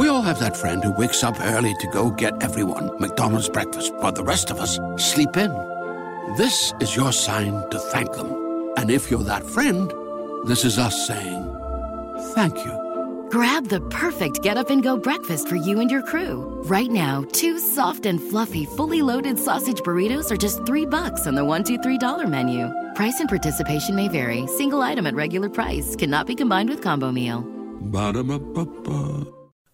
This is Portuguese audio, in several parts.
We all have that friend who wakes up early to go get everyone McDonald's breakfast, while the rest of us sleep in. This is your sign to thank them. And if you're that friend, this is us saying thank you. Grab the perfect get up and go breakfast for you and your crew. Right now, two soft and fluffy, fully loaded sausage burritos are just three bucks on the one, two, three dollar menu. Price and participation may vary. Single item at regular price cannot be combined with combo meal. Ba-da-ba-ba-ba.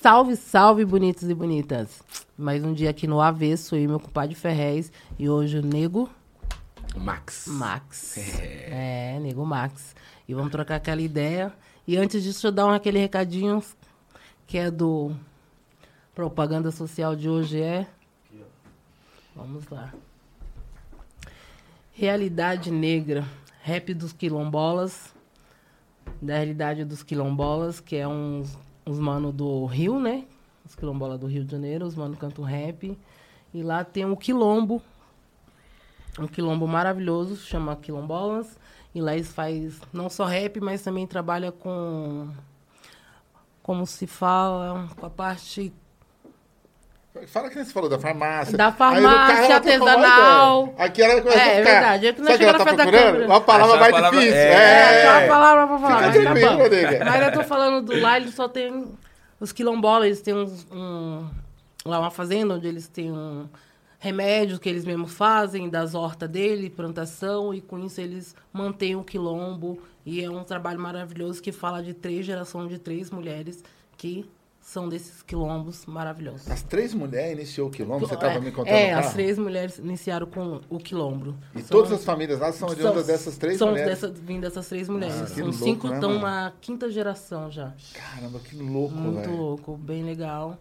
Salve, salve, bonitos e bonitas. Mais um dia aqui no Avesso, eu e meu compadre Ferrez. E hoje o Nego Max. Max. É, Nego Max. E vamos trocar aquela ideia. E antes disso, eu dar um, aquele recadinho que é do Propaganda Social de hoje é... Vamos lá. Realidade Negra, rap dos quilombolas, da realidade dos quilombolas, que é uns, uns mano do Rio, né? Os quilombolas do Rio de Janeiro, os mano cantam rap. E lá tem um quilombo, um quilombo maravilhoso, chama Quilombolas. E lá eles faz não só rap, mas também trabalha com, como se fala, com a parte Fala que nem você falou da farmácia. Da farmácia artesanal. ideia. Aqui ela começou É, a é ficar. verdade, é que nós Sabe que ela tá procurando? Uma palavra mais palavra- difícil. é. É. É, só uma palavra pra falar. Fica mas tá tranquilo, nega. Mas eu tô falando do lá, eles só tem os quilombolas, eles têm uns, um, lá uma fazenda onde eles têm um remédio que eles mesmos fazem, das hortas dele, plantação, e com isso eles mantêm o quilombo. E é um trabalho maravilhoso que fala de três gerações de três mulheres que são desses quilombos maravilhosos. As três mulheres iniciou o quilombo, você estava é, me contando É, no as três mulheres iniciaram com o quilombo. E São- todas as famílias lá são oriundas dessas três são mulheres? Dessa, vim dessas três mulheres. Que são louco, cinco, né, estão na quinta geração já. Caramba, que louco, Muito velho. louco, bem legal.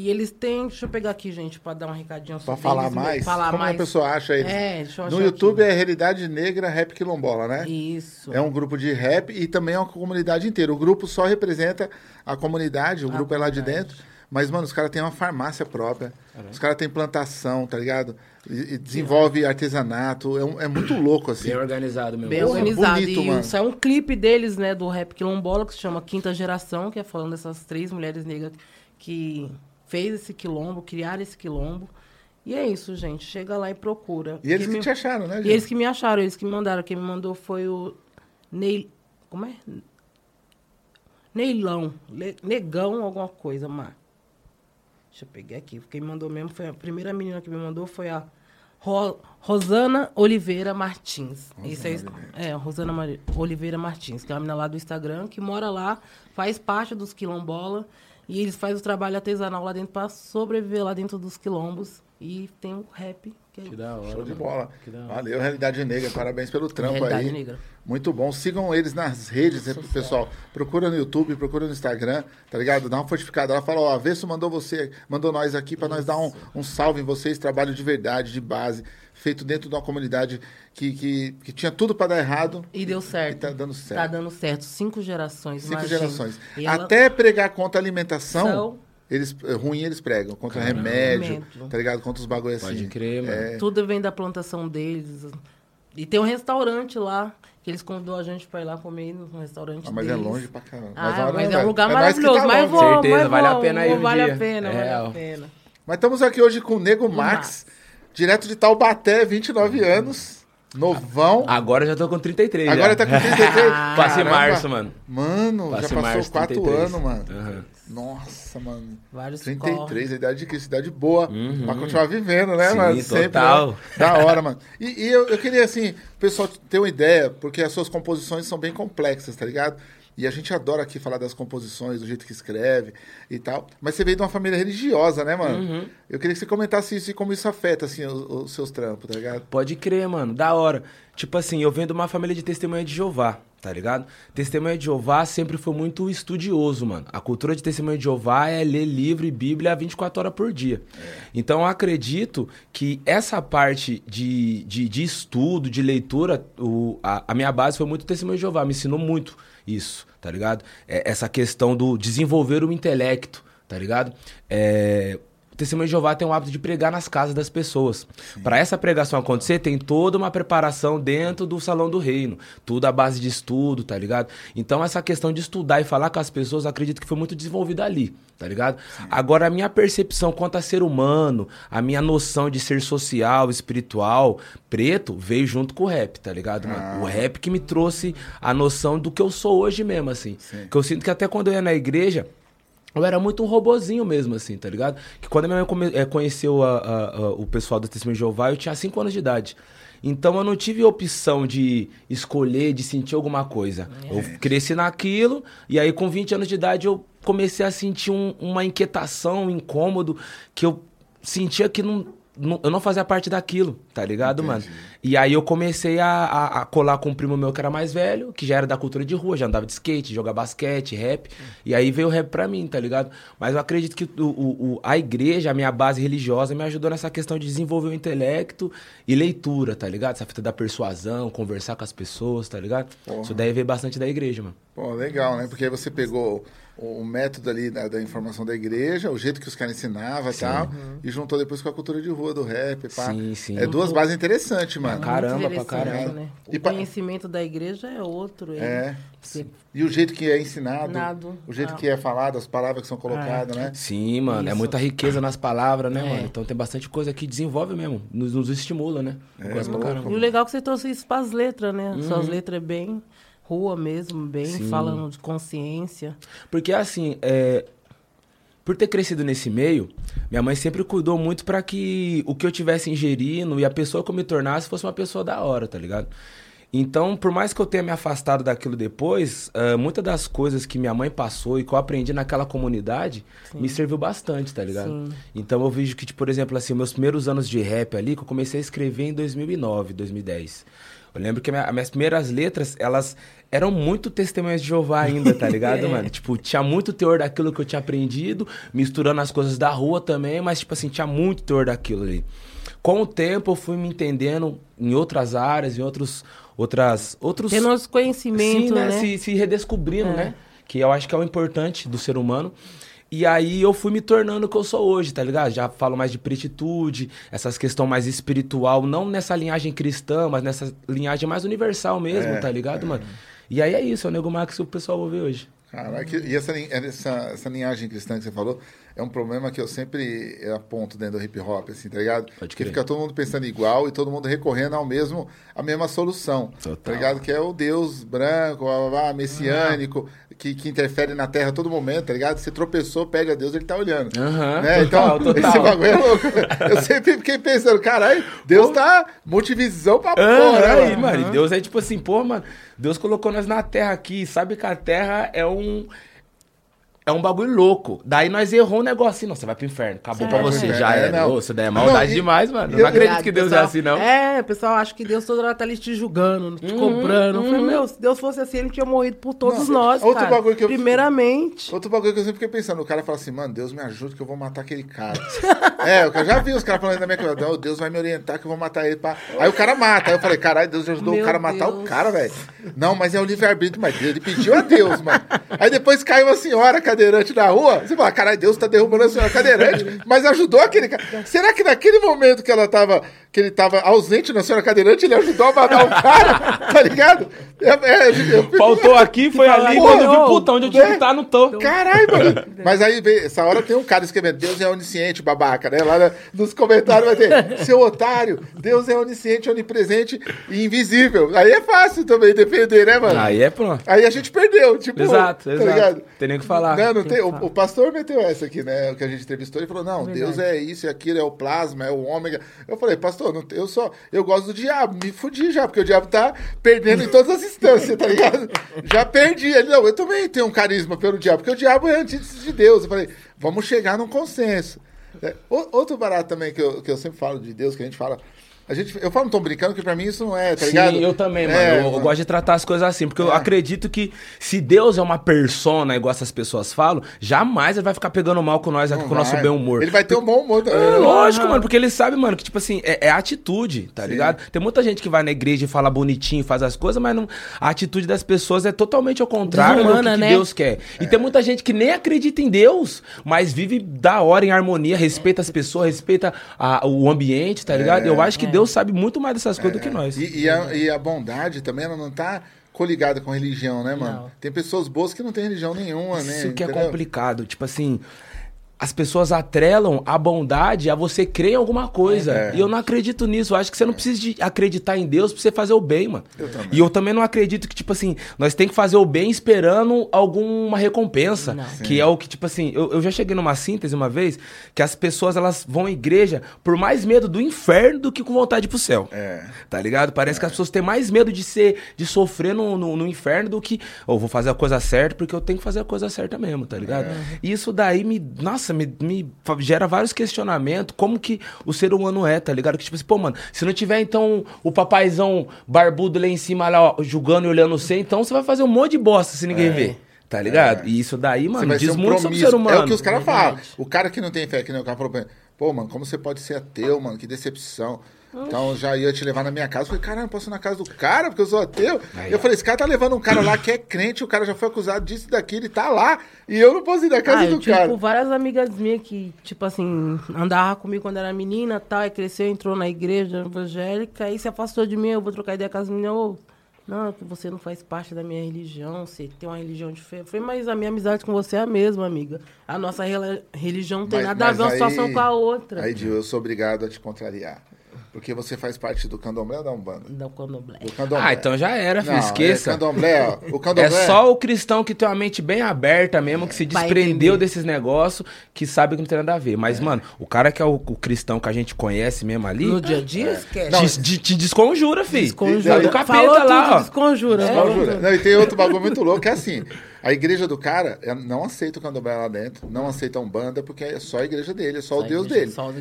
E eles têm, deixa eu pegar aqui, gente, pra dar um recadinho Pra sobre falar eles, mais? Falar Como mais. a pessoa acha eles? É, deixa eu No YouTube aqui. é Realidade Negra Rap Quilombola, né? Isso. É um grupo de rap e também é uma comunidade inteira. O grupo só representa a comunidade, o A grupo é lá de comunidade. dentro. Mas, mano, os caras têm uma farmácia própria. Os caras têm plantação, tá ligado? E, e desenvolve artesanato. É, um- é muito louco, assim. Bem organizado, meu. Bem Porra, organizado. bonito, e mano. isso é um clipe deles, né, do Rap Quilombola, que se chama Quinta Geração, que é falando dessas três mulheres negras que fez esse quilombo, criaram esse quilombo. E é isso, gente. Chega lá e procura. E eles que me- te acharam, né, E gente? eles que me acharam, eles que me mandaram. Quem me mandou foi o Ney... Como é? Neilão. Le- Negão alguma coisa, Mar. Deixa eu pegar aqui. Quem me mandou mesmo foi a primeira menina que me mandou foi a Ro- Rosana Oliveira Martins. Isso é, é, Rosana Mari- Oliveira Martins, que é uma menina lá do Instagram, que mora lá, faz parte dos quilombola. E eles fazem o trabalho artesanal lá dentro para sobreviver lá dentro dos quilombos. E tem o rap, que da hora. Show de bola. Valeu, Realidade Negra. Parabéns pelo trampo Realidade aí. Negra. Muito bom. Sigam eles nas redes, né, pessoal. Procura no YouTube, procura no Instagram, tá ligado? Dá uma fortificada. Ela fala, ó, Avesso mandou você, mandou nós aqui pra nós dar um, um salve em vocês. Trabalho de verdade, de base, feito dentro de uma comunidade que, que, que tinha tudo pra dar errado. E deu certo. E tá dando certo. Tá dando certo. Cinco gerações, Cinco imagina. gerações. E ela- Até pregar contra a alimentação, São- eles, eh, ruim eles pregam. Contra remédio, Remédio. tá ligado? Contra os bagulho assim. Pode crer, mano. É, Tudo vem da plantação deles. E tem um restaurante lá, que eles convidou a gente pra ir lá comer no restaurante Ah, mas deles. é longe pra caramba. Ah, mas é velho, um lugar nós que tá maravilhoso. mas vou, Certeza, mas vale a pena vou, um Vale dia. a pena, É vale a pena. Mas estamos aqui hoje com o Nego Max, Max. direto de Taubaté, 29 anos, novão. Agora já tô com 33. Agora já. tá com 33. Passa em Caramba. março, mano. Mano, Passa já passou março, 4 33. anos, mano. Aham. Nossa, mano. Vários 33, a idade de que? Idade boa. Uhum. Pra continuar vivendo, né, Sim, mano? Sempre, total. né? Da hora, mano. E, e eu, eu queria, assim, o pessoal ter uma ideia, porque as suas composições são bem complexas, tá ligado? E a gente adora aqui falar das composições, do jeito que escreve e tal. Mas você veio de uma família religiosa, né, mano? Uhum. Eu queria que você comentasse isso e como isso afeta, assim, os, os seus trampos, tá ligado? Pode crer, mano. Da hora. Tipo assim, eu venho de uma família de testemunha de Jeová. tá ligado? Testemunha de Jeová sempre foi muito estudioso, mano. A cultura de Testemunha de Jeová é ler livro e Bíblia 24 horas por dia. Então eu acredito que essa parte de, de, de estudo, de leitura, o, a, a minha base foi muito Testemunha de Jeová, me ensinou muito isso, tá ligado? É, essa questão do desenvolver o intelecto, tá ligado? É, Testemunho de Jeová tem o hábito de pregar nas casas das pessoas. Para essa pregação acontecer, tem toda uma preparação dentro do salão do reino. Tudo à base de estudo, tá ligado? Então, essa questão de estudar e falar com as pessoas, acredito que foi muito desenvolvida ali, tá ligado? Agora, a minha percepção quanto a ser humano, a minha noção de ser social, espiritual, preto, veio junto com o rap, tá ligado, mano? O rap que me trouxe a noção do que eu sou hoje mesmo, assim. Que eu sinto que até quando eu ia na igreja, eu era muito um robozinho mesmo, assim, tá ligado? Que quando a minha mãe eh, conheceu a- a- a- o pessoal do Testemunho de Jeová, eu tinha 5 anos de idade. Então eu não tive opção de escolher, de sentir alguma coisa. Eu cresci naquilo, e aí com 20 anos de idade eu comecei a sentir um- uma inquietação, um incômodo, que eu sentia que não- eu não fazia parte daquilo, tá ligado, mano? E aí eu comecei a, a- a colar com um primo meu que era mais velho, que já era da cultura de rua, já andava de skate, jogava basquete, rap. E aí veio o rap pra mim, tá ligado? Mas eu acredito que o, o- a igreja, a minha base religiosa, me ajudou nessa questão de desenvolver o intelecto e leitura, tá ligado? Essa fita da persuasão, conversar com as pessoas, tá ligado? Isso daí veio bastante da igreja, mano. Pô, legal, né? Porque aí você pegou o, o método ali da, da informação da igreja, o jeito que os caras ensinavam e tal, e juntou depois com a cultura de rua do rap, pá. Sim, sim. É duas bases interessantes, mano. Caramba, pra caramba. Né? O E pa- conhecimento da igreja é outro. É. Você- E o jeito que é ensinado, Nado. o jeito Ah. que é falado, as palavras que são colocadas, né? Sim, mano, é Isso. muita riqueza nas palavras, né, É. mano? Então tem bastante coisa que desenvolve mesmo, nos, nos estimula, né? Pra louco, caramba. E o legal é que você trouxe isso pras letras, né? Uhum. Suas letras é bem rua mesmo, bem falando de consciência. Porque assim, é, por ter crescido nesse meio, minha mãe sempre cuidou muito pra que o que eu tivesse ingerindo e a pessoa que eu me tornasse fosse uma pessoa da hora, tá ligado? Então, por mais que eu tenha me afastado daquilo depois, ah, muitas das coisas que minha mãe passou e que eu aprendi naquela comunidade me serviu bastante, tá ligado? Sim. Então eu vejo que, tipo, por exemplo, assim, meus primeiros anos de rap ali, que eu comecei a escrever em 2009, 2010. Eu lembro que minha- as minhas primeiras letras, elas eram muito testemunhas de Jeová ainda, tá ligado, mano? Tipo, tinha muito teor daquilo que eu tinha aprendido, misturando as coisas da rua também, mas, tipo assim, tinha muito teor daquilo ali. Com o tempo, eu fui me entendendo em outras áreas, em outros... Outras, outros Tendo uns conhecimentos, Sim, né? né? Se, se redescobrindo, É. né? Que eu acho que é o importante do ser humano. E aí eu fui me tornando o que eu sou hoje, tá ligado? Já falo mais de pretitude, essas questões mais espiritual, não nessa linhagem cristã, mas nessa linhagem mais universal mesmo, É, tá ligado, mano? E aí é isso, é o Nego Max que o pessoal ouve hoje. Caraca, e essa, essa, essa linhagem cristã que você falou é um problema que eu sempre aponto dentro do hip hop, assim, tá ligado? Pode que fica todo mundo pensando igual e todo mundo recorrendo ao mesmo, a mesma solução, Total. tá ligado? Que é o Deus branco, blá, blá, blá, messiânico, que, que interfere na terra a todo momento, tá ligado? Você tropeçou, pede a Deus, ele tá olhando. Aham, né? total, então, total. esse bagulho é louco. Eu sempre fiquei pensando, caralho, Deus tá multivisão pra Ah, porra, aí, né, mano? mano. E Deus é tipo assim, pô, mano, Deus colocou nós na terra aqui, sabe que a terra é um. É um bagulho louco. Daí nós errou um negocinho. Não, você vai pro inferno. Acabou pra vai pro você. inferno. Já É, era. não. Isso daí é maldade Não, demais, mano. Eu eu- não acredito que Deus pessoal. é assim, não. É, o pessoal acha que Deus toda hora tá ali te julgando, te cobrando. Eu falei, meu, se Deus fosse assim, ele tinha morrido por todos Uhum. Não, nós, outro cara. bagulho que eu- Primeiramente. Outro bagulho que eu sempre fiquei pensando, o cara fala assim, mano, Deus me ajuda que eu vou matar aquele cara. é, eu já vi os caras falando na minha cabeça, não, Deus vai me orientar que eu vou matar ele. Pá. Aí o cara mata. Aí eu falei, caralho, Deus ajudou Meu o cara a matar o Deus. cara, velho. Não, mas é o livre-arbítrio, mas Deus, ele pediu a Deus, mano. Aí depois cai uma senhora cadeirante na rua, você fala, caralho, Deus tá derrubando a senhora cadeirante, mas ajudou aquele cara. Será que naquele momento que ela tava, que ele tava ausente na senhora cadeirante, ele ajudou a matar o cara? Tá ligado? É, é, eu Faltou aqui, foi ali. Porra, Quando eu vi, puta, onde eu tinha né? que estar, não tô. Caralho, mano. Mas aí, essa hora tem um cara escrevendo, Deus é onisciente, babaca, né? Lá nos comentários vai ter, seu otário, Deus é onisciente, onipresente e invisível. Aí é fácil também defender, né, mano? Aí é pronto. Aí a gente perdeu, tipo... Exato, tá exato. ligado? Tem nem o que falar. Não, não Tem o, o pastor meteu essa aqui, né? O que a gente entrevistou, ele falou: não, Verdade. Deus é isso e aquilo, é o plasma, é o ômega. Eu falei, pastor, não, eu só eu gosto do diabo, me fudi já, porque o diabo tá perdendo em todas as instâncias, tá ligado? Já perdi. Ele, não, eu também tenho um carisma pelo diabo, porque o diabo é antítese de Deus. Eu falei, vamos chegar num consenso. É, outro barato também que eu, que eu sempre falo de Deus, que a gente fala. A gente, eu falo não tô brincando, que pra mim isso não é, tá Sim, ligado? eu também, mano. É, eu, eu mano. gosto de tratar as coisas assim, porque eu É. acredito que se Deus é uma persona, igual essas pessoas falam, jamais ele vai ficar pegando mal com nós aqui, Não com o nosso bem humor. Ele vai ter um bom humor também. É né? lógico, mano, porque ele sabe, mano, que tipo assim, é, é atitude, tá ligado? Tem muita gente que vai na igreja e fala bonitinho, faz as coisas, mas não, a atitude das pessoas é totalmente ao contrário do que, né? Deus quer. E tem muita gente que nem acredita em Deus, mas vive da hora em harmonia, respeita as pessoas, respeita a- o ambiente, tá ligado? Eu acho que Deus sabe muito mais dessas coisas do que nós. E, e a, e a bondade também, ela não tá coligada com religião, né, mano? Não. Tem pessoas boas que não têm religião nenhuma, né? Isso que é entendeu? complicado. Tipo assim, as pessoas atrelam a bondade a você crer em alguma coisa. É. E eu não acredito nisso. Eu acho que você não precisa de acreditar em Deus pra você fazer o bem, mano. Eu também. E eu também não acredito que, tipo assim, nós tem que fazer o bem esperando alguma recompensa. Que é o que, tipo assim, eu, eu já cheguei numa síntese uma vez que as pessoas elas vão à igreja por mais medo do inferno do que com vontade de ir pro céu. É. Tá ligado? Parece que as pessoas têm mais medo de ser, de sofrer no, no, no inferno do que, eu vou fazer a coisa certa porque eu tenho que fazer a coisa certa mesmo, tá ligado? E isso daí me, nossa, me, me gera vários questionamentos, como que o ser humano é, tá ligado? Que tipo assim, pô, mano, se não tiver então o papaizão barbudo lá em cima, lá, ó, julgando e olhando você, então você vai fazer um monte de bosta se ninguém ver. Tá ligado? E isso daí, mano, diz um muito sobre o ser humano. É o que os caras falam. Verdade. O cara que não tem fé, que nem o cara falou pô, mano, como você pode ser ateu, mano? Que decepção. Então já ia te levar na minha casa. Eu falei, caramba, posso ir na casa do cara porque eu sou ateu? Aí, eu ó. falei, esse cara tá levando um cara lá que é crente, o cara já foi acusado disso e daquilo, ele tá lá. E eu não posso ir na casa Ah, eu do tive cara. por várias amigas minhas que, tipo assim, andava comigo quando era menina tal, aí cresceu, entrou na igreja evangélica, aí se afastou de mim, eu vou trocar ideia com as meninas, ô, não, que você não faz parte da minha religião, você tem uma religião diferente. Eu falei, mas a minha amizade com você é a mesma, amiga. A nossa religião não tem Mas- nada a mas ver uma aí- situação com a outra. Aí, Gil, eu sou obrigado a te contrariar. Porque você faz parte do candomblé ou da Umbanda? Da candomblé. Do candomblé. Ah, então já era, filho, Não, esqueça. É candomblé, ó. O É candomblé... só o cristão que tem uma mente bem aberta mesmo, que se desprendeu desses negócios, que sabe que não tem nada a ver. Mas, mano, o cara que é o, o cristão que a gente conhece mesmo ali, No dia a dia, esquece. te, te- te desconjura, filho. Desconjura. Tá do capeta Falou lá, tudo, ó. desconjura. Não, falou jura. tudo. Não, e tem outro bagulho muito louco, que é assim, a igreja do cara ela não aceita o candomblé lá dentro, não aceita a Umbanda, porque é só a igreja dele, é só, Só o Deus igreja, dele. só.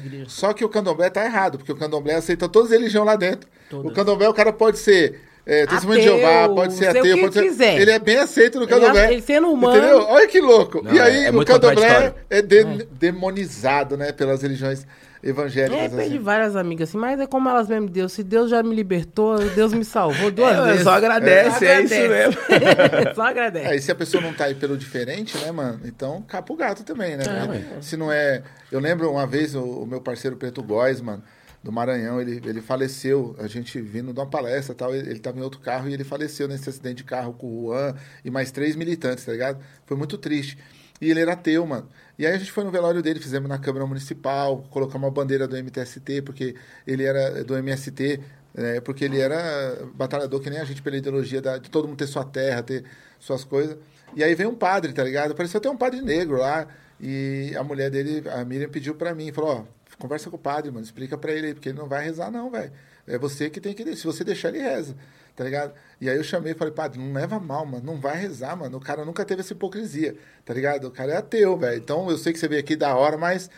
Só que o candomblé tá errado, porque o candomblé aceita todas as religiões lá dentro. Todas. O candomblé, o cara pode ser é, testemunho de Jeová, pode ser o ateu, que pode ser... quiser. Ele é bem aceito no Ele candomblé. é- ele sendo humano- Entendeu? Olha que louco. Não, e é- aí é o muito candomblé é de- demonizado, né, pelas religiões É, evangélicas. perdi assim. várias amigas assim, mas é como elas mesmo, Deus. Se Deus já me libertou, Deus me salvou duas É, vezes. só agradece, é isso mesmo. só agradece. É, e se a pessoa não tá aí pelo diferente, né, mano? Então capa o gato também, né? se não é. Eu lembro uma vez o, o meu parceiro Preto Góes, mano, do Maranhão, ele, ele faleceu. A gente vindo de uma palestra e tal, ele, ele tava em outro carro e ele faleceu nesse acidente de carro com o Juan e mais três militantes, tá ligado? Foi muito triste. E ele era ateu, mano. E aí a gente foi no velório dele, fizemos na Câmara Municipal, colocamos uma bandeira do MTST, porque ele era do MST, é, porque ele era batalhador que nem a gente pela ideologia da- de todo mundo ter sua terra, ter suas coisas. E aí veio um padre, tá ligado? Pareceu até um padre negro lá. E a mulher dele, a Miriam, pediu pra mim, falou, ó, conversa com o padre, mano, explica pra ele aí, porque ele não vai rezar não, velho. É você que tem que, se você deixar ele reza, tá ligado? E aí eu chamei e falei, padre, não leva mal, mano, não vai rezar, mano. O cara nunca teve essa hipocrisia, tá ligado? O cara é ateu, velho. Então eu sei que você veio aqui da hora, mas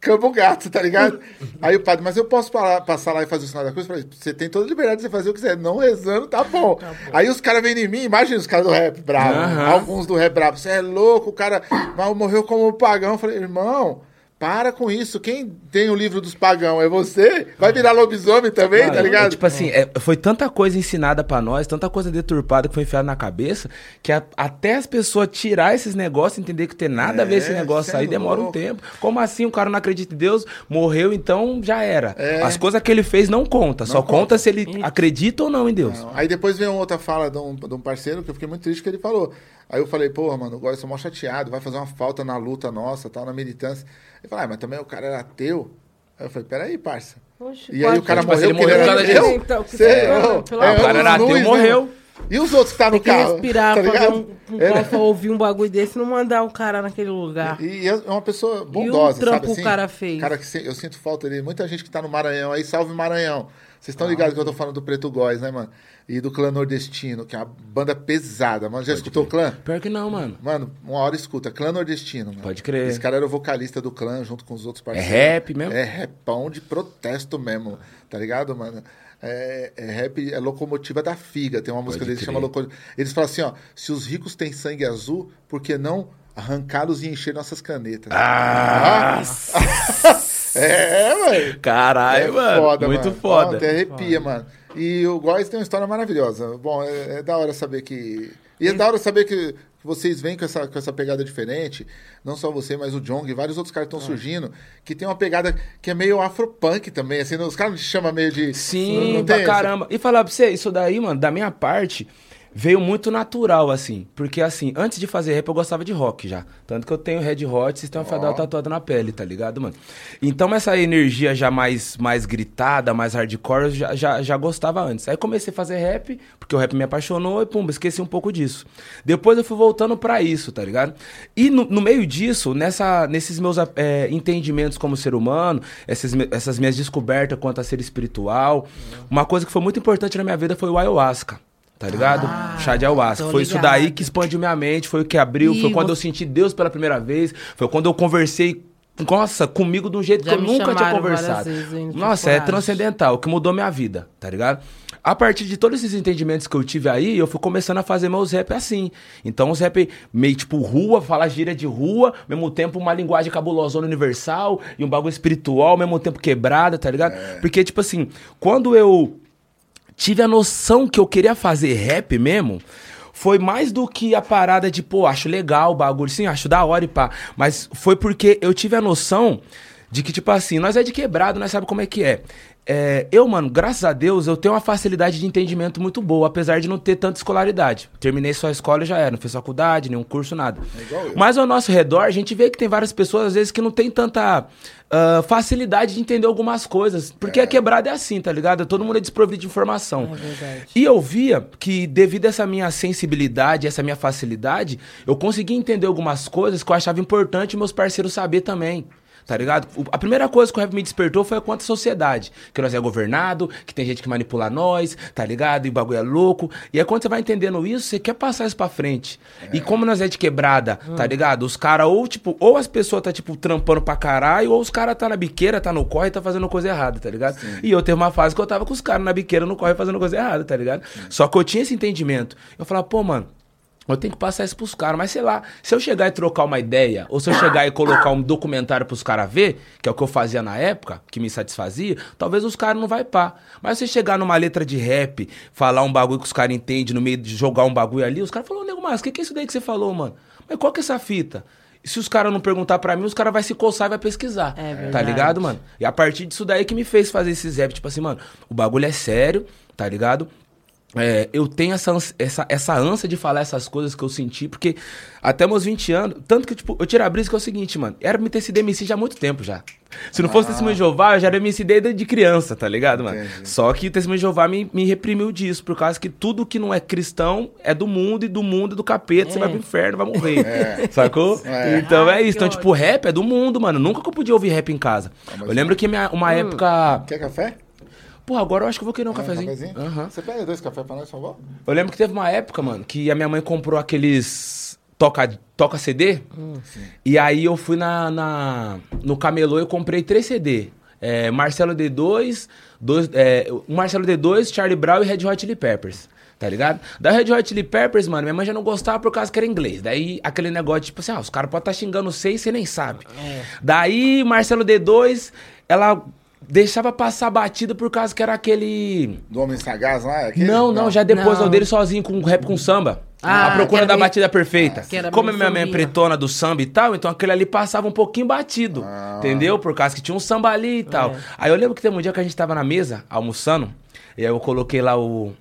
Campo Gato, tá ligado? Aí o padre, mas eu posso parar- passar lá e fazer o sinal da cruz? Eu falei, você tem toda a liberdade de você fazer o que quiser, não rezando, tá bom. Aí os caras vêm em mim, imagina os caras do rap bravo, alguns do rap bravo, você é louco, o cara morreu como pagão. Eu falei, irmão, para com isso, quem tem o livro dos pagão é você? Vai virar lobisomem também, tá Mano, ligado? é Tipo assim, é, foi tanta coisa ensinada pra nós, tanta coisa deturpada que foi enfiada na cabeça, que a- até as pessoas tirar esses negócios, entender que tem nada a ver É, esse negócio cê é aí, demora um louco. tempo. Como assim o cara não acredita em Deus, morreu, então já era. É. As coisas que ele fez não conta, só conta. conta se ele acredita ou não em Deus. Não. Aí depois veio uma outra fala de um, de um parceiro que eu fiquei muito triste que ele falou. Aí eu falei, porra, mano, agora eu sou mó chateado, vai fazer uma falta na luta nossa, tal, na militância. Ele falou, ah, mas também o cara era ateu. Aí eu falei, peraí, parça. Oxe, E aí o cara Tipo assim, morreu ele morreu por causa disso. Então, que é amor- O cara era ateu, luz, né, morreu. mano? E os outros que estavam no Tem que carro? respirar, tá ligado? um, um É, cofa, ouvir um bagulho desse e não mandar um cara naquele lugar. E é uma pessoa bondosa, trampo sabe assim? o cara fez? Cara que se- eu sinto falta dele. Muita gente que tá no Maranhão aí, salve Maranhão. Vocês estão ligados que eu tô falando do Preto Góis, né, mano? E do Clã Nordestino, que é uma banda pesada. Mano, já escutou o Clã? Pior que não, mano. Mano, uma hora escuta. Clã Nordestino, mano. Pode crer. Esse cara era o vocalista do Clã, junto com os outros parceiros. rap mesmo? É rapão de protesto mesmo, tá ligado, mano? É, é rap, é locomotiva da figa. Tem uma música deles que chama crer. locomotiva. Eles falam assim, ó. Se os ricos têm sangue azul, por que não arrancá-los e encher nossas canetas? Ah! é, mano. Caralho, É mano. foda, Muito mano. foda. Até arrepia, mano. E o Góis tem uma história maravilhosa. Bom, é, é da hora saber que. E é da hora saber que vocês vêm com essa, com essa pegada diferente. Não só você, mas o Jong e vários outros caras que estão surgindo. Que tem uma pegada que é meio afropunk também. Assim, os caras não te chamam meio de. Sim, não pra tem caramba. E falar pra você, isso daí, mano, da minha parte, veio muito natural, assim. Porque, assim, antes de fazer rap, eu gostava de rock já. Tanto que eu tenho Red Hot, Sistema Fadal tatuado na pele, tá ligado, mano? Então, essa energia já mais, mais gritada, mais hardcore, eu já, já, já gostava antes. Aí comecei a fazer rap, porque o rap me apaixonou e, pum, esqueci um pouco disso. Depois eu fui voltando pra isso, tá ligado? E no, no meio disso, nessa, nesses meus é, entendimentos como ser humano, essas, essas minhas descobertas quanto a ser espiritual, uma coisa que foi muito importante na minha vida foi o ayahuasca. Tá ligado? Chá de ayahuasca. Foi isso daí que expandiu minha mente, foi o que abriu, foi Ih, quando você- eu senti Deus pela primeira vez, foi quando eu conversei, nossa, comigo de um jeito Já que eu nunca tinha conversado. vezes, Nossa, é transcendental, o que mudou minha vida, tá ligado? A partir de todos esses entendimentos que eu tive aí, eu fui começando a fazer meus rap assim. Então, os rap meio tipo rua, falar gíria de rua, ao mesmo tempo uma linguagem cabulosona universal e um bagulho espiritual, ao mesmo tempo quebrada, tá ligado? Porque, tipo assim, quando eu tive a noção que eu queria fazer rap mesmo, foi mais do que a parada de, pô, acho legal o bagulho, sim, acho da hora e pá. Mas foi porque eu tive a noção de que, tipo assim, nós é de quebrado, nós sabe como é que é. É, eu, mano, graças a Deus, eu tenho uma facilidade de entendimento muito boa, apesar de não ter tanta escolaridade. Terminei só a escola e já era, não fiz faculdade, nenhum curso, nada. igual eu. Mas ao nosso redor, a gente vê que tem várias pessoas, às vezes, que não tem tanta ah, facilidade de entender algumas coisas. Porque a quebrada é assim, tá ligado? Todo mundo é desprovido de informação. É verdade. E eu via que, devido a essa minha sensibilidade, essa minha facilidade, eu conseguia entender algumas coisas que eu achava importante meus parceiros saber também. Tá ligado? A primeira coisa que o rap me despertou foi quanto à sociedade. Que nós é governado, que tem gente que manipula nós, tá ligado? E o bagulho é louco. E aí quando você vai entendendo isso, você quer passar isso pra frente. E como nós é de quebrada, tá ligado? Os caras, ou tipo, ou as pessoas tá, tipo, trampando pra caralho, ou os caras tá na biqueira, tá no corre e tá fazendo coisa errada, tá ligado? E eu teve uma fase que eu tava com os caras na biqueira, no corre, fazendo coisa errada, tá ligado? Só que eu tinha esse entendimento. Eu falava, pô, mano, eu tenho que passar isso pros caras, mas sei lá, se eu chegar e trocar uma ideia, ou se eu chegar e colocar um documentário pros caras ver, que é o que eu fazia na época, que me satisfazia, talvez os caras não vai pá. Mas se chegar numa letra de rap, falar um bagulho que os caras entendem, no meio de jogar um bagulho ali, os caras falam, nego, mas o que, que é isso daí que você falou, mano? Mas qual que é essa fita? E se os caras não perguntar pra mim, os caras vão se coçar e vai pesquisar. É Tá verdade. ligado, mano? E a partir disso daí que me fez fazer esses rap, tipo assim, mano, o bagulho é sério, tá ligado? É, eu tenho essa, essa, essa ânsia de falar essas coisas que eu senti, porque até meus 20 anos, tanto que, tipo, eu tiro a brisa que é o seguinte, mano, era pra me ter sido MC já há muito tempo já. Se não fosse Testemunho de Jeová, eu já era MC desde de criança, tá ligado, mano? Entendi. Só que o Testemunho de Jeová me, me reprimiu disso, por causa que tudo que não é cristão é do mundo e do mundo é do capeta, você vai pro inferno, vai morrer. Sacou? É. Então é isso. Então, tipo, rap é do mundo, mano. Nunca que eu podia ouvir rap em casa. mas Eu lembro que minha, uma época. Quer café? Porra, agora eu acho que eu vou querer um Quer cafezinho. Aham. Você pega dois cafés pra nós, por favor? Eu lembro que teve uma época, mano, que a minha mãe comprou aqueles toca, toca CD. e aí eu fui na, na- no camelô e comprei três CD. É, Marcelo D2, dois, é, Marcelo D2, Charlie Brown e Red Hot Chili Peppers. Tá ligado? Da Red Hot Chili Peppers, mano, minha mãe já não gostava por causa que era inglês. Daí aquele negócio, tipo assim, ah, os caras podem estar xingando você e você nem sabe. Daí, Marcelo D2, ela deixava passar batida por causa que era aquele. Do Homem Sagaz lá? aquele? Não, não, já depois Não. o dele sozinho com rap com samba. Ah, a procura da meio- batida perfeita. Como a minha mãe é pretona do samba e tal, então aquele ali passava um pouquinho batido. Ah. Entendeu? Por causa que tinha um samba ali e tal. É. Aí eu lembro que teve um dia que a gente tava na mesa, almoçando, e aí eu coloquei lá o,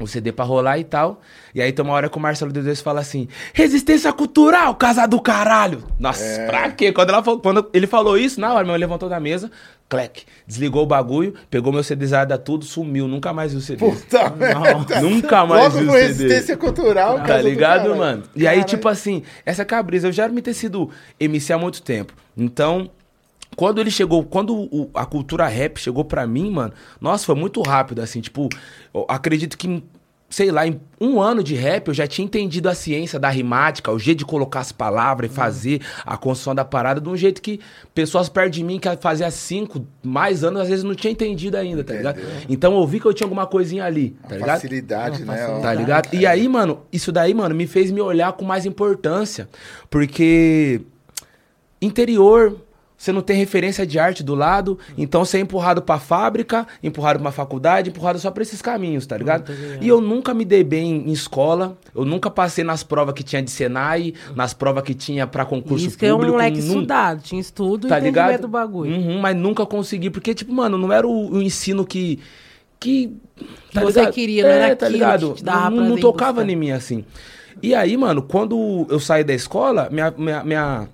o CD pra rolar e tal. E aí tem uma hora que o Marcelo D2 fala assim: Resistência cultural, casa do caralho! Nossa, É. pra quê? Quando, ela falou- quando ele falou isso, na hora, minha mãe levantou da mesa, clec, desligou o bagulho, pegou meu CDzada tudo, sumiu, nunca mais viu o CD. Puta merda. Nunca mais Logo viu o CD. resistência cultural. Tá casa do ligado, mano? E aí, tipo assim, essa cabrisa, eu já era me ter sido MC há muito tempo. Então, Quando ele chegou, quando o- a cultura rap chegou pra mim, mano, nossa, foi muito rápido, assim, tipo, eu acredito que, sei lá, em um ano de rap eu já tinha entendido a ciência da rimática, o jeito de colocar as palavras e fazer a construção da parada de um jeito que pessoas perto de mim que fazia cinco, mais anos, às vezes não tinha entendido ainda, tá ligado? Então eu vi que eu tinha alguma coisinha ali, tá A ligado? facilidade, Uma né? facilidade. Tá ligado? E aí, mano, isso daí, mano, me fez me olhar com mais importância. Porque interior, você não tem referência de arte do lado, então você é empurrado pra fábrica, empurrado pra uma faculdade, empurrado só pra esses caminhos, tá ligado? E eu nunca me dei bem em escola, eu nunca passei nas provas que tinha de Senai, nas provas que tinha pra concurso Isso que é um público. moleque estudado, tinha estudo tá e ligado? do bagulho. Uhum, mas nunca consegui, porque, tipo, mano, não era o, o ensino que. Que, tá você ligado? queria, não era tá ligado? que te dava não, não tocava buscar. em mim assim. E aí, mano, quando eu saí da escola, minha, minha, minha-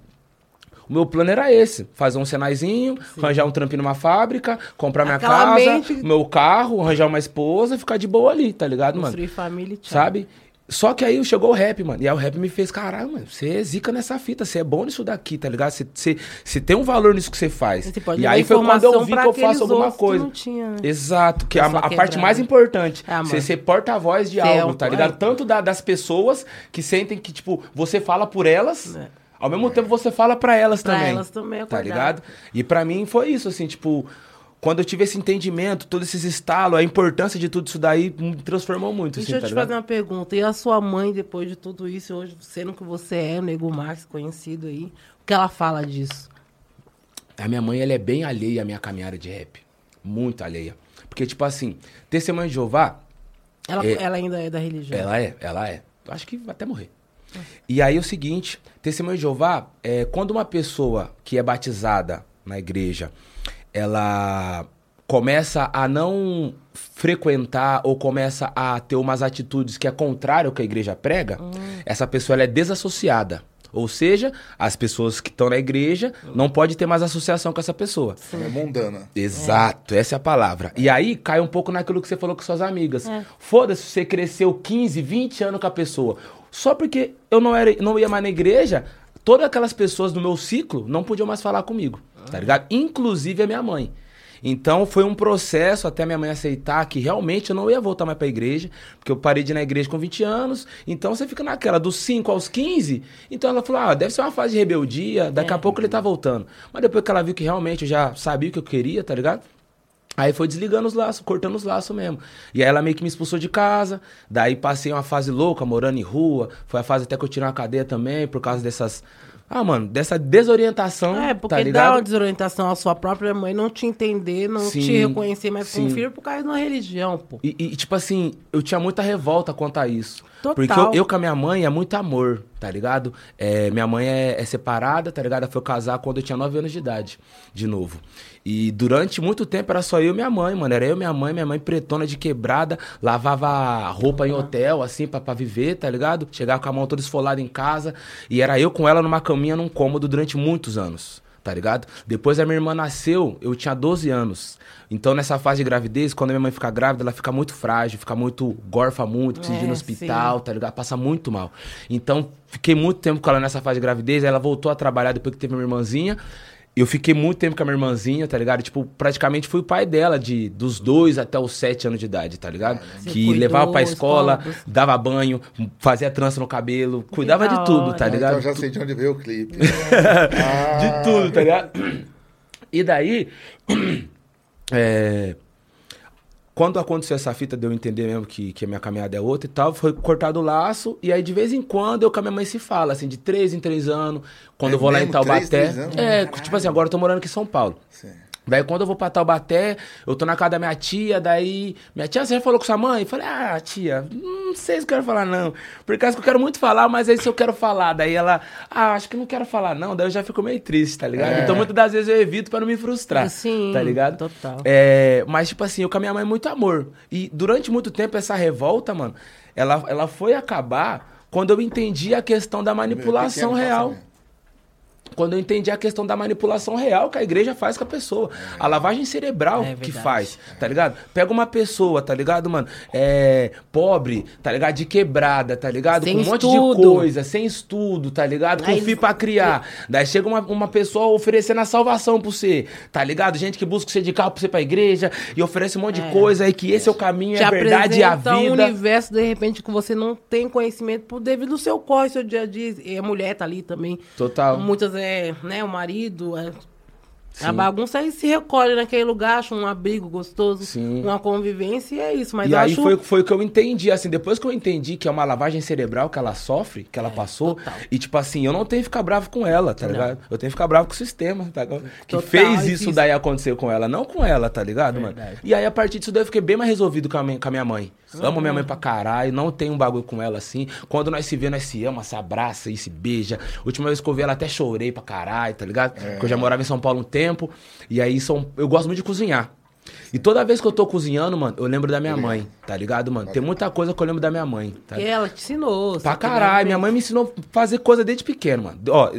o meu plano era esse: fazer um senaizinho, arranjar um trampinho numa fábrica, comprar minha Aquela casa, mente- meu carro, arranjar uma esposa e ficar de boa ali, tá ligado, mano? Construir família e tchau. Sabe? Só que aí chegou o rap, mano. E aí o rap me fez, caralho, mano, você é zica nessa fita, você é bom nisso daqui, tá ligado? Você, tem um valor nisso que você faz. E aí foi quando eu vi que eu faço alguma que coisa. não tinha, né? Exato, que é a, a parte mais importante. Ah, você ser porta-voz de é algo, um- tá ligado? é. Tanto da- das pessoas que sentem que, tipo, você fala por elas. É. Ao mesmo tempo você fala pra elas Pra também. elas também, Tá acordar. ligado? E pra mim foi isso, assim, tipo, quando eu tive esse entendimento, todos esses estalos, a importância de tudo isso daí me transformou muito, Deixa assim, eu tá te ligado? fazer uma pergunta. E a sua mãe, depois de tudo isso, hoje, sendo que você é o Nego Max, conhecido aí, o que ela fala disso? A minha mãe, ela é bem alheia à minha caminhada de rap. Muito alheia. Porque, tipo assim, testemunha de Jeová, Ela, É. ela ainda é da religião. ela é, ela é. Acho que vai até morrer. E aí é o seguinte, testemunho de Jeová, é, quando uma pessoa que é batizada na igreja, ela começa a não frequentar ou começa a ter umas atitudes que é contrário ao que a igreja prega, essa pessoa é desassociada. Ou seja, as pessoas que estão na igreja não pode ter mais associação com essa pessoa. É mundana. Exato, essa é a palavra. E aí cai um pouco naquilo que você falou com suas amigas. É. Foda-se, você cresceu 15, 20 anos com a pessoa. Só porque eu não, era, não ia mais na igreja, todas aquelas pessoas do meu ciclo não podiam mais falar comigo, tá ligado? Inclusive a minha mãe. Então foi um processo até minha mãe aceitar que realmente eu não ia voltar mais pra igreja, porque eu parei de ir na igreja com 20 anos. Então você fica naquela, dos 5 aos 15. Então ela falou: ah, deve ser uma fase de rebeldia, daqui a pouco ele tá voltando. Mas depois que ela viu que realmente eu já sabia o que eu queria, tá ligado? Aí foi desligando os laços, cortando os laços mesmo. E aí ela meio que me expulsou de casa. Daí passei uma fase louca, morando em rua. Foi a fase até que eu tirei uma cadeia também, por causa dessas. Ah, mano, dessa desorientação. É, porque tá dá ligado? uma desorientação à sua própria mãe não te entender, não Sim, te reconhecer mais como filho por causa de uma religião, pô. E, e, tipo assim, eu tinha muita revolta quanto a isso. Total. Porque eu, eu com a minha mãe é muito amor, tá ligado? É, minha mãe é, é separada, tá ligado? Ela foi casar quando eu tinha 9 anos de idade, de novo. E durante muito tempo era só eu e minha mãe, mano. Era eu, minha mãe, minha mãe pretona de quebrada, lavava roupa em hotel, assim, pra, pra viver, tá ligado? Chegava com a mão toda esfolada em casa. E era eu com ela numa caminha, num cômodo durante muitos anos tá ligado? Depois a minha irmã nasceu, eu tinha 12 anos. Então nessa fase de gravidez, quando a minha mãe fica grávida, ela fica muito frágil, fica muito, gorfa muito, precisa ir É, no hospital, tá ligado? Passa muito mal. Então fiquei muito tempo com ela nessa fase de gravidez, aí ela voltou a trabalhar depois que teve minha irmãzinha. Eu fiquei muito tempo com a minha irmãzinha, tá ligado? Tipo, praticamente fui o pai dela, de, dos dois até os sete anos de idade, tá ligado? Você que cuidou, levava pra escola, dava banho, fazia trança no cabelo, cuidava da de tudo, tá Ah, ligado? Então eu já sei de onde veio o clipe. de tudo, tá ligado? E daí, é, quando aconteceu essa fita de eu entender mesmo que, que a minha caminhada é outra e tal, foi cortado o laço, e aí de vez em quando eu com a minha mãe se fala, assim, de três em três anos, quando É eu vou lá em mesmo? Taubaté. Três, três anos? É, tipo assim, agora eu tô morando aqui em São Paulo. Sim. Daí quando eu vou pra Taubaté, eu tô na casa da minha tia, daí. Minha tia, você já falou com sua mãe? Eu falei, ah, tia, não sei se eu quero falar, não. Por causa que eu quero muito falar, mas aí se eu quero falar, daí ela, ah, acho que não quero falar, não. Daí eu já fico meio triste, tá ligado? É. Então muitas das vezes eu evito pra não me frustrar. Sim, Tá ligado? total. É, mas, tipo assim, eu com a minha mãe muito amor. E durante muito tempo essa revolta, mano, ela, ela foi acabar quando eu entendi a questão da manipulação real. Quando eu entendi a questão da manipulação real que a igreja faz com a pessoa. A lavagem cerebral É que faz, tá ligado? Pega uma pessoa, tá ligado, mano? É, pobre, tá ligado? De quebrada, tá ligado? Sem com um monte estudo. de coisa, sem estudo, tá ligado? Com Aí- pra criar. Daí chega uma, uma pessoa oferecendo a salvação pra você, tá ligado? Gente que busca você de carro pra você pra igreja e oferece um monte de coisa aí que esse é o caminho, é Te a verdade e a apresenta um vida. universo, de repente, que você não tem conhecimento por devido ao seu corre, seu dia a dia. E a mulher tá ali também. Total. Muitas é, né, o marido, é, a Sim. bagunça aí se recolhe naquele lugar, acha um abrigo gostoso, Sim. uma convivência e é isso. Mas e aí acho foi, foi o que eu entendi, assim, depois que eu entendi que é uma lavagem cerebral que ela sofre, que ela passou, total. e tipo assim, eu não tenho que ficar bravo com ela, tá Não. ligado? Eu tenho que ficar bravo com o sistema, tá ligado? Que Total, fez é isso isso. daí acontecer com ela, não com ela, tá ligado, mano? E aí a partir disso daí eu fiquei bem mais resolvido com a minha, com a minha mãe. Amo minha mãe pra caralho, não tem um bagulho com ela assim. Quando nós se vê, nós se ama, se abraça e se beija. Última vez que eu vi ela até chorei pra caralho, tá ligado? Porque eu já morava em São Paulo um tempo, e aí são, eu gosto muito de cozinhar. E toda vez que eu tô cozinhando, mano, eu lembro da minha mãe, tá ligado, mano? Tem muita coisa que eu lembro da minha mãe, tá que ela te ensinou. Pra caralho, minha mãe me ensinou a fazer coisa desde pequeno, mano. Ó,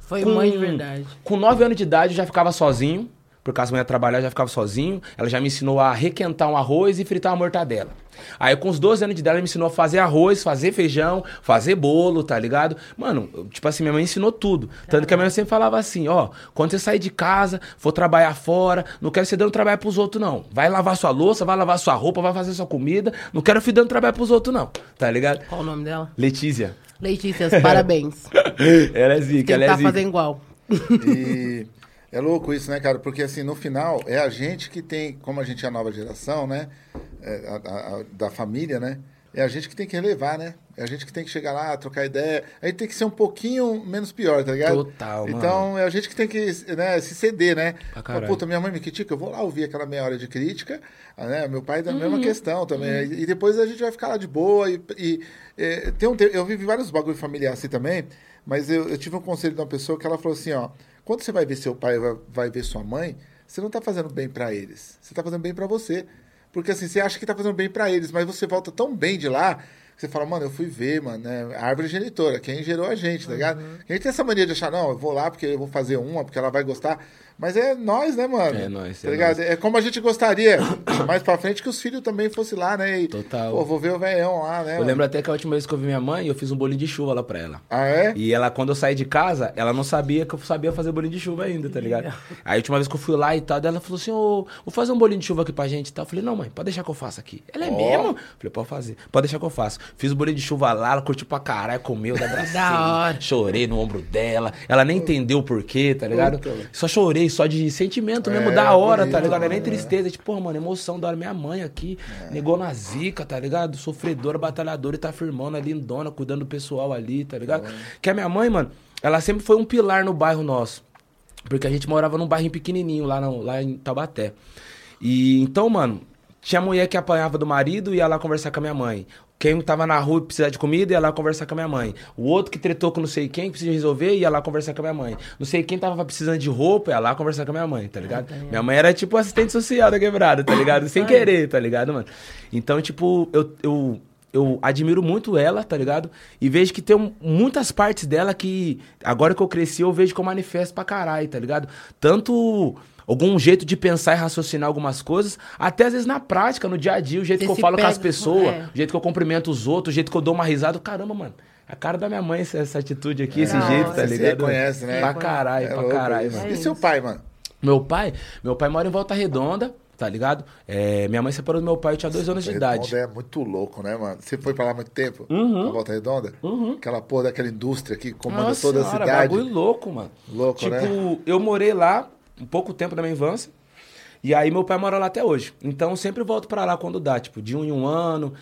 Foi com- mãe de verdade. Com 9 anos de idade eu já ficava sozinho, por causa da minha trabalhar eu já ficava sozinho. Ela já me ensinou a requentar um arroz e fritar uma mortadela. Aí com os 12 anos de idade ela me ensinou a fazer arroz, fazer feijão, fazer bolo, tá ligado? Mano, tipo assim, minha mãe ensinou tudo. Tanto que a minha mãe sempre falava assim, ó, quando você sair de casa, for trabalhar fora, não quero você dando trabalho pros outros não. Vai lavar sua louça, vai lavar sua roupa, vai fazer sua comida, não quero filho dando trabalho pros outros não, tá ligado? Qual o nome dela? Letícia. Letícia, parabéns. ela é zica, ela é Tentar zica. fazer igual. E é louco isso, né, cara? Porque assim, no final, é a gente que tem, como a gente é a nova geração, né? é, a- a- a- da família, né? É a gente que tem que relevar, né? É a gente que tem que chegar lá, trocar ideia. A gente tem que ser um pouquinho menos pior, tá ligado? Total, mano. Então, é a gente que tem que né, se ceder, né? Pra caralho. Puta, minha mãe me critica, eu vou lá ouvir aquela meia hora de crítica, ah, né? Meu pai da Uhum. mesma questão também. E depois a gente vai ficar lá de boa. E, e, é, tem um, eu vivi vários bagulho familiar assim também, mas eu, eu tive um conselho de uma pessoa que ela falou assim, ó, quando você vai ver seu pai, vai, vai ver sua mãe, você não tá fazendo bem pra eles, você tá fazendo bem pra você. Porque assim, você acha que tá fazendo bem pra eles, mas você volta tão bem de lá que você fala, mano, eu fui ver, mano, né? A árvore genitora, quem gerou a gente, tá ligado? A gente tem essa mania de achar, não, eu vou lá porque eu vou fazer uma, porque ela vai gostar. Mas é nós, né, mano? É nós, Tá é ligado? É como a gente gostaria mais pra frente que os filhos também fossem lá, né? E, Total. Pô, vou ver o velhão lá, né? Eu mano? lembro até que a última vez que eu vi minha mãe, eu fiz um bolinho de chuva lá pra ela. Ah, é? E ela, quando eu saí de casa, ela não sabia que eu sabia fazer bolinho de chuva ainda, tá ligado? Aí a última vez que eu fui lá e tal, ela falou assim, ô, vou fazer um bolinho de chuva aqui pra gente e tal. Eu falei, não, mãe, pode deixar que eu faça aqui. Ela é Ó. mesmo? Eu falei, pode fazer. Pode deixar que eu faço. Fiz o bolinho de chuva lá, ela curtiu pra caralho, comeu, da abracei, Da hora. chorei no ombro dela. Ela nem entendeu o porquê, tá ligado? Puta. Só chorei, só de sentimento mesmo, É, da hora, bonito, tá ligado? Não é nem tristeza, tipo, porra, mano, emoção da hora. Minha mãe aqui, negou na zica, tá ligado? Sofredora, batalhadora e tá firmando ali, lindona, cuidando do pessoal ali, tá ligado? Que a minha mãe, mano, ela sempre foi um pilar no bairro nosso. Porque a gente morava num bairro pequenininho lá, no- lá em Taubaté. E então, mano, tinha mulher que apanhava do marido e ia lá conversar com a minha mãe. Quem tava na rua e precisava de comida ia lá conversar com a minha mãe. O outro que tretou com não sei quem, que precisa resolver, ia lá conversar com a minha mãe. Não sei quem tava precisando de roupa, ia lá conversar com a minha mãe, tá ligado? Minha mãe era tipo assistente social da quebrada, tá ligado? Sem querer, tá ligado, mano? Então, tipo, eu, eu, eu admiro muito ela, tá ligado? E vejo que tem muitas partes dela que, agora que eu cresci, eu vejo que eu manifesto pra caralho, tá ligado? Tanto algum jeito de pensar e raciocinar algumas coisas, até às vezes na prática, no dia a dia, o jeito Você que eu falo com as pega- pessoas, é. o jeito que eu cumprimento os outros, o jeito que eu dou uma risada. Caramba, mano. A cara da minha mãe, essa, essa atitude aqui, esse Da jeito, tá Você ligado? reconhece, né? Pra caralho, É pra caralho, mano. E seu pai, mano? Meu pai, meu pai mora em Volta Redonda, tá ligado? É, minha mãe separou do meu pai, eu tinha dois anos de idade. É muito louco, né, mano? Você foi pra lá há muito tempo? Uhum. Na Volta Redonda? Aquela porra daquela indústria que comanda Nossa toda a senhora, cidade. bagulho louco, mano. Louco, tipo, né? eu morei lá um pouco tempo da minha infância. E aí meu pai mora lá até hoje. Então eu sempre volto pra lá quando dá, tipo, de um em um ano.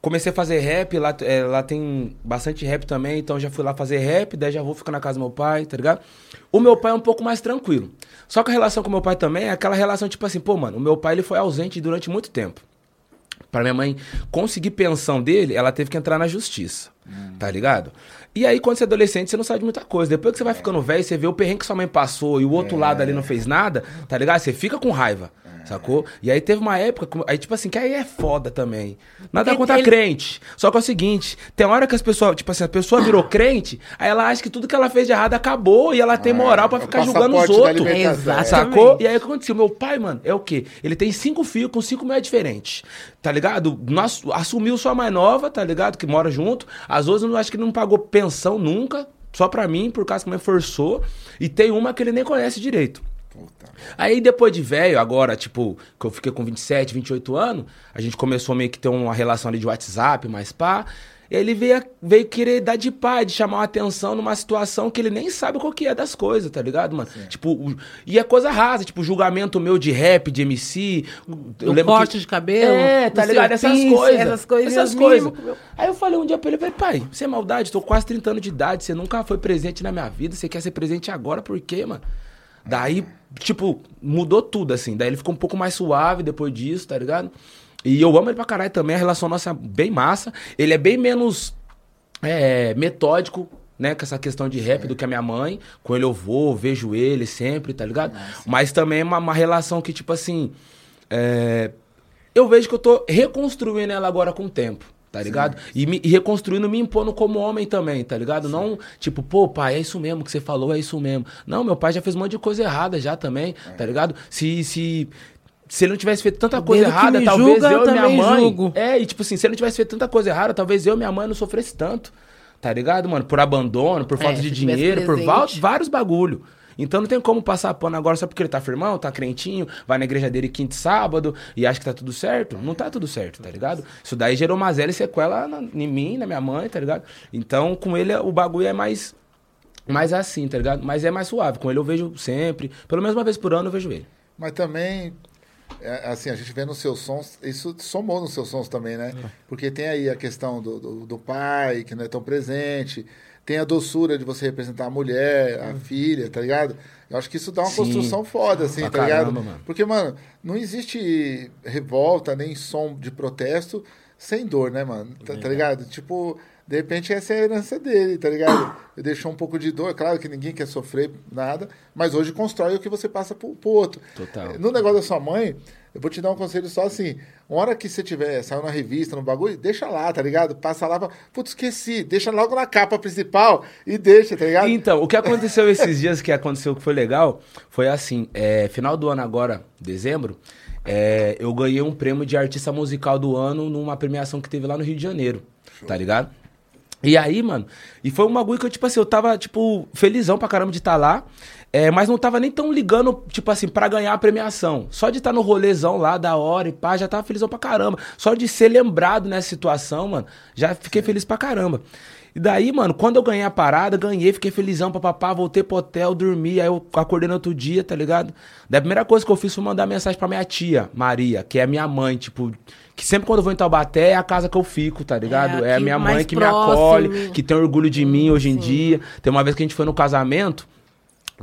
Comecei a fazer rap, lá, é, lá tem bastante rap também, então já fui lá fazer rap, daí já vou ficar na casa do meu pai, tá ligado? O meu pai é um pouco mais tranquilo. Só que a relação com meu pai também é aquela relação, tipo assim, pô, mano, o meu pai ele foi ausente durante muito tempo. Pra minha mãe conseguir pensão dele, ela teve que entrar na justiça. Tá ligado? E aí, quando você é adolescente, você não sabe de muita coisa. Depois que você vai ficando velho, você vê o perrengue que sua mãe passou e o outro lado ali não fez nada, tá ligado? Você fica com raiva. Sacou? E aí teve uma época, aí tipo assim, que aí é foda também. Nada Ele- contra ele- crente. Só que é o seguinte, tem hora que as pessoas, tipo assim, a pessoa virou crente, aí ela acha que tudo que ela fez de errado acabou e ela tem moral pra é ficar julgando os outros. Exato. Sacou? E aí o que aconteceu? Meu pai, mano, é o quê? Ele tem cinco filhos com cinco mulheres diferentes. Tá ligado? Nós, assumiu sua mais nova, tá ligado? Que mora junto. As outras eu acho que ele não pagou pensão nunca. Só pra mim, por causa que a mãe forçou. E tem uma que ele nem conhece direito. Aí depois de velho, agora, tipo, que eu fiquei com 27, 28 anos, a gente começou meio que ter uma relação ali de WhatsApp, mais pá. Ele veio, veio querer dar de pai, de chamar uma atenção numa situação que ele nem sabe qual que é das coisas, tá ligado, mano? Tipo, o- e é coisa rasa, tipo, julgamento meu de rap, de MC. Eu O corte de cabelo, É, tá ligado? Essas coisas. essas coisinhas Essas coisas. Aí eu falei um dia pra ele, falei, pai, sem maldade, tô quase 30 anos de idade, você nunca foi presente na minha vida, você quer ser presente agora, por quê, mano? Daí, tipo, mudou tudo, assim. Daí ele ficou um pouco mais suave depois disso, tá ligado? E eu amo ele pra caralho também, a relação nossa é bem massa. Ele é bem menos é, metódico, né, com essa questão de rap do que a minha mãe. Com ele eu vou, vejo ele sempre, tá ligado? Mas também é uma, uma relação que, tipo assim, é, eu vejo que eu tô reconstruindo ela agora com o tempo. Tá ligado? E, me, e reconstruindo, me impondo como homem também, tá ligado? Não, tipo, pô, pai, é isso mesmo que você falou, é isso mesmo. Não, meu pai já fez um monte de coisa errada já também, tá ligado? Se, se, se ele não tivesse feito tanta coisa errada, talvez julga, eu eu e minha mãe. julgo. É, e tipo assim, se ele não tivesse feito tanta coisa errada, talvez eu e minha mãe não sofresse tanto. Tá ligado, mano? Por abandono, por É, falta de se tivesse dinheiro, por vários bagulho. Então não tem como passar pano agora só porque ele tá firmão, tá crentinho, vai na igreja dele quinta e sábado e acha que tá tudo certo. Não tá tudo certo, tá ligado? Isso daí gerou uma zela e sequela na- em mim, na minha mãe, tá ligado? Então com ele o bagulho é mais, mais assim, tá ligado? Mas é mais suave. Com ele eu vejo sempre, pelo menos uma vez por ano eu vejo ele. Mas também, é, assim, a gente vê nos seus sons, isso somou nos seus sons também, né? É. Porque tem aí a questão do, do, do pai, que não é tão presente, tem a doçura de você representar a mulher, a filha, tá ligado? Eu acho que isso dá uma Hum. Sim. construção foda, assim, Pra tá ligado? caramba, mano. Porque, mano, não existe revolta nem som de protesto sem dor, né, mano? Tá, tá ligado? Tipo, de repente essa é a herança dele, tá ligado? Ele deixou um pouco de dor, claro que ninguém quer sofrer nada, mas hoje constrói o que você passa pro, pro outro. Total. No negócio da sua mãe, eu vou te dar um conselho só assim. Uma hora que você tiver, saiu na revista, no bagulho, deixa lá, tá ligado? Passa lá pra. Putz, esqueci. Deixa logo na capa principal e deixa, tá ligado? Então, o que aconteceu esses dias que aconteceu que foi legal foi assim: é, final do ano agora, dezembro, é, eu ganhei um prêmio de artista musical do ano numa premiação que teve lá no Rio de Janeiro, tá ligado? E aí, mano, e foi um bagulho que eu, tipo assim, eu tava, tipo, felizão pra caramba de estar lá, é, mas não tava nem tão ligando, tipo assim, pra ganhar a premiação. Só de estar no rolezão lá, da hora e pá, já tava felizão pra caramba. Só de ser lembrado nessa situação, mano, já fiquei feliz pra caramba. E daí, mano, quando eu ganhei a parada, ganhei, fiquei felizão, papapá, voltei pro hotel, dormi, aí eu acordei no outro dia, tá ligado? Daí a primeira coisa que eu fiz foi mandar mensagem pra minha tia, Maria, que é minha mãe, tipo, que sempre quando eu vou em Taubaté é a casa que eu fico, tá ligado? É, É, a minha mãe que me próximo. acolhe, que tem orgulho de mim hoje em dia. Tem uma vez que a gente foi no casamento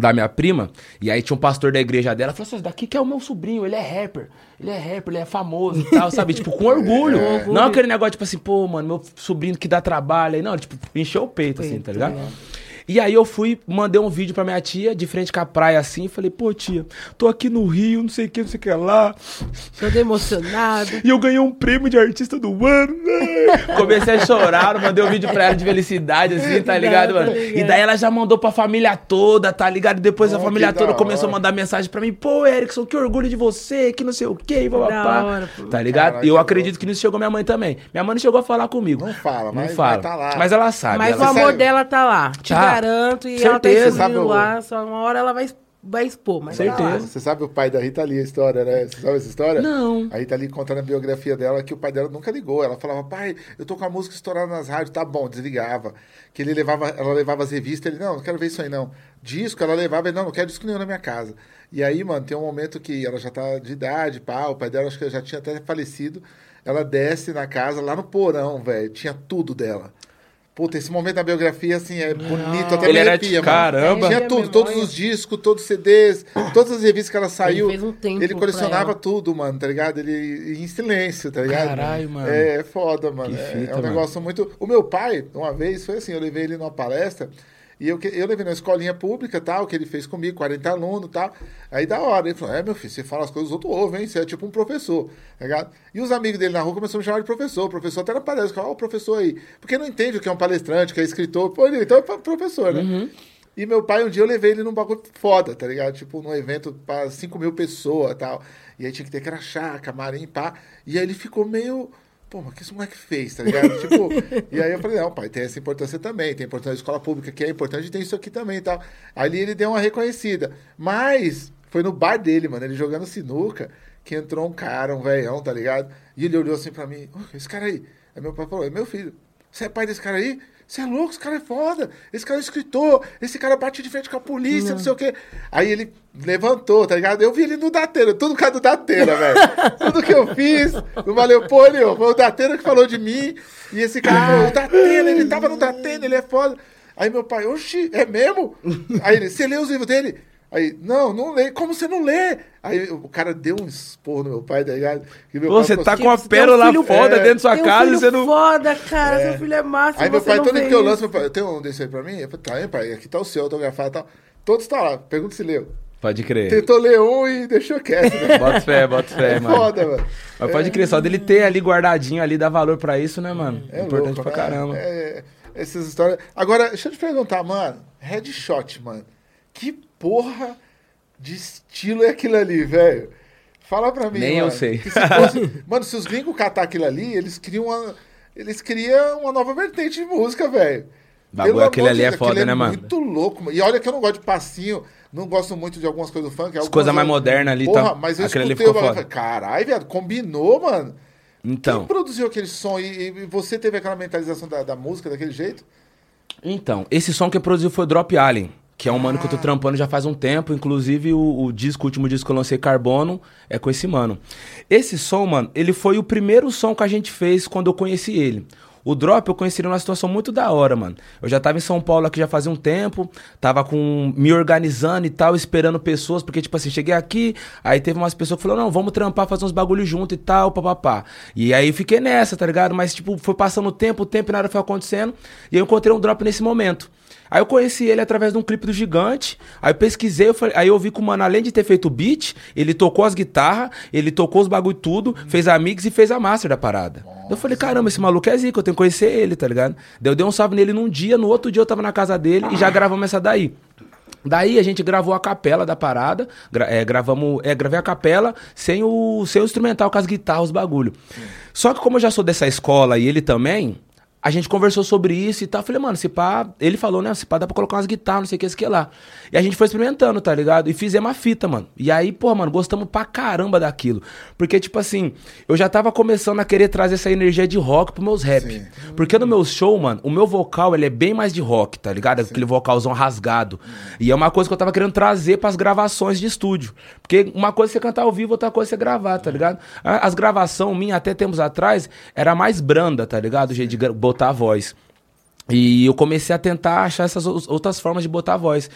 da minha prima, e aí tinha um pastor da igreja dela, falou assim, "Esse daqui que é o meu sobrinho, ele é rapper, ele é rapper, ele é famoso e tal, sabe? Tipo, com orgulho. Não aquele negócio, tipo assim, pô, mano, meu sobrinho que dá trabalho aí. Não, ele, tipo, encheu o peito, assim, tá ligado? E aí eu fui, mandei um vídeo pra minha tia, de frente com a praia assim, e falei, pô, tia, tô aqui no Rio, não sei o que, não sei o que lá. Todo emocionado. E eu ganhei um prêmio de artista do ano. né? Comecei a chorar, mandei um vídeo pra ela de felicidade, assim, tá ligado, mano? E daí ela já mandou pra família toda, tá ligado? E depois a Oh, família que toda da começou a mandar mensagem pra mim, pô, Erickson, que orgulho de você, que não sei o quê, papapá. Tá ligado? Caraca, e eu que acredito que nisso chegou minha mãe também. Minha mãe não chegou a falar comigo. Não fala, Não mas fala. vai tá lá. Mas ela sabe. Mas ela o amor dela tá lá. Tá. Garanto. E ela tá Certeza. Sabe lá. Só uma hora ela vai, vai expor. Mas. Certeza. Você sabe o pai da Rita Lee, a história, né? Você sabe essa história? Não. A Rita Lee conta na biografia dela que o pai dela nunca ligou. Ela falava, pai, eu tô com a música estourada nas rádios. Tá bom, desligava. Que ele levava, ela levava as revistas, ele, não, não quero ver isso aí não. Disco, ela levava, ele, não, não quero disco nenhum na minha casa. E aí, mano, tem um momento que ela já tá de idade, pá, o pai dela acho que já tinha até falecido. Ela desce na casa, lá no porão, velho, tinha tudo dela. Puta, esse momento da biografia, assim, é bonito, até Ele me era arrepia, de mano. caramba. Tinha É, tudo, todos os discos, todos os CDs, todas as revistas que ela saiu. fez um tempo ele colecionava tudo, mano, tá ligado? Ele em silêncio, tá ligado? Caralho, mano. É, é foda, mano. Que É- fita, é um mano. negócio muito. O meu pai, uma vez, foi assim, eu levei ele numa palestra E eu, eu levei na escolinha pública, tal, que ele fez comigo, 40 alunos, tal. Aí da hora, ele falou, é, meu filho, você fala as coisas, os outros ouvem, hein? Você é tipo um professor, tá ligado? E os amigos dele na rua começaram a me chamar de professor. O professor até na palestra, ó, o professor aí. Porque não entende o que é um palestrante, o que é escritor. Pô, ele, então é pro- professor, né? E meu pai, um dia eu levei ele num bagulho foda, tá ligado? Tipo, num evento pra 5 mil pessoas e tal. E aí tinha que ter crachá, camarim, pá. E aí ele ficou meio. Pô, mas o que esse moleque fez, tá ligado? tipo, e aí eu falei, não, pai, tem essa importância também, tem importância da escola pública, que é importante, tem isso aqui também e tal. Ali ele deu uma reconhecida. Mas foi no bar dele, mano, ele jogando sinuca, que entrou um cara, um velhão, tá ligado? E ele olhou assim pra mim, "Ô, esse cara aí. Aí meu pai falou, é meu filho. Você é pai desse cara aí? Você é louco, esse cara é foda. Esse cara é escritor. Esse cara bate de frente com a polícia, não, sei o quê. Aí ele levantou, tá ligado? Eu vi ele no Datena, tudo causa do Datena, velho. tudo que eu fiz, não valeu pô nenhum. Foi o Datena que falou de mim. E esse cara falou, o Datena, ele tava no Datena, ele é foda. Aí meu pai, oxi, é mesmo? Aí ele, você lê os livros dele? Aí, não, não lê. Como você não lê? Aí o cara deu um esporro no meu pai, tá ligado? Pô, pai você tá assim, com uma um pérola filho- foda é, dentro da sua Tem um casa e você não. foda, cara. Seu filho é massa. Aí meu você pai, todo que eu lanço, meu pai, tem um desse aí pra mim? Eu falei, tá aí, pai, aqui tá o seu autografado e tal. Todos tá lá, pergunta se leu. Pode crer. Tentou ler um e deixou quieto, né? Bota fé, bota fé, É mano. foda, mano. Mas pode crer, só dele ter ali guardadinho ali, dá valor pra isso, né, mano? É Importante louco, pra né? caramba. É, essas histórias. Agora, deixa eu te perguntar, mano. Headshot, mano. Que porra de estilo é aquilo ali, velho? Fala pra mim, Nem eu mano. sei. Que se fosse- mano, se os gringos catar aquilo ali, eles criam uma. Eles criam uma nova vertente de música, velho. Bagulho, aquele ali é foda, aquele né, mano? muito louco. mano. E olha que eu não gosto de passinho, não gosto muito de algumas coisas do funk. As coisas mais modernas ali, Porra, tá? mas eu Aquele ali escutei o ficou bagulho e foda. falei, caralho, viado, combinou, mano. Então. Quem produziu aquele som e, e você teve aquela mentalização da, da música daquele jeito? Então, esse som que produziu foi o Drop Alien, que é um mano que eu tô trampando já faz um tempo. Inclusive, o, o disco, o último disco que eu lancei, Carbono, é com esse mano. Esse som, mano, ele foi o primeiro som que a gente fez quando eu conheci ele. O Drop eu conheci ele numa situação muito da hora, mano. Eu já tava em São Paulo aqui já fazia um tempo, tava com me organizando e tal, esperando pessoas, porque tipo assim, cheguei aqui, aí teve umas pessoas que falaram: "Não, vamos trampar, fazer uns bagulho junto e tal, papapá". E aí fiquei nessa, tá ligado? Mas tipo, foi passando o tempo, o tempo e nada foi acontecendo, e eu encontrei um Drop nesse momento. Aí eu conheci ele através de um clipe do Gigante. Aí eu pesquisei, eu falei- aí eu vi que o mano, além de ter feito o beat, ele tocou as guitarras, ele tocou os bagulho tudo, fez a mix e fez a master da parada. Eu falei, caramba, esse maluco é zica, eu tenho que conhecer ele, tá ligado? Daí eu dei um salve nele num dia, no outro dia eu tava na casa dele e já gravamos essa daí. Daí a gente gravou a capela da parada, gra- é, gravamos, é, gravei a capela sem o, sem o instrumental, com as guitarras, os bagulho. Só que como eu já sou dessa escola e ele também, a gente conversou sobre isso e tal. Falei, mano, se pá, ele falou, né? Se pá, dá pra colocar umas guitarras, não sei o que, isso que lá. E a gente foi experimentando, tá ligado? E fizemos uma fita, mano. E aí, pô, mano, gostamos pra caramba daquilo. Porque, tipo assim, eu já tava começando a querer trazer essa energia de rock pros meus rap. Porque no meu show, mano, o meu vocal, ele é bem mais de rock, tá ligado? Aquele vocalzão rasgado. E é uma coisa que eu tava querendo trazer pras gravações de estúdio. Porque uma coisa é você cantar ao vivo, outra coisa é você gravar, tá ligado? A- As gravações minha até tempos atrás era mais branda, tá ligado? O jeito de botar a voz. E eu comecei a tentar achar essas ou- outras formas de botar a voz.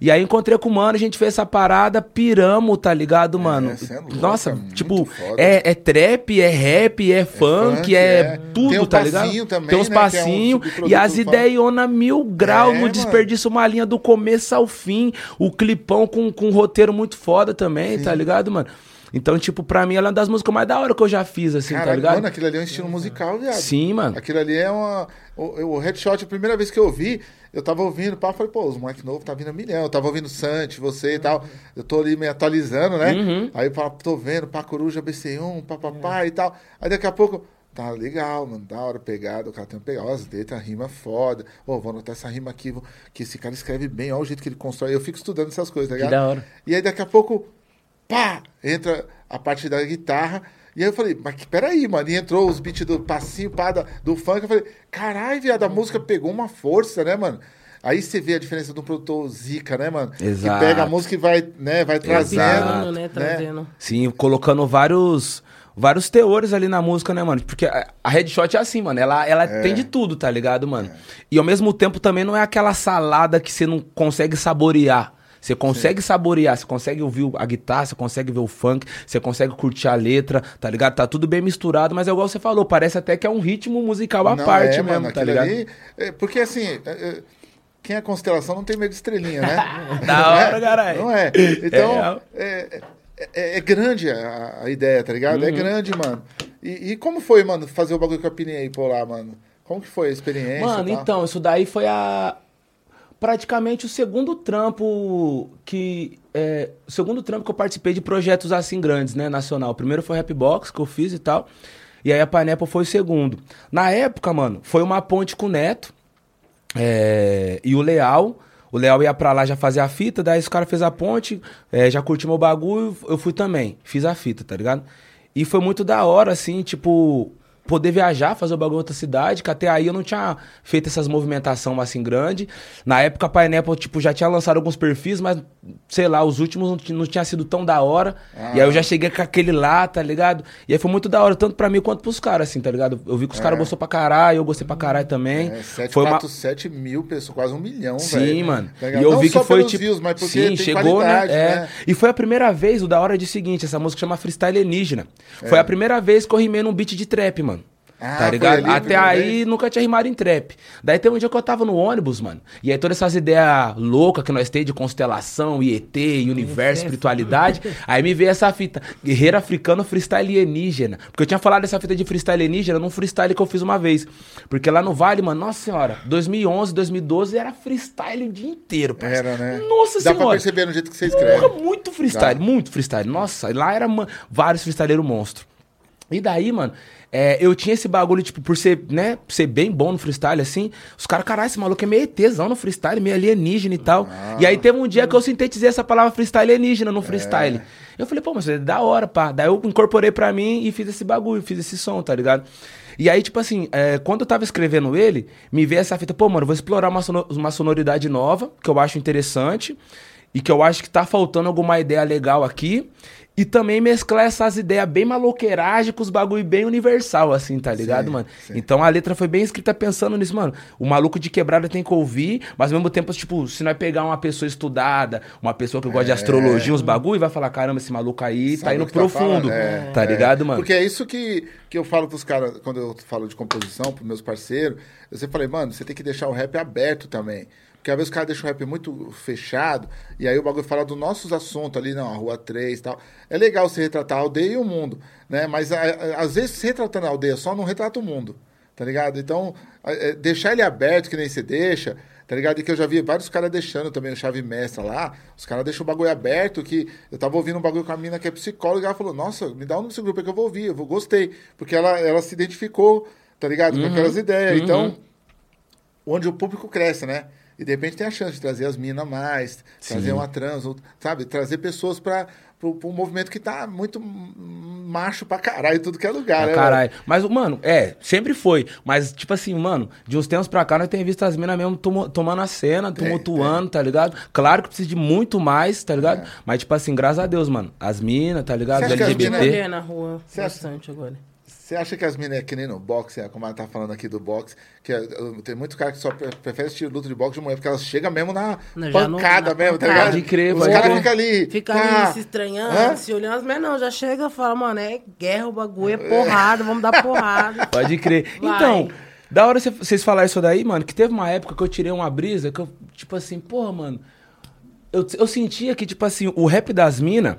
E aí encontrei com o mano, a gente fez essa parada, piramos, tá ligado, mano? cê é louco, Nossa, é tipo, é, é trap, é rap, é, funk, funk, é, é. tudo, tá ligado? passinho também, Tem uns né, que é um passinhos e as ideias mil grau, É, no desperdício, uma linha do começo ao fim, o clipão com, com um roteiro muito foda também, tá ligado, mano? Então, tipo, pra mim, ela é uma das músicas mais da hora que eu já fiz, assim, tá Caralho, ligado? mano, aquilo ali é um estilo musical, viado. Sim, mano. Aquilo ali é uma. O, o headshot, a primeira vez que eu vi, eu tava ouvindo, pá, falei, pô, os moleque novo tá vindo a milhão. Eu tava ouvindo Sante, você e tal. Eu tô ali me atualizando, né? Uhum. Aí eu falo, tô vendo, pá, Coruja BC1, pá, pá, pá e tal. Aí daqui a pouco. Tá legal, mano, da hora, pegada, o cara tem que pegar as letras, rima foda. Ô, vou anotar essa rima aqui, que esse cara escreve bem, olha o jeito que ele constrói. Eu fico estudando essas coisas, tá ligado? da hora. E aí daqui a pouco, pá, entra a parte da guitarra. E aí eu falei, mas peraí, mano. E entrou os beats do passinho, pá, da- do funk. Eu falei, caralho, viado, a música pegou uma força, né, mano? Aí você vê a diferença do produtor Zica, né, mano? Exato. Que pega a música e vai, né, vai trazendo. Piano, né? né? Trazendo. Sim, colocando vários vários teores ali na música, né, mano? Porque a, a Headshot é assim, mano. Ela, ela tem de tudo, tá ligado, mano? E ao mesmo tempo também não é aquela salada que você não consegue saborear. Você consegue saborear, você consegue ouvir a guitarra, você consegue ver o funk, você consegue curtir a letra, tá ligado? Tá tudo bem misturado, mas é igual você falou, parece até que é um ritmo musical à Não, parte é, mesmo, mano, tá ligado? ali- é, porque assim, é, é, quem é constelação não tem medo de estrelinha, né? Da Não hora, é? caralho. Não é? Então, é, é, é grande a, a ideia, tá ligado? É Uhum. grande, mano. E, e como foi, mano, fazer o bagulho com a Pini aí, pô, lá, mano? Como que foi a experiência? Mano, então, isso daí foi a. Praticamente o segundo trampo que. É, o segundo trampo que eu participei de projetos assim grandes, né? Nacional. O primeiro foi Rapbox, que eu fiz e tal. E aí a Pineapple foi o segundo. Na época, mano, foi uma ponte com o Neto. é, e o Leal. O Leal ia pra lá já fazer a fita, daí esse cara fez a ponte, é, já curtiu meu bagulho, eu fui também. Fiz a fita, tá ligado? E foi muito da hora, assim, tipo, poder viajar, fazer o bagulho em outra cidade, que até aí eu não tinha feito essas movimentação assim grande. Na época a Pineapple, tipo, já tinha lançado alguns perfis, mas, sei lá, os últimos não, não tinha sido tão da hora. E aí eu já cheguei com aquele lá, tá ligado? E aí foi muito da hora, tanto pra mim quanto pros caras, assim, tá ligado? Eu vi que os caras gostou pra caralho, eu gostei pra caralho também. É, foi uma... 747 mil pessoas, quase um milhão, Sim, velho. mano. Tá e eu Não vi que foi tipo. views, mas porque sim, chegou, qualidade, né? É. né? E foi a primeira vez, o da hora é o seguinte: essa música chama Freestyle Alienígena. Foi a primeira vez que eu rimei num beat de trap, mano. Ah, tá ligado? ali Até aí vez? nunca tinha rimado em trap. Daí tem um dia que eu tava no ônibus, mano. E aí todas essas ideias loucas que nós temos de constelação, ET, e universo, espiritualidade. aí me veio essa fita. Guerreiro africano freestyle alienígena. Porque eu tinha falado dessa fita de freestyle alienígena num freestyle que eu fiz uma vez. Porque lá no Vale, mano, nossa senhora, 2011, 2012 era freestyle o dia inteiro, parceiro. Era, né? Nossa Dá pra senhora. perceber no jeito que você escreve. Porra, muito freestyle, muito freestyle. Nossa, lá era vários freestyleiros monstro. E daí, mano, é, eu tinha esse bagulho, tipo, por ser, né, ser bem bom no freestyle, assim, os caras, caralho, esse maluco é meio ETzão no freestyle, meio alienígena e tal. E aí teve um dia que eu sintetizei essa palavra freestyle alienígena no freestyle. Eu falei, pô, mas é da hora, pá. Daí eu incorporei pra mim e fiz esse bagulho, fiz esse som, tá ligado? E aí, tipo assim, é, quando eu tava escrevendo ele, me veio essa fita, pô, mano, vou explorar uma, uma sonoridade nova, que eu acho interessante, e que eu acho que tá faltando alguma ideia legal aqui. E também mesclar essas ideias bem maloqueiragem com os bagulho bem universal, assim, tá ligado, mano? Então a letra foi bem escrita pensando nisso, mano. O maluco de quebrada tem que ouvir, mas ao mesmo tempo, tipo, se nós pegar uma pessoa estudada, uma pessoa que gosta de astrologia, uns bagulho, vai falar, caramba, esse maluco aí tá Sabe indo o que tá profundo. falando? É, tá é. ligado, mano? Porque é isso que, que eu falo pros caras, quando eu falo de composição, pros meus parceiros, eu sempre falei, mano, você tem que deixar o rap aberto também. Porque às vezes os caras deixam o rap muito fechado, e aí o bagulho fala dos nossos assuntos ali, não, a Rua 3 e tal. É legal você retratar a aldeia e o mundo, né? Mas a- a- às vezes se retratando a aldeia só não retrata o mundo, tá ligado? Então, é, deixar ele aberto, que nem você deixa, tá ligado? E que eu já vi vários caras deixando também o chave mestra lá, os caras deixam o bagulho aberto, que eu tava ouvindo um bagulho com a mina que é psicóloga, e ela falou, nossa, me dá um desse grupo aí que eu vou ouvir, eu vou, gostei, porque ela, ela se identificou, tá ligado? Com aquelas ideias. Então, onde o público cresce, né? E de repente tem a chance de trazer as minas mais, trazer uma trans, ou- sabe? Trazer pessoas para um movimento que tá muito macho pra caralho em tudo que é lugar, Pra né? caralho. Mas, mano, é, sempre foi. Mas, tipo assim, mano, de uns tempos pra cá, nós temos visto as minas mesmo tomo- tomando a cena, tumultuando, tá ligado? Claro que precisa de muito mais, tá ligado? Mas, tipo assim, graças a Deus, mano. As minas, tá ligado? Você acha que as mina- LGBT. na rua Você acha- bastante agora. Você acha que as minas é que nem no boxe, é, como ela tá falando aqui do boxe, que é, tem muito cara que só pre- prefere assistir luta de boxe de mulher, porque elas chegam mesmo na Não, pancada na mesmo, tá ligado? Pode crer, Os caras ficam ali. Fica tá, ali se estranhando, hã? se olhando, mas não, já chega e fala, mano, é guerra o bagulho, é porrada, vamos dar porrada. Pode crer. Vai. Então, da hora cê- vocês falarem isso daí, mano, que teve uma época que eu tirei uma brisa que eu, tipo assim, porra, mano. Eu, eu sentia que, tipo assim, o rap das minas.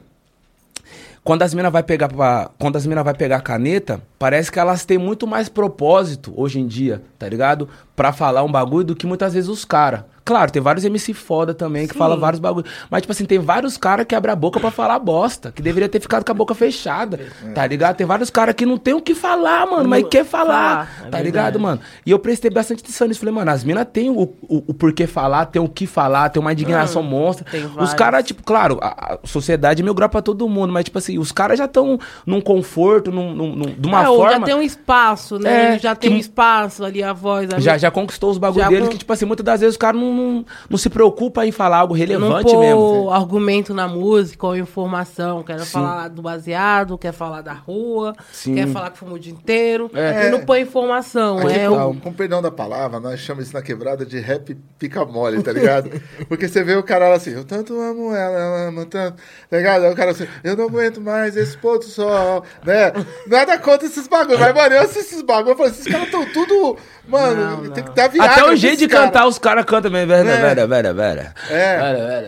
Quando as minas vai pegar pra, quando as minas vai pegar a caneta, parece que elas têm muito mais propósito hoje em dia, tá ligado? Pra falar um bagulho do que muitas vezes os caras. Claro, tem vários MC foda também que Sim. fala vários bagulhos. Mas, tipo assim, tem vários caras que abrem a boca pra falar bosta. Que deveria ter ficado com a boca fechada. Tá ligado? Tem vários caras que não tem o que falar, mano, mas quer falar. Falar, é tá ligado, mano? E eu prestei bastante atenção nisso. Falei, mano, as minas têm o, o, o porquê falar, tem o que falar, tem uma indignação monstra. tem Os caras, tipo, claro, a, a sociedade é meio grau pra todo mundo, mas, tipo assim, os caras já estão num conforto, num, num- num- de uma É, forma. Já tem um espaço, né? É, já tem que- um espaço ali, a voz. A Já, já conquistou os bagulhos Já deles con- que, tipo assim, muitas das vezes os caras não, não, não se preocupam em falar algo não relevante pôr mesmo. argumento na música ou informação. Quer Sim. falar do baseado, quer falar da rua, Sim. quer falar que fumou o dia inteiro. É. E não põe informação. É com, o... com perdão da palavra, nós chamamos isso na quebrada de rap pica mole, tá ligado? Porque você vê o cara lá assim, eu tanto amo ela, ela ama tanto, tá ligado? Aí o cara assim, eu não aguento mais esse do sol, né? Nada contra esses bagulhos, mas, mano, eu assisto esses bagulhos, eu falo, esses caras estão tudo, mano, Não, tem não. que dar viagem. Até o jeito de cara. cantar os caras cantam mesmo. também, vera, É. vera, vera, vera. É. Vera, vera,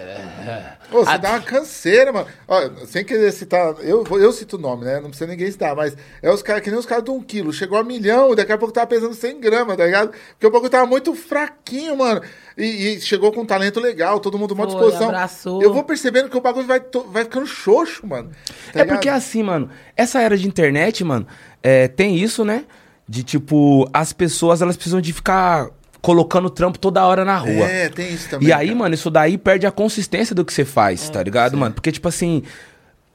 vera. Ô, você dá uma canseira, mano. Ó, sem querer citar, eu, eu cito o nome, né? Não precisa ninguém citar, mas é os caras que nem os caras de um quilo. Chegou a milhão, daqui a pouco tava pesando 100 gramas, tá ligado? Porque o bagulho tava muito fraquinho, mano. E, e chegou com um talento legal, todo mundo uma disposição. abraçou. Eu vou percebendo que o bagulho vai, to- vai ficando xoxo, mano. Tá É porque ligado? assim, mano, essa era de internet, mano, é, tem isso, né? De tipo, as pessoas elas precisam de ficar colocando trampo toda hora na rua. É, tem isso também. E aí, cara. mano, isso daí perde a consistência do que você faz, tá ligado, mano? Porque, tipo assim.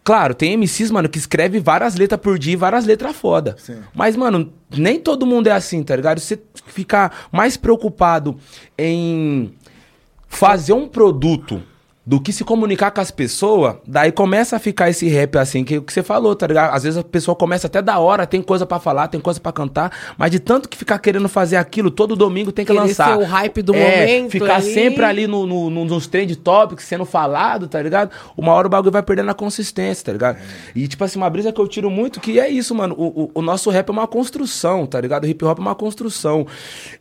Claro, tem MCs, mano, que escreve várias letras por dia e várias letras foda. Sim. Mas, mano, nem todo mundo é assim, tá ligado? Você ficar mais preocupado em fazer um produto do que se comunicar com as pessoas, daí começa a ficar esse rap assim, que é o que você falou, tá ligado? Às vezes a pessoa começa até da hora, tem coisa pra falar, tem coisa pra cantar, mas de tanto que ficar querendo fazer aquilo, todo domingo tem que Querer lançar. ser o hype do É, momento Ficar ali. sempre ali no, no- no- nos trend topics sendo falado, tá ligado? Uma hora o bagulho vai perdendo a consistência, tá ligado? E tipo assim, uma brisa que eu tiro muito que é isso, mano. O, o- o nosso rap é uma construção, tá ligado? O hip hop é uma construção.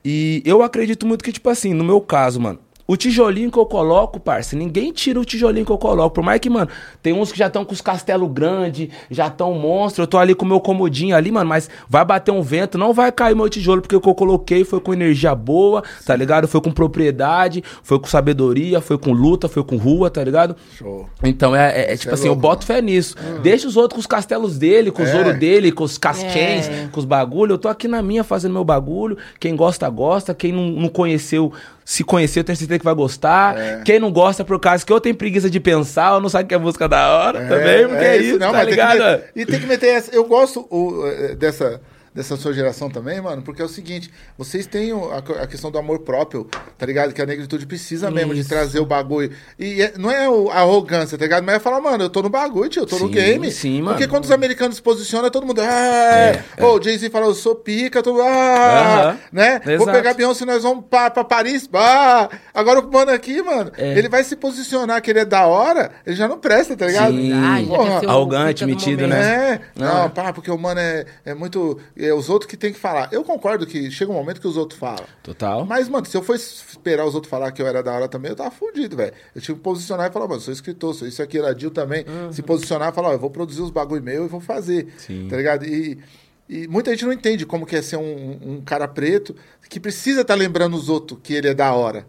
E eu acredito muito que, tipo assim, no meu caso, mano. O tijolinho que eu coloco, parça, ninguém tira o tijolinho que eu coloco. Por mais que, mano, tem uns que já estão com os castelos grandes, já estão monstro. Eu tô ali com o meu comodinho ali, mano, mas vai bater um vento, não vai cair meu tijolo, porque o que eu coloquei foi com energia boa, tá ligado? Foi com propriedade, foi com sabedoria, foi com luta, foi com rua, tá ligado? Show. Então é, é- é tipo é assim, eu louco, boto fé nisso. Deixa os outros com os castelos dele, com os É. ouro dele, com os É. com os bagulho. Eu tô aqui na minha fazendo meu bagulho. Quem gosta, gosta. Quem não, não conheceu, se conheceu, tenho certeza que vai gostar. Quem não gosta, por causa que eu tenho preguiça de pensar, ou não sabe que é música da hora também, porque é, isso, tá mas tem que ligado? met- e tem que meter essa. Eu gosto o, eh, dessa, dessa sua geração também, mano, porque é o seguinte: vocês têm a, a questão do amor próprio, tá ligado? Que a negritude precisa mesmo de Isso. trazer o bagulho. E é- não é o- a arrogância, tá ligado? Mas é falar, mano, eu tô no bagulho, tio, eu tô no Sim, game. sim, Porque mano. quando os americanos se posicionam, todo mundo. Ah, É, Ô, o Jay-Z fala, eu sou pica, todo mundo. Ah, Aham. né? Vou Exato. pegar Beyoncé, nós vamos pra, pra Paris. Ah, agora o mano aqui, mano, É. ele vai se posicionar que ele é da hora, ele já não presta, tá ligado? Sim. Ah, Arrogante, metido, momento. né? É, não, Ah. pá, porque o mano é, é muito. É os outros que tem que falar. Eu concordo que chega um momento que os outros falam. Total. Mas, mano, se eu fosse esperar os outros falar que eu era da hora também, eu tava fudido, velho. Eu tinha que posicionar e falar, mano, sou escritor, sou isso aqui, era Dil também. Se posicionar e falar, ó, eu vou produzir os bagulho meu e vou fazer. Sim. Tá ligado? E, e muita gente não entende como que é ser um, um cara preto que precisa estar lembrando os outros que ele é da hora.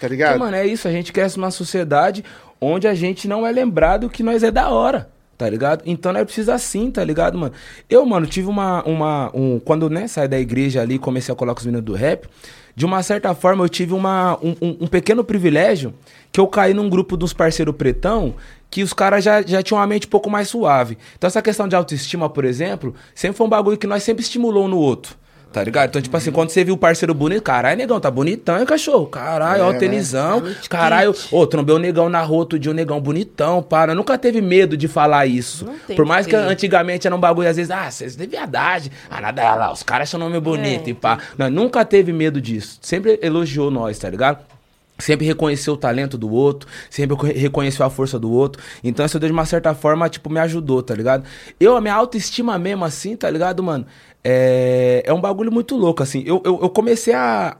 Tá ligado? Porque, mano, é isso. A gente cresce numa sociedade onde a gente não é lembrado que nós é da hora. Tá ligado? Então nós precisa assim, tá ligado, mano? Eu, mano, tive uma. uma um, quando, né, saí da igreja ali comecei a colocar os meninos do rap, de uma certa forma eu tive uma, um, um- um pequeno privilégio que eu caí num grupo dos parceiros pretão que os caras já, já tinham uma mente um pouco mais suave. Então essa questão de autoestima, por exemplo, sempre foi um bagulho que nós sempre estimulou um no outro. Tá ligado? Então, tipo assim, quando você viu o parceiro bonito, caralho, negão, tá bonitão, hein, cachorro? Caralho, ó, É, o tenisão. né? Caralho, ô, trombei o negão na rua outro dia, um negão bonitão, para. Nunca teve medo de falar isso. Por mais que que antigamente era um bagulho, às vezes, ah, vocês de viadagem. Ah, nada lá, os caras acham nome bonito É. e pá. Não, nunca teve medo disso. Sempre elogiou nós, tá ligado? Sempre reconheceu o talento do outro, sempre reco- reconheceu a força do outro. Então isso de uma certa forma, tipo, me ajudou, tá ligado? Eu, a minha autoestima mesmo, assim, tá ligado, mano? É, é um bagulho muito louco, assim. Eu, eu, eu comecei a,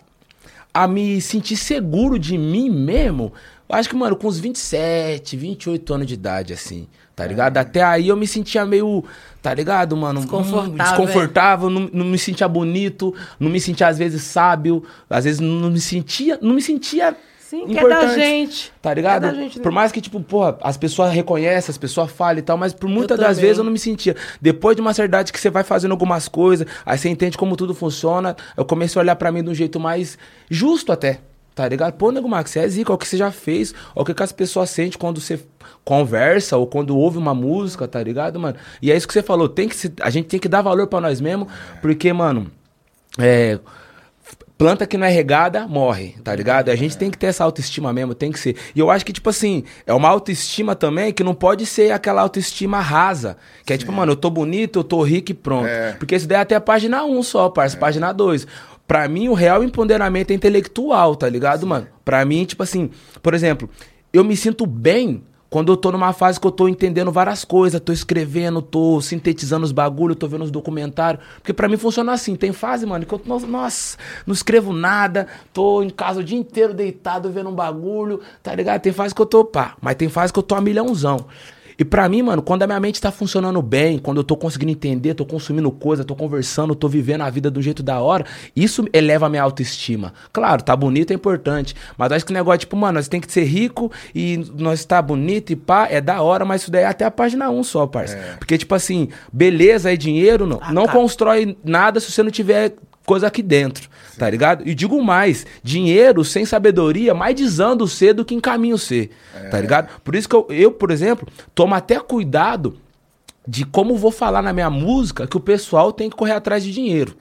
a me sentir seguro de mim mesmo. Acho que, mano, com uns 27, 28 anos de idade, assim, tá ligado? Até aí eu me sentia meio, tá ligado, mano? Hum, Desconfortável, Desconfortável, não, não me sentia bonito, não me sentia, às vezes, sábio, às vezes não me sentia, não me sentia Sim, que é da importante, gente. Tá ligado? É da gente, né? por mais que, tipo, porra, as pessoas reconhecem, as pessoas falam e tal, mas por muitas das vezes eu não me sentia. Depois de uma certa idade que você vai fazendo algumas coisas, aí você entende como tudo funciona, eu comecei a olhar pra mim de um jeito mais justo até. Tá ligado? Pô, Nego Max, você é zica, é o que você já fez, é o que, que as pessoas sentem quando você conversa ou quando ouve uma música, tá ligado, mano? E é isso que você falou, tem que se- a gente tem que dar valor pra nós mesmo, porque, mano, é, planta que não é regada, morre, tá ligado? A gente tem que ter essa autoestima mesmo, tem que ser. E eu acho que, tipo assim, é uma autoestima também que não pode ser aquela autoestima rasa. Que é tipo, mano, eu tô bonito, eu tô rico e pronto. É. Porque isso daí é até a página 1 só, parça, página 2. Pra mim, o real empoderamento é intelectual, tá ligado, mano? Pra mim, tipo assim, por exemplo, eu me sinto bem Quando eu tô numa fase que eu tô entendendo várias coisas, tô escrevendo, tô sintetizando os bagulhos, tô vendo os documentários. Porque pra mim funciona assim. Tem fase, mano, que eu, no- nossa, não escrevo nada, tô em casa o dia inteiro deitado vendo um bagulho, tá ligado? Tem fase que eu tô pá, mas tem fase que eu tô a milhãozão. E pra mim, mano, quando a minha mente tá funcionando bem, quando eu tô conseguindo entender, tô consumindo coisa, tô conversando, tô vivendo a vida do jeito da hora, isso eleva a minha autoestima. Claro, tá bonito é importante, mas acho que o negócio, tipo, mano, nós tem que ser rico e nós tá bonito e pá, é da hora, mas isso daí é até a página 1 só, parça. Porque, tipo assim, beleza e dinheiro não, não constrói nada se você não tiver coisa aqui dentro, tá ligado? E digo mais, dinheiro sem sabedoria mais desanda o ser do que encaminha o ser, tá ligado? Por isso que eu, eu, por exemplo, tomo até cuidado de como vou falar na minha música que o pessoal tem que correr atrás de dinheiro.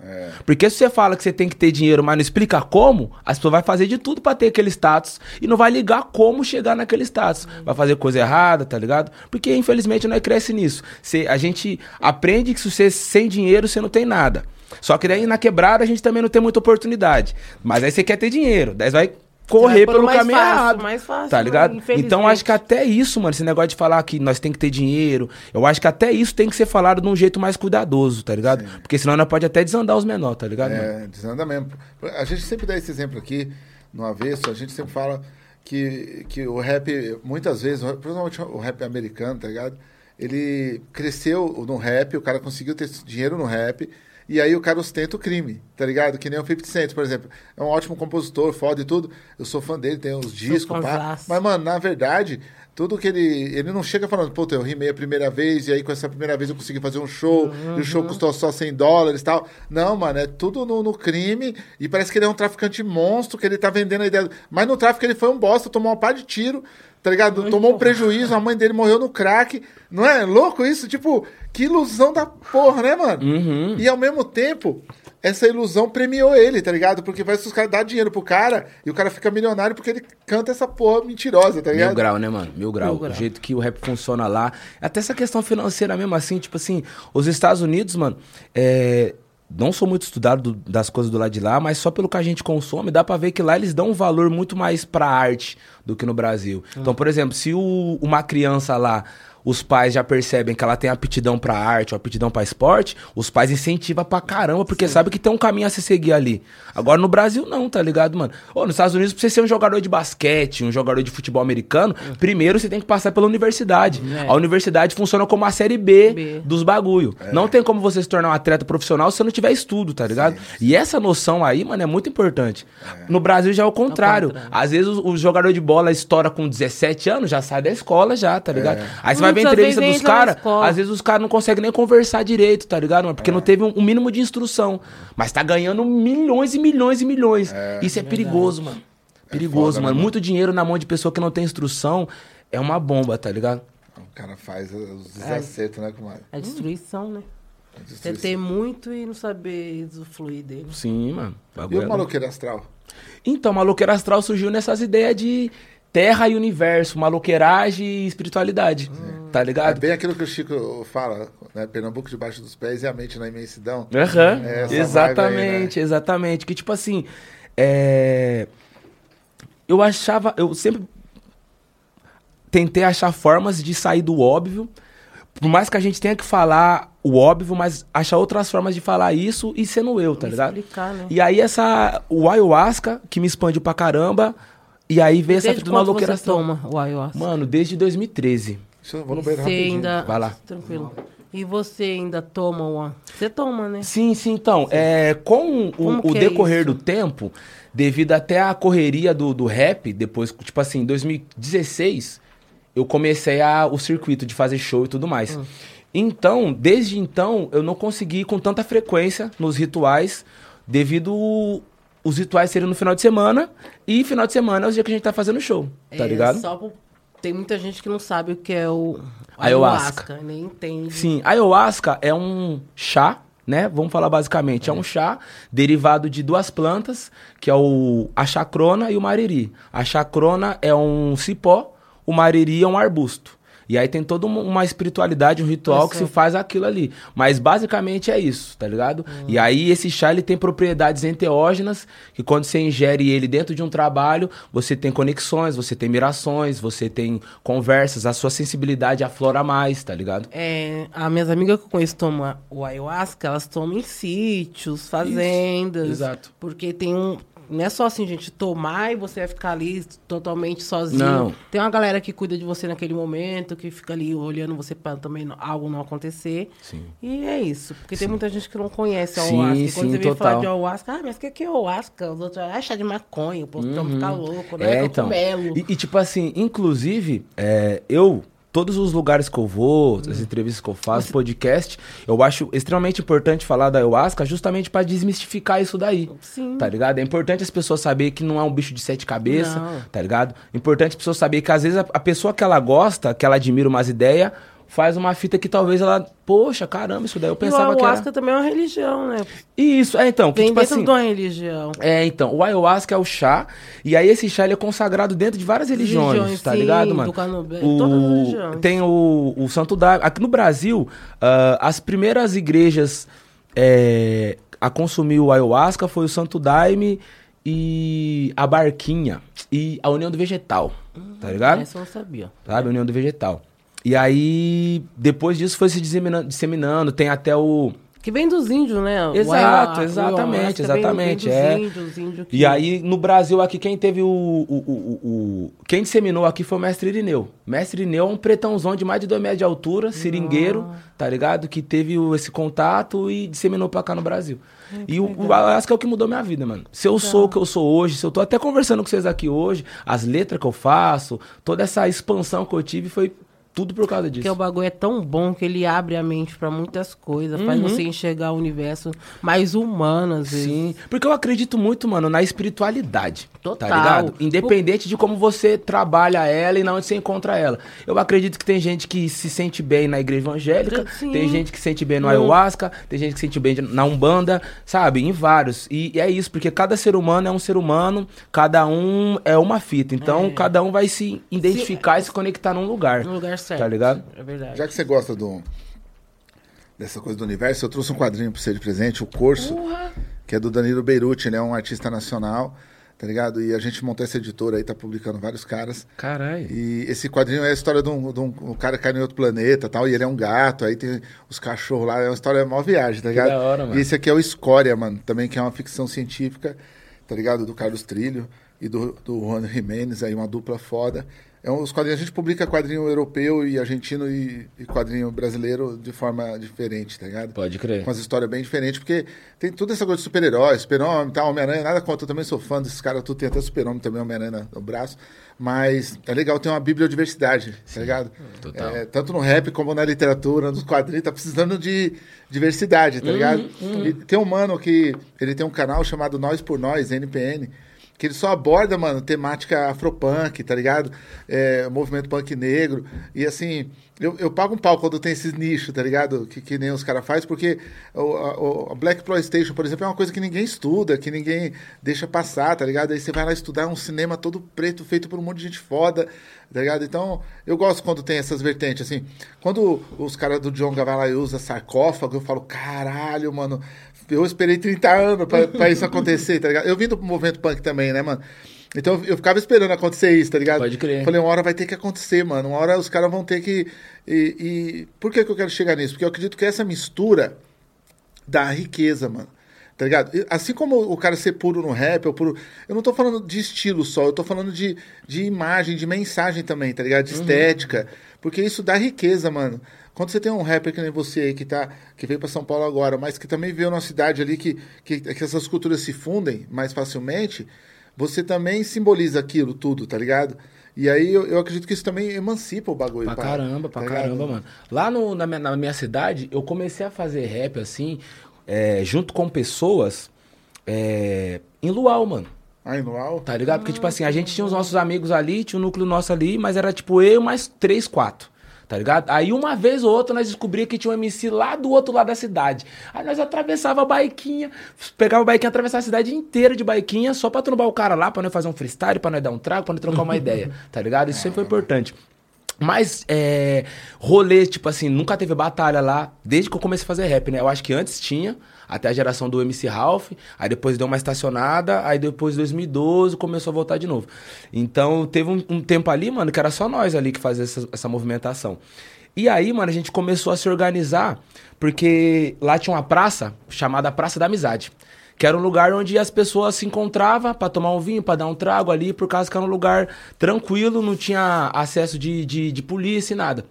Porque se você fala que você tem que ter dinheiro, mas não explica como, as pessoas vão fazer de tudo pra ter aquele status e não vai ligar como chegar naquele status. Vai fazer coisa errada, tá ligado? Porque infelizmente nós cresce nisso. Você, a gente aprende que se você sem dinheiro você não tem nada. Só que daí na quebrada a gente também não tem muita oportunidade. Mas aí você quer ter dinheiro, daí você vai correr pelo pelo mais caminho fácil, errado. mais fácil, tá ligado? Infelizmente. Então acho que até isso, mano, esse negócio de falar que nós tem que ter dinheiro, eu acho que até isso tem que ser falado de um jeito mais cuidadoso, tá ligado? Porque senão nós pode até desandar os menores, tá ligado? mano? É, desanda mesmo. A gente sempre dá esse exemplo aqui, no avesso, a gente sempre fala que, que o rap, muitas vezes, principalmente o rap americano, tá ligado? Ele cresceu no rap, o cara conseguiu ter dinheiro no rap, e aí o cara ostenta o crime, tá ligado? Que nem o 50 Cent, por exemplo. É um ótimo compositor, foda e tudo. Eu sou fã dele, tem os discos, pá. Mas, mano, na verdade, tudo que ele. Ele não chega falando, pô, eu rimei a primeira vez, e aí com essa primeira vez eu consegui fazer um show, e o show custou só 100 dólares e tal. Não, mano, é tudo no, no crime, e parece que ele é um traficante monstro, que ele tá vendendo a ideia. Mas no tráfico ele foi um bosta, tomou uma pá de tiro, tá ligado? Tomou um prejuízo, a mãe dele morreu no crack. Não é louco isso? Tipo, que ilusão da porra, né, mano? E ao mesmo tempo. Essa ilusão premiou ele, tá ligado? Porque vai se os caras dar dinheiro pro cara e o cara fica milionário porque ele canta essa porra mentirosa, tá ligado? Mil grau, né, mano? Mil grau. Mil grau. O jeito que o rap funciona lá. Até essa questão financeira mesmo, assim, tipo assim, os Estados Unidos, mano, é. Não sou muito estudado do- das coisas do lado de lá, mas só pelo que a gente consome, dá pra ver que lá eles dão um valor muito mais pra arte do que no Brasil. Então, por exemplo, se o- uma criança lá, os pais já percebem que ela tem aptidão pra arte ou aptidão pra esporte, os pais incentivam pra caramba, porque sabe que tem um caminho a se seguir ali. Agora no Brasil não, tá ligado, mano? Ô, nos Estados Unidos, pra você ser um jogador de basquete, um jogador de futebol americano, primeiro você tem que passar pela universidade. É. A universidade funciona como a série B, B. dos bagulho. Não tem como você se tornar um atleta profissional se você não tiver estudo, tá ligado? E essa noção aí, mano, é muito importante. No Brasil já é o contrário. contrário. Às vezes o, o jogador de bola estoura com 17 anos, já sai da escola já, tá ligado? Aí você vai ver a entrevista vezes dos caras, às vezes os caras não conseguem nem conversar direito, tá ligado? mano? Porque não teve um, um mínimo de instrução. Mas tá ganhando milhões e milhões e milhões. Isso é perigoso, mano. Perigoso, foda, né, mano. mano? Muito dinheiro na mão de pessoa que não tem instrução é uma bomba, tá ligado? O cara faz os desacertos, né, comadre? É destruição, né? A Você destruição. ter muito e não saber usufruir dele. Sim, mano. E Bagulho o é maloqueiro astral? Então, maloqueira astral surgiu nessas ideias de terra e universo, maloqueiragem e espiritualidade. Tá É ligado? bem aquilo que o Chico fala, né? Pernambuco debaixo dos pés e a mente na imensidão. Aham. É essa exatamente, aí, exatamente. Que tipo assim, é... eu achava, eu sempre tentei achar formas de sair do óbvio, por mais que a gente tenha que falar o óbvio, mas achar outras formas de falar isso e sendo eu, tá ligado? Explicar, né? E aí essa, o ayahuasca, que me expandiu pra caramba, e aí veio essa Desde fita do maloqueira você toma o ayahuasca? Mano, desde 2013. Deixa eu vou no banheiro você rapidinho. ainda... Vai lá. Tranquilo. E você ainda toma uma... Você toma, né? Sim, sim, então, é, com o, o é decorrer isso? do tempo, devido até a correria do, do rap, depois, tipo assim, em 2016, eu comecei a, o circuito de fazer show e tudo mais. Hum. Então, desde então, eu não consegui ir com tanta frequência nos rituais, devido os rituais serem no final de semana, e final de semana é o dia que a gente tá fazendo show, tá É, ligado? Só pro- Tem muita gente que não sabe o que é o Ayahuasca. nem entende. Sim, ayahuasca é um chá, né? Vamos falar basicamente. É um chá derivado de duas plantas, que é o, a chacrona e o mariri. A chacrona é um cipó, o mariri é um arbusto. E aí tem toda uma- espiritualidade, um ritual que se faz aquilo ali. Mas basicamente é isso, tá ligado? E aí esse chá ele tem propriedades enteógenas, que quando você ingere ele dentro de um trabalho, você tem conexões, você tem mirações, você tem conversas, a sua sensibilidade aflora mais, tá ligado? É, as minhas amigas que eu conheço tomam o ayahuasca, elas tomam em sítios, fazendas. exato. Porque tem um. Não é só assim, gente, tomar e você vai ficar ali totalmente sozinho. Não. Tem uma galera que cuida de você naquele momento, que fica ali olhando você pra também algo não acontecer. Sim. E é isso. Porque tem muita gente que não conhece a Sim. E quando sim, você vem falar de ayahuasca, ah, mas o que que é ayahuasca? Os outros, ah, é chá de maconha, o povo uhum. ficar louco, né? É, então. Cogumelo. E, e, tipo assim, inclusive, é, eu, todos os lugares que eu vou, as Hum. entrevistas que eu faço, podcast, eu acho extremamente importante falar da ayahuasca justamente pra desmistificar isso daí. Sim. Tá ligado? É importante as pessoas saberem que não é um bicho de sete cabeças, tá ligado? Importante as pessoas saberem que às vezes a, a pessoa que ela gosta, que ela admira umas ideias, faz uma fita que talvez ela, poxa, caramba, isso daí eu o pensava que ayahuasca era... também é uma religião, né? Isso, é então, que Vem tipo dentro assim... de uma religião. É, então, o ayahuasca é o chá, e aí esse chá ele é consagrado dentro de várias religiões, Religiões, tá sim, ligado, mano? do candomblé, todas as religiões. Tem o, o Santo Daime. Aqui no Brasil, ah, as primeiras igrejas é, a consumir o ayahuasca foi o Santo Daime e a Barquinha e a União do Vegetal, tá ligado? Essa eu não sabia. Sabe? União do Vegetal. E aí, depois disso foi se disseminando, disseminando tem até o... Que vem dos índios, né? Exato, exatamente, exatamente, é. que- E aí, no Brasil, aqui, quem teve o, o, Quem disseminou aqui foi o mestre Irineu. Mestre Irineu é um pretãozão de mais de 2 metros de altura, seringueiro, tá ligado? Que teve esse contato e disseminou pra cá no Brasil. e o, o ayahuasca é o que mudou minha vida, mano. Se eu sou o que eu sou hoje, se eu tô até conversando com vocês aqui hoje, as letras que eu faço, toda essa expansão que eu tive foi tudo por causa disso. Porque o bagulho é tão bom que ele abre a mente pra muitas coisas, faz você enxergar o universo mais humano, às vezes. Sim, porque eu acredito muito, mano, na espiritualidade. Total. Tá ligado? Independente de como você trabalha ela e na onde você encontra ela. Eu acredito que tem gente que se sente bem na igreja evangélica, Sim. tem gente que se sente bem no Hum. ayahuasca, tem gente que se sente bem na Umbanda, sabe? Em vários. E, e é isso, porque cada ser humano é um ser humano, cada um é uma fita. Então, cada um vai se identificar e se conectar num lugar. No lugar certo. Tá ligado? É verdade. Já que você gosta do, dessa coisa do universo, eu trouxe um quadrinho pra você de presente, o Corso, que é do Danilo Beirute, ele é um artista nacional, tá ligado? E a gente montou essa editora aí, tá publicando vários caras. Caralho. E esse quadrinho é a história de um, de um, um cara que cai em outro planeta tal, e ele é um gato, aí tem os cachorros lá, é uma história, é uma viagem, tá ligado? da hora, mano. E esse aqui é o Escória, mano, também que é uma ficção científica, tá ligado? Do Carlos Trilho e do, do Juan Jimenez, aí uma dupla foda. É um, os quadrinhos, a gente publica quadrinho europeu e argentino e, e quadrinho brasileiro de forma diferente, tá ligado? Pode crer. Com as histórias bem diferentes, porque tem toda essa coisa de super-heróis, super-homem e tal, Homem-Aranha, nada contra, eu também sou fã desses caras, tudo tem até super-homem também, Homem-Aranha no braço, mas é legal ter uma bibliodiversidade, tá ligado? total. É, tanto no rap como na literatura, nos quadrinhos, tá precisando de diversidade, tá ligado? E tem um mano que, ele tem um canal chamado Nós por Nós, NPN, que ele só aborda, mano, temática afropunk, tá ligado? É, movimento punk negro. E assim, eu, eu pago um pau quando tem esses nichos, tá ligado? Que, que nem os caras fazem, porque o, a, Black Exploitation, por exemplo, é uma coisa que ninguém estuda, que ninguém deixa passar, tá ligado? Aí você vai lá estudar um cinema todo preto, feito por um monte de gente foda, tá ligado? Então, eu gosto quando tem essas vertentes, assim. Quando os caras do John Gavalai usa sarcófago, eu falo, caralho, mano, eu esperei 30 anos pra, pra isso acontecer, tá ligado? Eu vim do movimento punk também, né, mano? Então eu- ficava esperando acontecer isso, tá ligado? Pode crer. Falei, uma hora vai ter que acontecer, mano. Uma hora os caras vão ter que. E, e- Por que, que eu quero chegar nisso? Porque eu acredito que essa mistura dá riqueza, mano. Tá ligado? Assim como o cara ser puro no rap, ou puro. Eu não tô falando de estilo só, eu tô falando de, de imagem, de mensagem também, tá ligado? De estética. Porque isso dá riqueza, mano. Quando você tem um rapper que nem você aí, que, tá, que veio pra São Paulo agora, mas que também veio numa cidade ali que, que, que essas culturas se fundem mais facilmente, você também simboliza aquilo tudo, tá ligado? E aí eu, eu acredito que isso também emancipa o bagulho. Pra pá, caramba, pra tá ligado? caramba, mano. Lá no- na, minha, na minha cidade, eu comecei a fazer rap, assim, é, junto com pessoas é, em Luau, mano. Aí no UAU, Tá ligado? Porque, tipo assim, a gente tinha os nossos amigos ali, tinha um núcleo nosso ali, mas era tipo eu mais três, quatro. Tá ligado? Aí uma vez ou outra nós descobria que tinha um MC lá do outro lado da cidade. Aí nós atravessava a baiquinha, pegava a baiquinha, atravessava a cidade inteira de baiquinha só pra trombar o cara lá, pra nós fazer um freestyle, pra nós dar um trago, pra nós trocar uma ideia. Tá ligado? Isso sempre foi importante. Mas, é, rolê, tipo assim, nunca teve batalha lá, desde que eu comecei a fazer rap, né? Eu acho que antes tinha, até a geração do MC Ralph, aí depois deu uma estacionada, aí depois, 2012, começou a voltar de novo. Então, teve um, um tempo ali, mano, que era só nós ali que fazia essa, essa movimentação. E aí, mano, a gente começou a se organizar, porque lá tinha uma praça chamada Praça da Amizade. Que era um lugar onde as pessoas se encontravam para tomar um vinho, para dar um trago ali, por causa que era um lugar tranquilo, não tinha acesso de, de, de polícia e nada.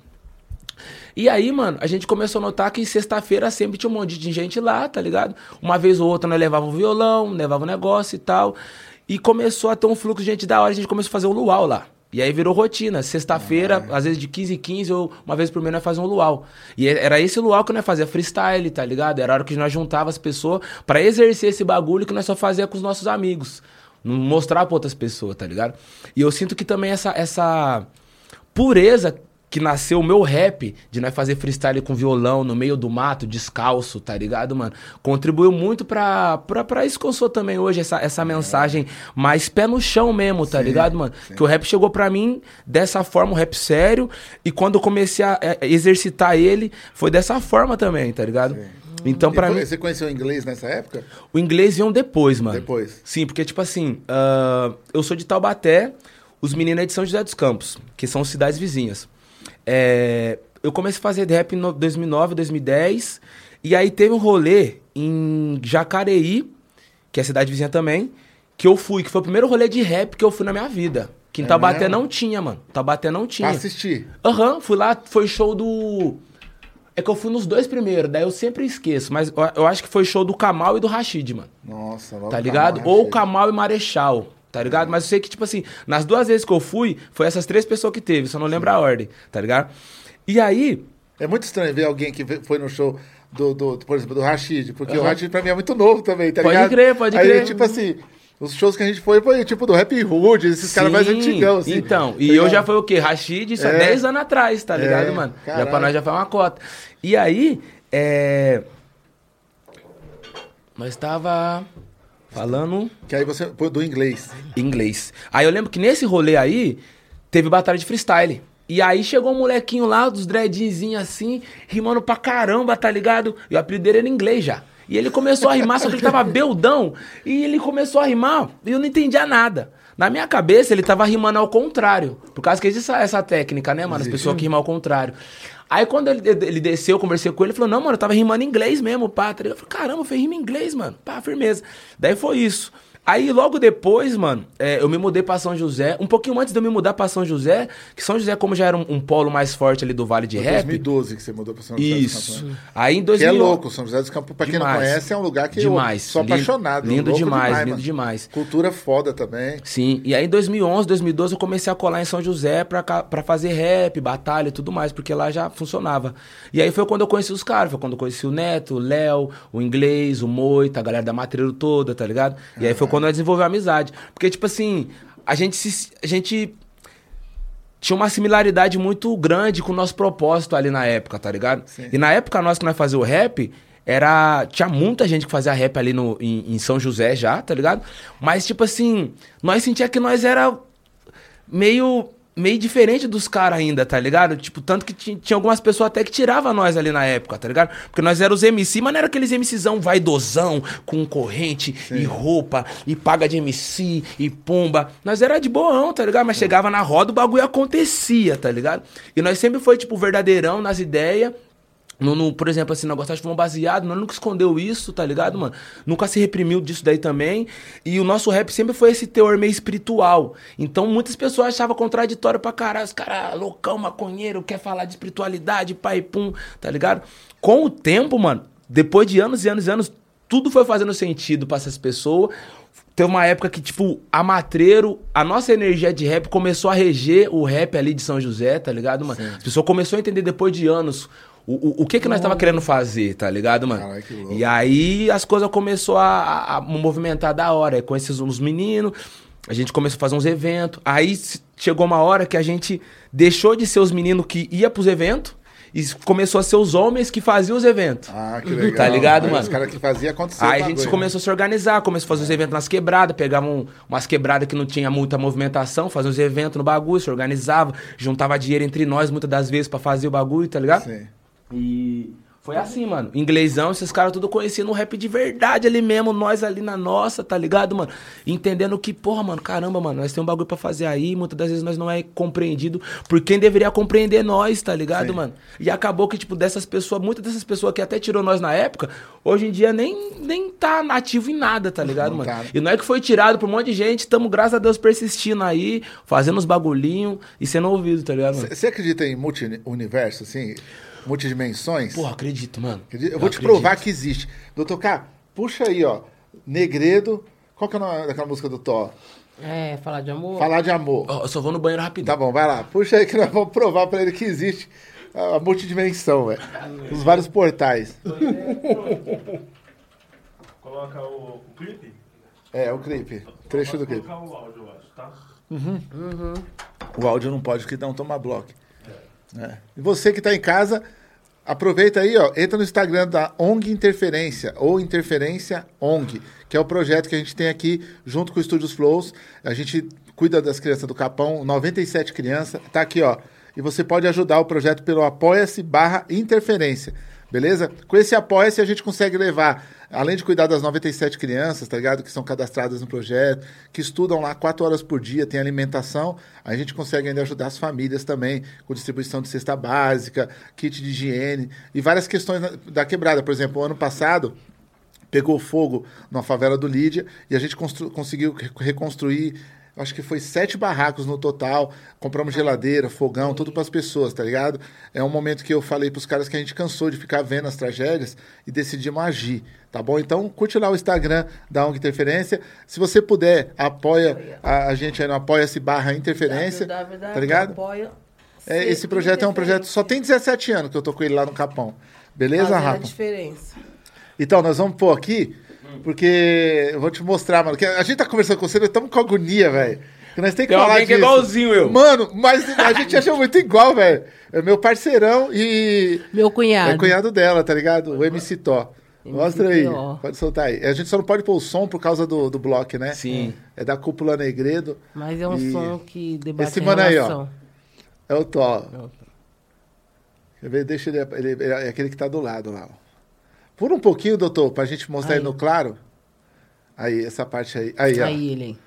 E aí, mano, a gente começou a notar que sexta-feira sempre tinha um monte de gente lá, tá ligado? Uma vez ou outra nós levava o violão, levava o negócio e tal. E começou a ter um fluxo de gente da hora, a gente começou a fazer um luau lá. E aí virou rotina. Sexta-feira, às vezes de 15 em 15, ou uma vez por mês nós fazíamos um luau. E era esse luau que nós fazia freestyle, tá ligado? Era a hora que nós juntava as pessoas para exercer esse bagulho que nós só fazia com os nossos amigos. Não mostrar pra outras pessoas, tá ligado? E eu sinto que também essa, essa pureza que nasceu o meu rap, de nós fazer freestyle com violão no meio do mato, descalço, tá ligado, mano? Contribuiu muito pra, pra, pra isso que eu sou também hoje, essa, essa mensagem mais pé no chão mesmo, tá Sim, ligado, mano? sim. Que o rap chegou pra mim dessa forma, o rap sério, e quando eu comecei a exercitar ele, foi dessa forma também, tá ligado? Então, E pra foi- mim, Você conheceu inglês nessa época? o inglês veio depois, mano. Depois. Sim, porque, tipo assim, ah, eu sou de Taubaté, os meninos é de São José dos Campos, que são cidades vizinhas. É, eu comecei a fazer rap em no- 2009, 2010, e aí teve um rolê em Jacareí, que é cidade vizinha também, que eu fui, que foi o primeiro rolê de rap que eu fui na minha vida. Que em É Taubaté não tinha, mano. Taubaté não tinha. Pra assistir. Aham, fui lá, foi show do. É que eu fui nos dois primeiros, daí eu sempre esqueço, mas eu, acho que foi show do Kamal e do Rashid, mano. Nossa, logo Tá ligado? Kamal, Ou. Kamal e Marechal, tá ligado? Mas eu sei que, tipo assim, nas duas vezes que eu fui, foi essas três pessoas que teve, só não lembro a ordem, tá ligado? E aí, É muito estranho ver alguém que foi no show do, do- por exemplo, do Rashid, porque o Aham. Rashid pra mim é muito novo também, tá Pode ligado? crer, pode Aí, crer. tipo assim, os shows que a gente foi foi tipo do Rap Hood, esses caras mais sim, antigão, assim. Então, tá e eu ligado? já foi o quê? Rashid, isso há É. 10 anos atrás, tá ligado, É, mano? Já caralho. pra nós já foi uma cota. E aí, é. Nós tava falando. Que aí você foi do inglês. inglês. Aí eu lembro que nesse rolê aí, teve batalha de freestyle. E aí chegou um molequinho lá, dos dreadzinhos assim, rimando pra caramba, tá ligado? E o apelido dele era inglês já. E ele começou a rimar, só que ele tava beldão. E ele começou a rimar e eu não entendia nada. Na minha cabeça, ele tava rimando ao contrário. Por causa que existe essa, essa técnica, né, mano? As pessoas que rimam ao contrário. Aí quando ele, ele desceu, eu conversei com ele, ele falou, não, mano, eu tava rimando em inglês mesmo, pá. tá? Eu falei, caramba, fez rima em inglês, mano. Pá, firmeza. Daí foi isso. Aí logo depois, mano, é, eu me mudei pra São José. Um pouquinho antes de eu me mudar pra São José, que São José, como já era um, um polo mais forte ali do Vale de Foi Rap. 2012 que você mudou pra São José dos Isso. Campos. né? Aí em Que 2000. é louco, São José dos Campos, pra quem não Demais. conhece, é um lugar que Demais. eu sou Lindo- apaixonado. lindo louco demais, lindo mano. demais. Cultura foda também. Sim, e aí em 2011, 2012 eu comecei a colar em São José pra fazer rap, batalha e tudo mais, porque lá já funcionava. E aí foi quando eu conheci os caras, foi quando eu conheci o Neto, o Léo, o Inglês, o Moita, a galera da Matreiro toda, tá ligado? E aí foi quando nós desenvolvemos a amizade. Porque, tipo assim, a gente se. A gente tinha uma similaridade muito grande com o nosso propósito ali na época, tá ligado? E na época nós que nós fazia o rap, era. Tinha muita gente que fazia rap ali no, em, em São José já, tá ligado? Mas, tipo assim, nós sentia que nós era meio. Meio diferente dos caras ainda, tá ligado? Tipo, tanto que ti- tinha algumas pessoas até que tiravam nós ali na época, tá ligado? Porque nós éramos os MC, mas não era aqueles MCzão vaidosão, com corrente e roupa, e paga de MC, e pumba. Nós era de boão, tá ligado? Mas chegava na roda, o bagulho acontecia, tá ligado? E nós sempre foi, tipo, verdadeirão nas ideias. No, no- por exemplo, assim, nós gostávamos de fumar baseado, nós nunca escondeu isso, tá ligado, mano? Nunca se reprimiu disso daí também. E o nosso rap sempre foi esse teor meio espiritual. Então muitas pessoas achavam contraditório pra caralho. Os caras, loucão, maconheiro, quer falar de espiritualidade, pai pum, tá ligado? Com o tempo, mano, depois de anos e anos e anos, tudo foi fazendo sentido pra essas pessoas. Teve uma época que, tipo, a Matreiro, a nossa energia de rap começou a reger o rap ali de São José, tá ligado, mano? As pessoas começaram a entender depois de anos o, o, o que que nós tava querendo fazer, tá ligado, mano? Caralho, que louco. E aí as coisas começou a, a- a movimentar da hora. Aí conheci uns meninos, a gente começou a fazer uns eventos. Aí chegou uma hora que a gente deixou de ser os meninos que ia pros eventos E começou a ser os homens que faziam os eventos. Ah, que legal. Tá ligado, Aí mano? Os caras que faziam acontecer. Aí a gente bagulho, começou a se organizar, começou a fazer os eventos nas quebradas, pegava um- umas quebradas que não tinha muita movimentação, fazia os eventos no bagulho, se organizava, juntava dinheiro entre nós muitas das vezes pra fazer o bagulho, tá ligado? Sim. E foi assim, mano. Inglesão, esses caras tudo conheciam o rap de verdade ali mesmo, nós ali na nossa, tá ligado, mano? Entendendo que, porra, mano, caramba, mano, nós temos um bagulho pra fazer aí, muitas das vezes nós não é compreendido por quem deveria compreender nós, tá ligado, Sim. mano? E acabou que, tipo, dessas pessoas, muitas dessas pessoas que até tirou nós na época, hoje em dia nem, nem tá nativo em nada, tá ligado, mano? E não é que foi tirado por um monte de gente, tamo, graças a Deus, persistindo aí, fazendo os bagulhinhos e sendo ouvido, tá ligado, mano? Você acredita em multi-universo, assim? Multidimensões? Porra, acredito, mano. Acredita? Eu vou te acredito. provar que existe. Doutor K, puxa aí, ó. Negredo. Qual que é o nome daquela música do Thor? É, falar de amor. Falar de amor. Ó, eu só vou no banheiro rapidão. Tá bom, vai lá. Puxa aí que nós vamos provar pra ele que existe a multidimensão, velho. Os vários portais. Coloca o, o clipe. É, o clipe. Trecho do clipe. Colocar o áudio, eu acho, tá? O áudio não pode, porque não toma bloco. É. E você que tá em casa, aproveita aí, ó. Entra no Instagram da ONG Interferência, ou Interferência ONG, que é o projeto que a gente tem aqui junto com o Estúdios Flows. A gente cuida das crianças do Capão, 97 crianças. Tá aqui, ó. E você pode ajudar o projeto pelo Apoia-se barra Interferência. Beleza? Com esse Apoia-se a gente consegue levar, além de cuidar das 97 crianças, tá ligado? Que são cadastradas no projeto, que estudam lá 4 horas por dia, tem alimentação, a gente consegue ainda ajudar as famílias também, com distribuição de cesta básica, kit de higiene e várias questões da quebrada. Por exemplo, ano passado, pegou fogo na favela do Lídia e a gente conseguiu re- reconstruir, acho que foi sete barracos no total. Compramos geladeira, fogão, tudo para as pessoas, tá ligado? É um momento que eu falei pros caras que a gente cansou de ficar vendo as tragédias e decidimos agir, tá bom? Então, curte lá o Instagram da ONG Interferência. Se você puder, apoia a, a gente aí no apoia-se barra interferência, tá ligado? Apoia É, esse projeto é um projeto, só tem 17 anos que eu tô com ele lá no Capão. Beleza, Fazendo a Rafa? diferença. Então, nós vamos pôr aqui, porque eu vou te mostrar, mano. Que a gente tá conversando com você, nós estamos com agonia, velho. Que nós temos que Tem falar alguém que é disso. igualzinho eu. Mano, mas a gente achou muito igual, velho. É meu parceirão e Meu cunhado. é cunhado dela, tá ligado? O MC Tó. Mostra aí. Pode soltar aí. A gente só não pode pôr o som por causa do, do bloco, né? Sim. É da Cúpula Negredo. Mas é um E som que debate esse mano aí, ó. É o Tó. Quer ver? Deixa ele, ele- ele- É aquele que tá do lado lá. ó. Por um pouquinho, doutor, pra gente mostrar aí Aí. no claro. Aí, essa parte aí. Aí, ó. Aí ele.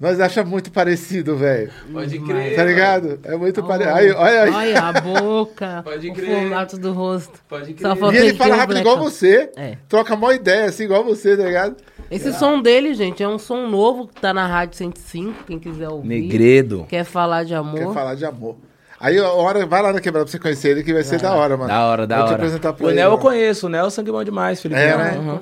Nós achamos muito parecido, velho. Pode crer, Tá ligado? É muito Oh, parecido. Aí, olha aí. Olha a boca, Pode o crer. formato do rosto. Pode crer. E ele fala o rápido black. igual você. É. Troca mó ideia, assim, igual você, tá ligado? Esse som dele, gente, é um som novo que tá na Rádio 105, quem quiser ouvir. Negredo. Quer falar de amor. Quer falar de amor. Aí, a hora, vai lá na quebrada pra você conhecer ele, que vai ser da hora, mano. Da hora, da Vou hora. te apresentar pra o ele. Nel eu conheço, o Nel é sangue bom demais, Felipe. É, Nel, né? uhum.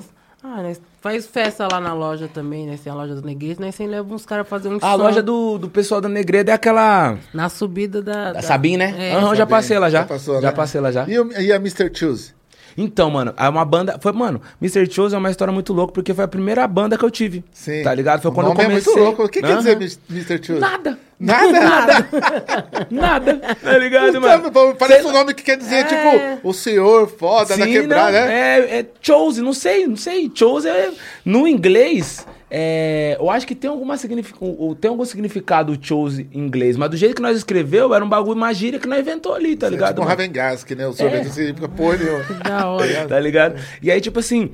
Ah, né? Faz festa lá na loja também, né? Tem a loja do Negreiro, né? Sem leva uns caras fazer um A som loja do, do pessoal da Negredo é aquela. na subida da. Da Sabine, né? É, Aham, já passei lá já. Já passou, já né? passei lá já. E, o- e a Mr. Choose? Então, mano, é uma banda. Foi, mano, Mr. Chose é uma história muito louca, porque foi a primeira banda que eu tive. Sim. Tá ligado? Foi quando eu comecei. é muito louco. O que quer Aham. dizer Mr. Choose? Nada. Nada? Nada. Nada. Tá ligado, mano? Parece Sei um nome que quer dizer, É. tipo, o senhor foda da Sim, quebrada, não, né? É, é chose, não sei, não sei. Chose é. No inglês, é, eu acho que tem, alguma signific, tem algum significado o chose em inglês, mas do jeito que nós escreveu, era um bagulho, uma gíria que nós inventou ali, tá ligado? Tipo um mano? Ravengasque, né? O sorvete não significa porra nenhuma. Da hora. tá ligado? E aí, tipo assim,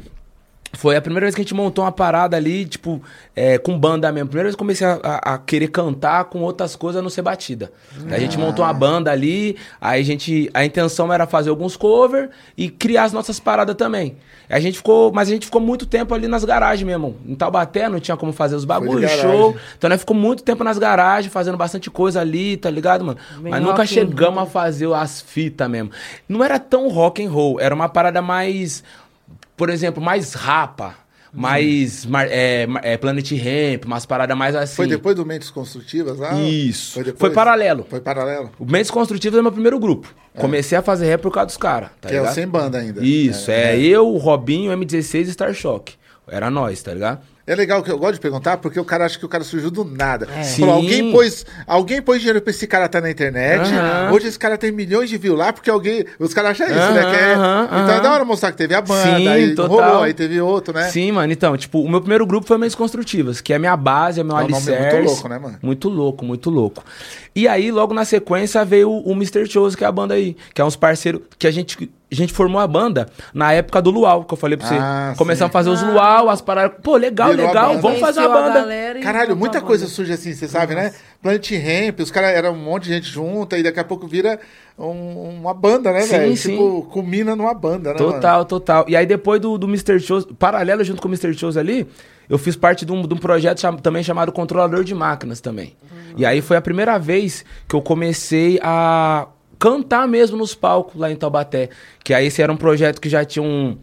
foi a primeira vez que a gente montou uma parada ali, tipo, é, com banda mesmo. Primeira vez que eu comecei a, a- a querer cantar com outras coisas a não ser batida. Aí A gente montou uma banda ali, aí a gente. A intenção era fazer alguns covers e criar as nossas paradas também. A gente ficou, mas a gente ficou muito tempo ali nas garagens mesmo. Em Taubaté não tinha como fazer os bagulhos, show. Então nós ficou muito tempo nas garagens, fazendo bastante coisa ali, tá ligado, mano? Bem mas nunca chegamos roll. a fazer as fitas mesmo. Não era tão rock and roll, era uma parada mais, por exemplo, mais rapa, mais mar- é, é, Planet Ramp, umas paradas mais assim. Foi depois do Mentes Construtivas lá? Isso. Foi? Foi paralelo. Foi paralelo? O Mentes Construtivos é meu primeiro grupo. Comecei a fazer rap por causa dos caras, tá que é o ligado? sem banda ainda. Isso, é, eu, o Robinho, M16 e Star Shock. Era nós, tá ligado? É legal que eu gosto de perguntar, porque o cara acha que o cara surgiu do nada. É. Falou, alguém pôs, alguém pôs dinheiro pra esse cara estar na internet. Hoje esse cara tem milhões de views lá, porque alguém. Os caras acham isso, né? É- Então é da hora mostrar que teve a banda, Sim, aí total. rolou, aí teve outro, né? Sim, mano. Então, tipo, o meu primeiro grupo foi Mentes Construtivas, que é a minha base, é meu É alicerce. muito louco, né, mano? Muito louco, muito louco. E aí, logo na sequência, veio o Mr. Chose, que é a banda aí. Que é uns parceiros que a gente... A gente formou a banda na época do Luau, que eu falei pra você. Ah, Começamos sim. a fazer os Luau, as paradas. Pô, legal, Virou a legal, vamos fazer a banda. e Caralho, muita a coisa banda. surge assim, você sabe, né? Planet Ramp, os caras eram um monte de gente junta e daqui a pouco vira um- uma banda, né, velho? sim. Tipo, culmina numa banda, né? mano? Total, total. E aí depois do, do Mr. Shows, paralelo junto com o Mr. Shows ali, eu fiz parte de um, de um projeto cham- também chamado Controlador de Máquinas também. E aí foi a primeira vez que eu comecei a cantar mesmo nos palcos lá em Taubaté. Que aí esse era um projeto que já tinha um...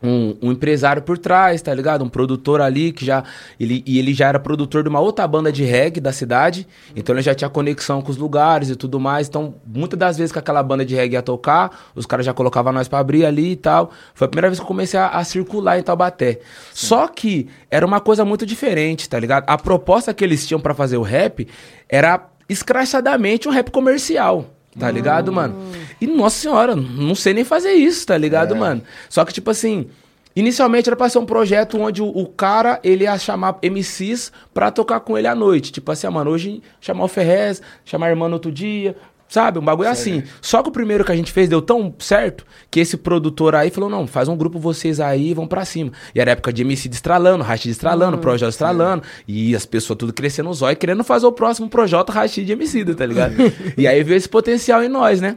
Um, um empresário por trás, tá ligado? Um produtor ali que já. Ele, e ele já era produtor de uma outra banda de reggae da cidade. Então ele já tinha conexão com os lugares e tudo mais. Então, muitas das vezes que aquela banda de reggae ia tocar, os caras já colocavam nós pra abrir ali e tal. Foi a primeira vez que eu comecei a, a circular em Taubaté. Só que era uma coisa muito diferente, tá ligado? A proposta que eles tinham pra fazer o rap era escrachadamente um rap comercial. Tá ligado, mano? E, nossa senhora, não sei nem fazer isso, tá ligado, mano? Só que, tipo assim, inicialmente era pra ser um projeto onde o, o cara, ele ia chamar MCs pra tocar com ele à noite. Tipo assim, ah, mano, hoje chamar o Ferrez, chamar a irmã no outro dia, sabe? Um bagulho assim. Só que o primeiro que a gente fez deu tão certo que esse produtor aí falou, não, faz um grupo vocês aí e vão pra cima. E era época de MC destralando, Rashid estralando, Projota estralando, e as pessoas tudo crescendo os olhos, querendo fazer o próximo Projota Rashid MC, tá ligado? e aí veio esse potencial em nós, né?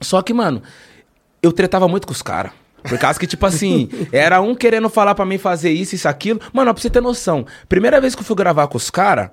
Só que, mano, eu tretava muito com os caras. Por causa que, tipo assim, era um querendo falar pra mim fazer isso, isso, aquilo. Mano, pra você ter noção, primeira vez que eu fui gravar com os caras,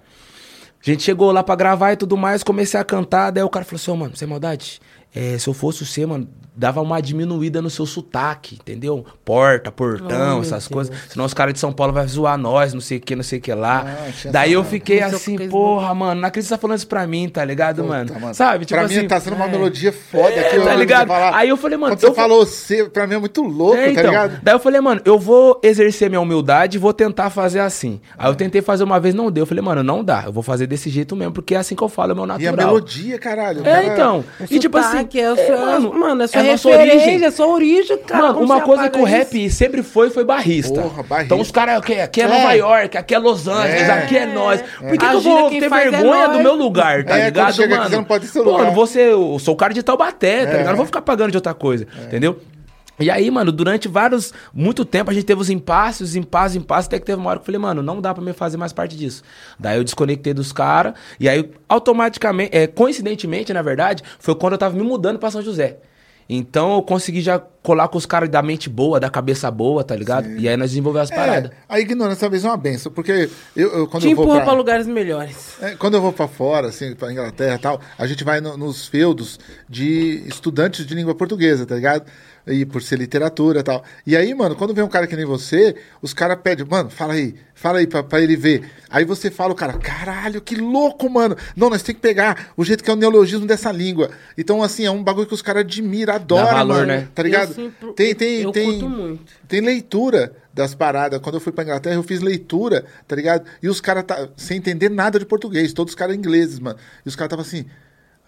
a gente chegou lá pra gravar e tudo mais, comecei a cantar, daí o cara falou assim, ô, mano, sem maldade, é, se eu fosse você, mano, dava uma diminuída no seu sotaque, entendeu? Porta, portão, meu essas Deus. coisas. Senão os caras de São Paulo vão zoar nós, não sei o que, não sei o que lá. Ah, daí eu fiquei assim, porra, mano, não acredito que você tá falando isso pra mim, tá ligado, mano? Puta, mano. Sabe? Tipo pra assim. mim tá sendo uma é. melodia foda aqui. tá ligado? Aí eu falei, mano, Quando você eu falou você, pra mim é muito louco, É, tá então. ligado? Daí eu falei, mano, eu vou exercer minha humildade e vou tentar fazer assim. Aí eu tentei fazer uma vez, não deu. Eu falei, mano, não dá. Eu vou fazer desse jeito mesmo, porque é assim que eu falo, é meu E a natural. melodia, caralho. É, cara- então. E tipo assim, sotaque é, o é, seu- mano, mano, é sua é origem. é sua origem, cara. Mano, uma você coisa que o rap isso? sempre foi, foi barrista. Porra, barrista. Então os caras, aqui, aqui é, É. Nova York, aqui é Los Angeles, É. aqui é nós. Por que, que A eu vou ter é vergonha do meu lugar, tá É, ligado, chega aqui, mano? você não pode seu Pô, vou ser, eu sou o cara de Taubaté, tá É. ligado? Eu não vou ficar pagando de outra coisa, entendeu? E aí, mano, durante vários, muito tempo a gente teve os impasses, os impasses, impasses, até que teve uma hora que eu falei, mano, não dá pra me fazer mais parte disso. Daí eu desconectei dos caras, e aí automaticamente, é, coincidentemente, na verdade, foi quando eu tava me mudando pra São José. Então eu consegui já colar com os caras da mente boa, da cabeça boa, tá ligado? E aí nós desenvolvemos as paradas. É, a ignorância talvez é uma benção, porque eu, eu- quando Te eu vou empurra pra... pra lugares melhores. É, quando eu vou pra fora, assim, pra Inglaterra e tal, a gente vai no- nos feudos de estudantes de língua portuguesa, tá ligado? E por ser literatura e tal. E aí, mano, quando vem um cara que nem você, os caras pedem, mano, fala aí, fala aí pra, pra ele ver. Aí você fala, o cara, caralho, que louco, mano. Não, nós tem que pegar o jeito que é o neologismo dessa língua. Então, assim, é um bagulho que os caras admiram, adoram, valor, mano. né? Tá ligado? Sempre- tem, tem, eu tem, curto muito. tem leitura das paradas. Quando eu fui pra Inglaterra, eu fiz leitura, tá ligado? E os caras, tá, sem entender nada de português, todos os caras ingleses, mano. E os caras estavam assim.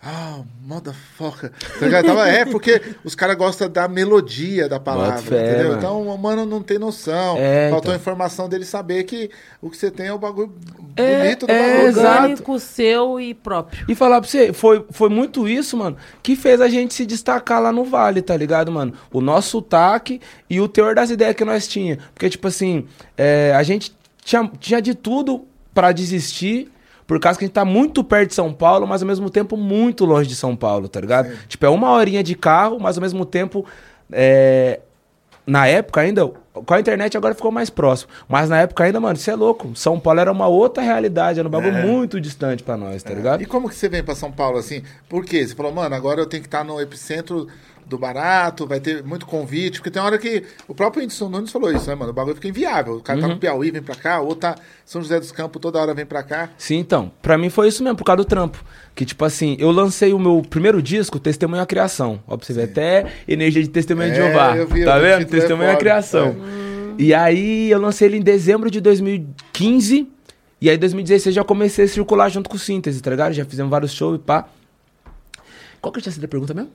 Ah, motherfucker. Tá? Tava, é, porque os caras gostam da melodia da palavra, fé, entendeu? mano. Então, o mano não tem noção. É, Faltou então. a informação dele saber que o que você tem é o bagulho É, bonito do é, bagulho. Orgânico, seu e próprio. E falar pra você, foi, foi muito isso, mano, que fez a gente se destacar lá no Vale, tá ligado, mano? O nosso sotaque e o teor das ideias que nós tinha. Porque, tipo assim, é, a gente tinha, tinha de tudo pra desistir, por causa que a gente tá muito perto de São Paulo, mas ao mesmo tempo muito longe de São Paulo, tá ligado? Tipo, é uma horinha de carro, mas ao mesmo tempo. é, na época ainda, com a internet agora ficou mais próximo. Mas na época ainda, mano, você é louco. São Paulo era uma outra realidade, era um bagulho muito distante pra nós, tá ligado? E como que você vem pra São Paulo assim? Por quê? Você falou, mano, agora eu tenho que estar no epicentro do barato, vai ter muito convite, porque tem hora que o próprio Whindersson Nunes falou isso, né, mano? O bagulho fica inviável. O cara Uhum. tá no Piauí, vem pra cá, ou tá São José dos Campos, toda hora vem pra cá. Sim, então. Pra mim foi isso mesmo, por causa do trampo. Que, tipo assim, eu lancei o meu primeiro disco, Testemunho à Criação. Ó, pra você ver, até energia de Testemunho de É, Jeová. eu vi, tá vendo? é Testemunho à Criação. E aí eu lancei ele em dezembro de 2015. E aí em 2016 já comecei a circular junto com o Síntese, tá ligado? Já fizemos vários shows e pá. Qual que tinha sido a pergunta mesmo?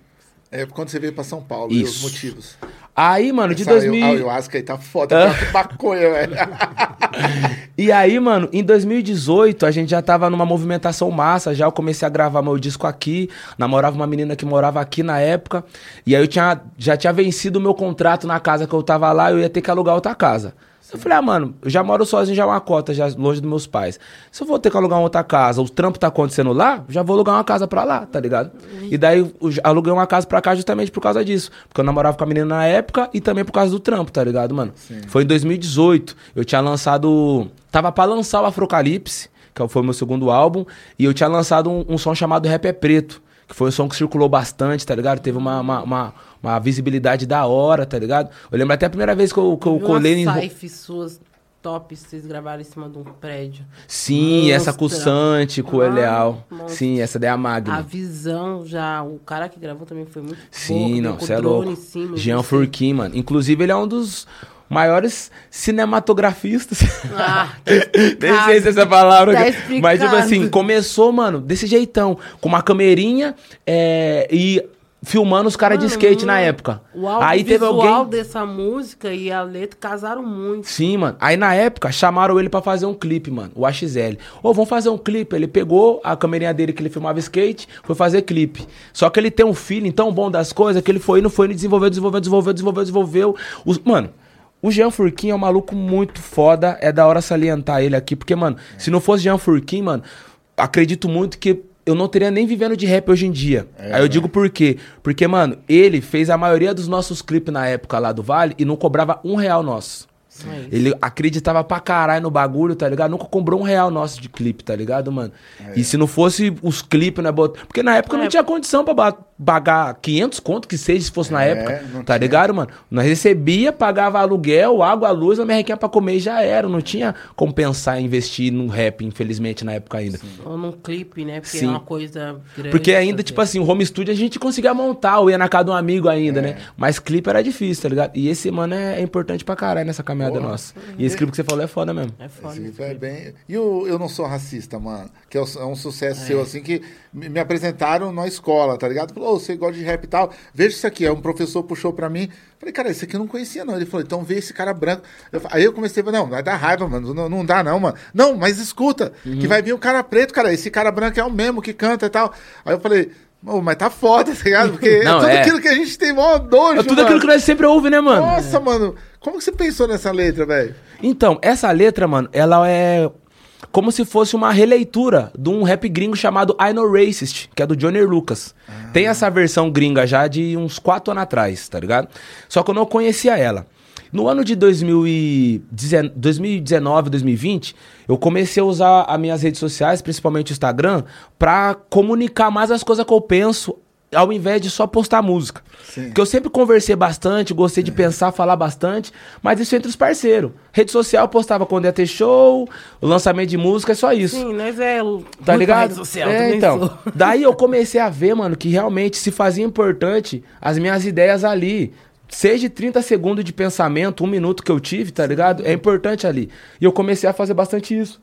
É quando você veio pra São Paulo e os Isso. motivos. Aí, mano, de Essa 2000... ayahu- ayahuasca aí tá foda, tá maconha, velho. E aí, mano, em 2018 a gente já tava numa movimentação massa, já eu comecei a gravar meu disco aqui, namorava uma menina que morava aqui na época, e aí eu tinha, já tinha vencido o meu contrato na casa que eu tava lá, eu ia ter que alugar outra casa. Eu falei, ah, mano, eu já moro sozinho, já é uma cota, já longe dos meus pais. Se eu vou ter que alugar uma outra casa, o trampo tá acontecendo lá, já vou alugar uma casa pra lá, tá ligado? E daí eu aluguei uma casa pra cá justamente por causa disso. Porque eu namorava com a menina na época e também por causa do trampo, tá ligado, mano? Foi em 2018. Eu tinha lançado. Tava pra lançar o Afrocalipse, que foi o meu segundo álbum, e eu tinha lançado um, um som chamado Rap é Preto. Que foi um som que circulou bastante, tá ligado? Teve uma, uma, uma, uma visibilidade da hora, tá ligado? Eu lembro até a primeira vez que eu, que eu colei em. suas tops que vocês gravaram em cima de um prédio. Sim, essa com o Monstra. Sante, com o Ah, Eleal. Sim, essa daí é a Magna. A visão já, o cara que gravou também foi muito Sim, boa, não, com o você é louco. Jean Furquim, mano. Inclusive, ele é um dos maiores cinematografistas. Ah, tá Nem sei se é essa palavra. Tá Mas, tipo assim, começou, mano, desse jeitão. Com uma camerinha é, e filmando os caras de Mano, skate na época. O Aí teve alguém. dessa música e a letra casaram muito. Sim, mano. Aí na época chamaram ele pra fazer um clipe, mano. O AXL. Ô, vamos fazer um clipe. Ele pegou a câmerinha dele que ele filmava skate, foi fazer clipe. Só que ele tem um feeling tão bom das coisas que ele foi indo, foi indo, desenvolveu, desenvolveu, desenvolveu, desenvolveu, desenvolveu. Os- mano, o Jean Furquim é um maluco muito foda. É da hora salientar ele aqui. Porque, mano, se não fosse Jean Furquim, mano, acredito muito que eu não teria nem vivendo de rap hoje em dia. Aí eu digo por quê? Porque, mano, ele fez a maioria dos nossos clipes na época lá do Vale e não cobrava um real nosso. Ele acreditava pra caralho no bagulho, tá ligado? Nunca cobrou um real nosso de clipe, tá ligado, mano? E se não fosse os clipes, né? bot- Porque na época É. não tinha condição pra pagar 500 conto que seja, se fosse na É, época, não tá tinha. ligado, mano? Nós recebia, pagava aluguel, água, luz, uma merrequinha pra comer e já era. Não tinha como pensar em investir no rap, infelizmente, na época ainda. Ou num clipe, né? Porque Sim. é uma coisa grande. Porque ainda, tipo assim, o home studio a gente conseguia montar, ou ia na casa de um amigo ainda, né? Mas clipe era difícil, tá ligado? E esse, mano, é, é importante pra caralho nessa caminhada Porra. nossa. E esse clipe que você falou é foda mesmo. É foda. Esse esse é clipe. bem... E o Eu Não Sou Racista, mano? Que é um- é um sucesso seu, assim, que me apresentaram na escola, tá ligado? Falou, "Ô, você gosta de rap e tal, veja isso aqui. Aí um professor puxou pra mim. Falei, cara, esse aqui eu não conhecia, não. Ele falou, então vê esse cara branco. Eu fa- aí eu comecei a falar, não, vai dar raiva, mano. Não, não dá, não, mano. Não, mas escuta, Uhum. que vai vir o cara preto, cara. Esse cara branco é o mesmo que canta e tal. Aí eu falei. "Ô, mas tá foda, tá ligado? Porque Não, é tudo é. aquilo que a gente tem mó dojo, É tudo mano. aquilo que nós sempre ouve, né, mano? Nossa, mano. Como que você pensou nessa letra, velho? Então, essa letra, mano, ela é como se fosse uma releitura de um rap gringo chamado I Know Racist, que é do Johnny Lucas. Tem essa versão gringa já de uns 4 anos atrás, tá ligado? Só que eu não conhecia ela. No ano de 2019, 2019, 2020, eu comecei a usar as minhas redes sociais, principalmente o Instagram, pra comunicar mais as coisas que eu penso, ao invés de só postar música. Sim. Porque eu sempre conversei bastante, gostei de pensar, falar bastante, mas isso entre os parceiros. Rede social eu postava quando ia ter show, o lançamento de música, é só isso. Sim, nós é. Tá ligado? rede Social, é, então. sou. Daí eu comecei a ver, mano, que realmente se fazia importante as minhas ideias ali. Seja 30 segundos de pensamento, um minuto que eu tive, tá ligado? É importante ali. E eu comecei a fazer bastante isso.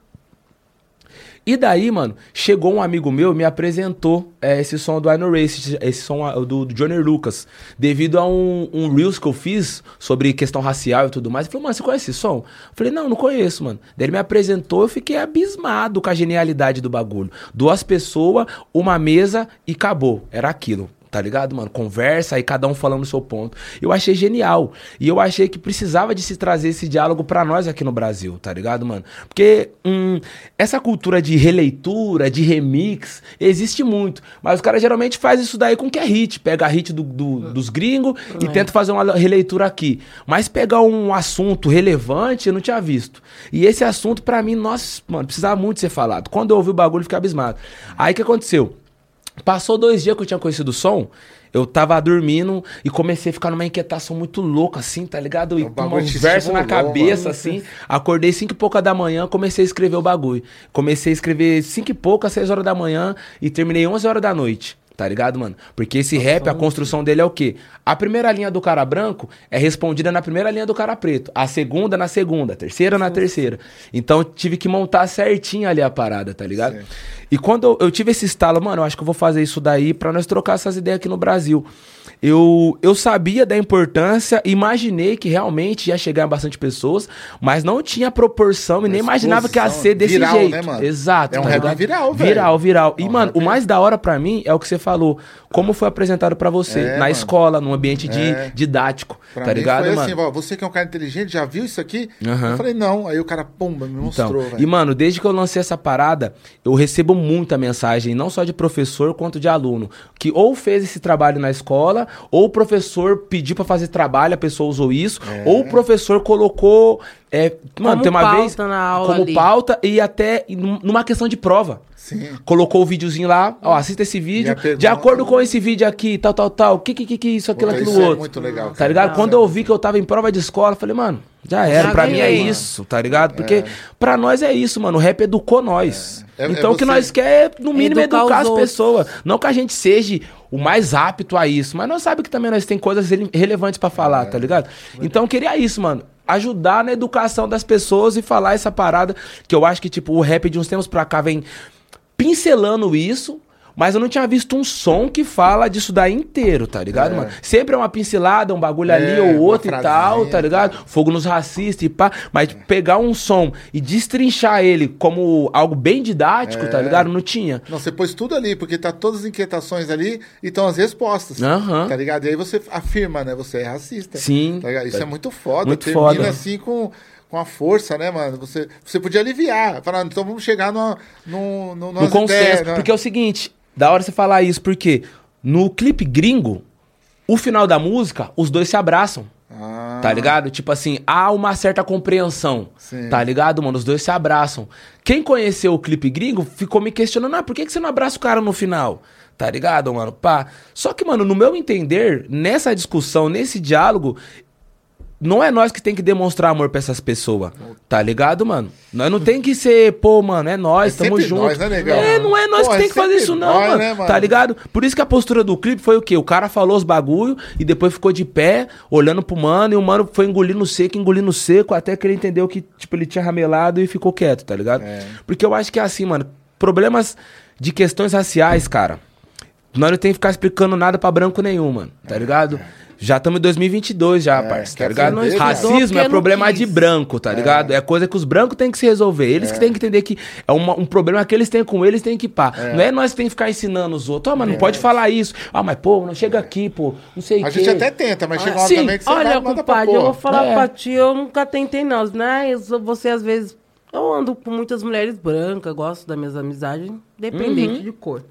E daí, mano, chegou um amigo meu me apresentou é, esse som do I Know Race, esse som ah, do, do Johnny Lucas, devido a um, um Reels que eu fiz sobre questão racial e tudo mais. Ele falou, mano, você conhece esse som? Eu falei, não, não conheço, mano. Daí ele me apresentou, eu fiquei abismado com a genialidade do bagulho. Duas pessoas, uma mesa e acabou. Era aquilo. Tá ligado, mano? Conversa aí, cada um falando o seu ponto. Eu achei genial. E eu achei que precisava de se trazer esse diálogo pra nós aqui no Brasil, tá ligado, mano? Porque hum, essa cultura de releitura, de remix, existe muito. Mas os caras geralmente fazem isso daí com que é hit. Pega a hit do, do- dos gringos e tenta fazer uma releitura aqui. Mas pegar um assunto relevante, eu não tinha visto. E esse assunto, pra mim, nossa, mano, precisava muito ser falado. Quando eu ouvi o bagulho, eu fiquei abismado. Aí o que aconteceu? Passou dois dias que eu tinha conhecido o som, eu tava dormindo e comecei a ficar numa inquietação muito louca, assim, tá ligado? E O com te versos na cabeça, mano. assim. Acordei cinco e pouca da manhã, comecei a escrever o bagulho. Comecei a escrever cinco e pouca, seis horas da manhã e terminei onze horas da noite. Tá ligado, mano? Porque esse rap, a construção dele é o quê? A primeira linha do cara branco é respondida na primeira linha do cara preto. A segunda na segunda, a terceira na terceira. Então tive que montar certinho ali a parada, tá ligado? E quando eu, tive esse estalo, mano, eu acho que eu vou fazer isso daí pra nós trocar essas ideias aqui no Brasil. Eu, eu sabia da importância, imaginei que realmente ia chegar a bastante pessoas, mas não tinha proporção e nem imaginava que ia ser desse Viral, jeito. né, mano? Exato. É um tá rap viral, velho. Viral, viral. E, É um mano, rap- o mais da hora pra mim é o que você falou. Como foi apresentado pra você, É, na mano. escola, num ambiente de, É. didático. Pra tá mim ligado, foi mano? assim, ó, você que é um cara inteligente, já viu isso aqui? Aham. Eu falei, não. Aí o cara, pumba, me Então, mostrou, e mano, desde que eu lancei essa parada, eu recebo muita mensagem, não só de professor quanto de aluno, que ou fez esse trabalho na escola, ou o professor pediu pra fazer trabalho, a pessoa usou isso, É. ou o professor colocou, é, mano, Como tem uma pauta vez na aula como ali. pauta e até num- numa questão de prova. Sim. Colocou o videozinho lá, ó, assista esse vídeo. De acordo com esse vídeo aqui, tal, tal, tal. Que, que, que, que isso, aquilo, aquilo, isso é outro. muito legal, Tá ligado? Não, Quando é eu vi que eu tava em prova de escola, falei, mano, já era. Já pra mim é mano. isso, tá ligado? Porque pra nós é isso, mano. O rap educou nós. É. É- então é o que nós quer é, no mínimo, Educar educar, as outros. pessoas. Não que a gente seja o mais apto a isso, mas nós sabemos que também nós tem coisas rele- relevantes pra É. falar, tá ligado? Então eu queria isso, mano. Ajudar na educação das pessoas e falar essa parada que eu acho que, tipo, o rap de uns tempos pra cá vem pincelando isso, mas eu não tinha visto um som que fala disso daí inteiro, tá ligado, É. mano? Sempre é uma pincelada, um bagulho É, ali ou outro e tal, tá ligado? Fogo nos racistas e pá. Mas pegar um som e destrinchar ele como algo bem didático, É. tá ligado? Não tinha. Não, você pôs tudo ali, porque tá todas as inquietações ali e estão as respostas. Tá ligado? E aí você afirma, né? Você é racista. Sim. Tá? Isso é muito foda. Muito Termina foda. assim com, com a força, né, mano? Você, você podia aliviar. Falar, então vamos chegar numa, num, No numas consenso. ideias, né? Porque é o seguinte, da hora você falar isso, porque no clipe gringo, o final da música, os dois se abraçam. Ah, Tá ligado? Tipo assim, há uma certa compreensão. Sim. Tá ligado, mano? Os dois se abraçam. Quem conheceu o clipe gringo ficou me questionando, ah, por que, que você não abraça o cara no final? Tá ligado, mano? Pá. Só que, mano, no meu entender, nessa discussão, nesse diálogo, não é nós que tem que demonstrar amor pra essas pessoas. Tá ligado, mano? Nós não tem que ser, pô, mano, é nós, É tamo junto. nós, né, negão? É, não é nós Pô, que é tem que fazer isso, não, nós, mano. né, mano? Tá ligado? Por isso que a postura do clipe foi o quê? O cara falou os bagulho e depois ficou de pé, olhando pro mano, e o mano foi engolindo seco, engolindo seco, até que ele entendeu que, tipo, ele tinha ramelado e ficou quieto, tá ligado? É. Porque eu acho que é assim, mano, problemas de questões raciais, cara, nós não tem que ficar explicando nada pra branco nenhum, mano, tá ligado? Já estamos em 2022 já, É, parça, tá quer ligado? saber, Racismo é problema quis. de branco, tá ligado? É coisa que os brancos têm que se resolver. Eles que têm que entender que é uma- um problema que eles têm com eles, têm que pá. Não é nós que tem que ficar ensinando os outros. Ó, mas não pode falar isso. Ah, mas pô, não chega aqui, pô. Não sei o A gente até tenta, mas chega uma hora sim. também que você Olha, compadre, eu vou falar É. pra ti, eu nunca tentei não, né? Você às vezes... Eu ando com muitas mulheres brancas, gosto das minhas amizades, independente Uhum. de cor.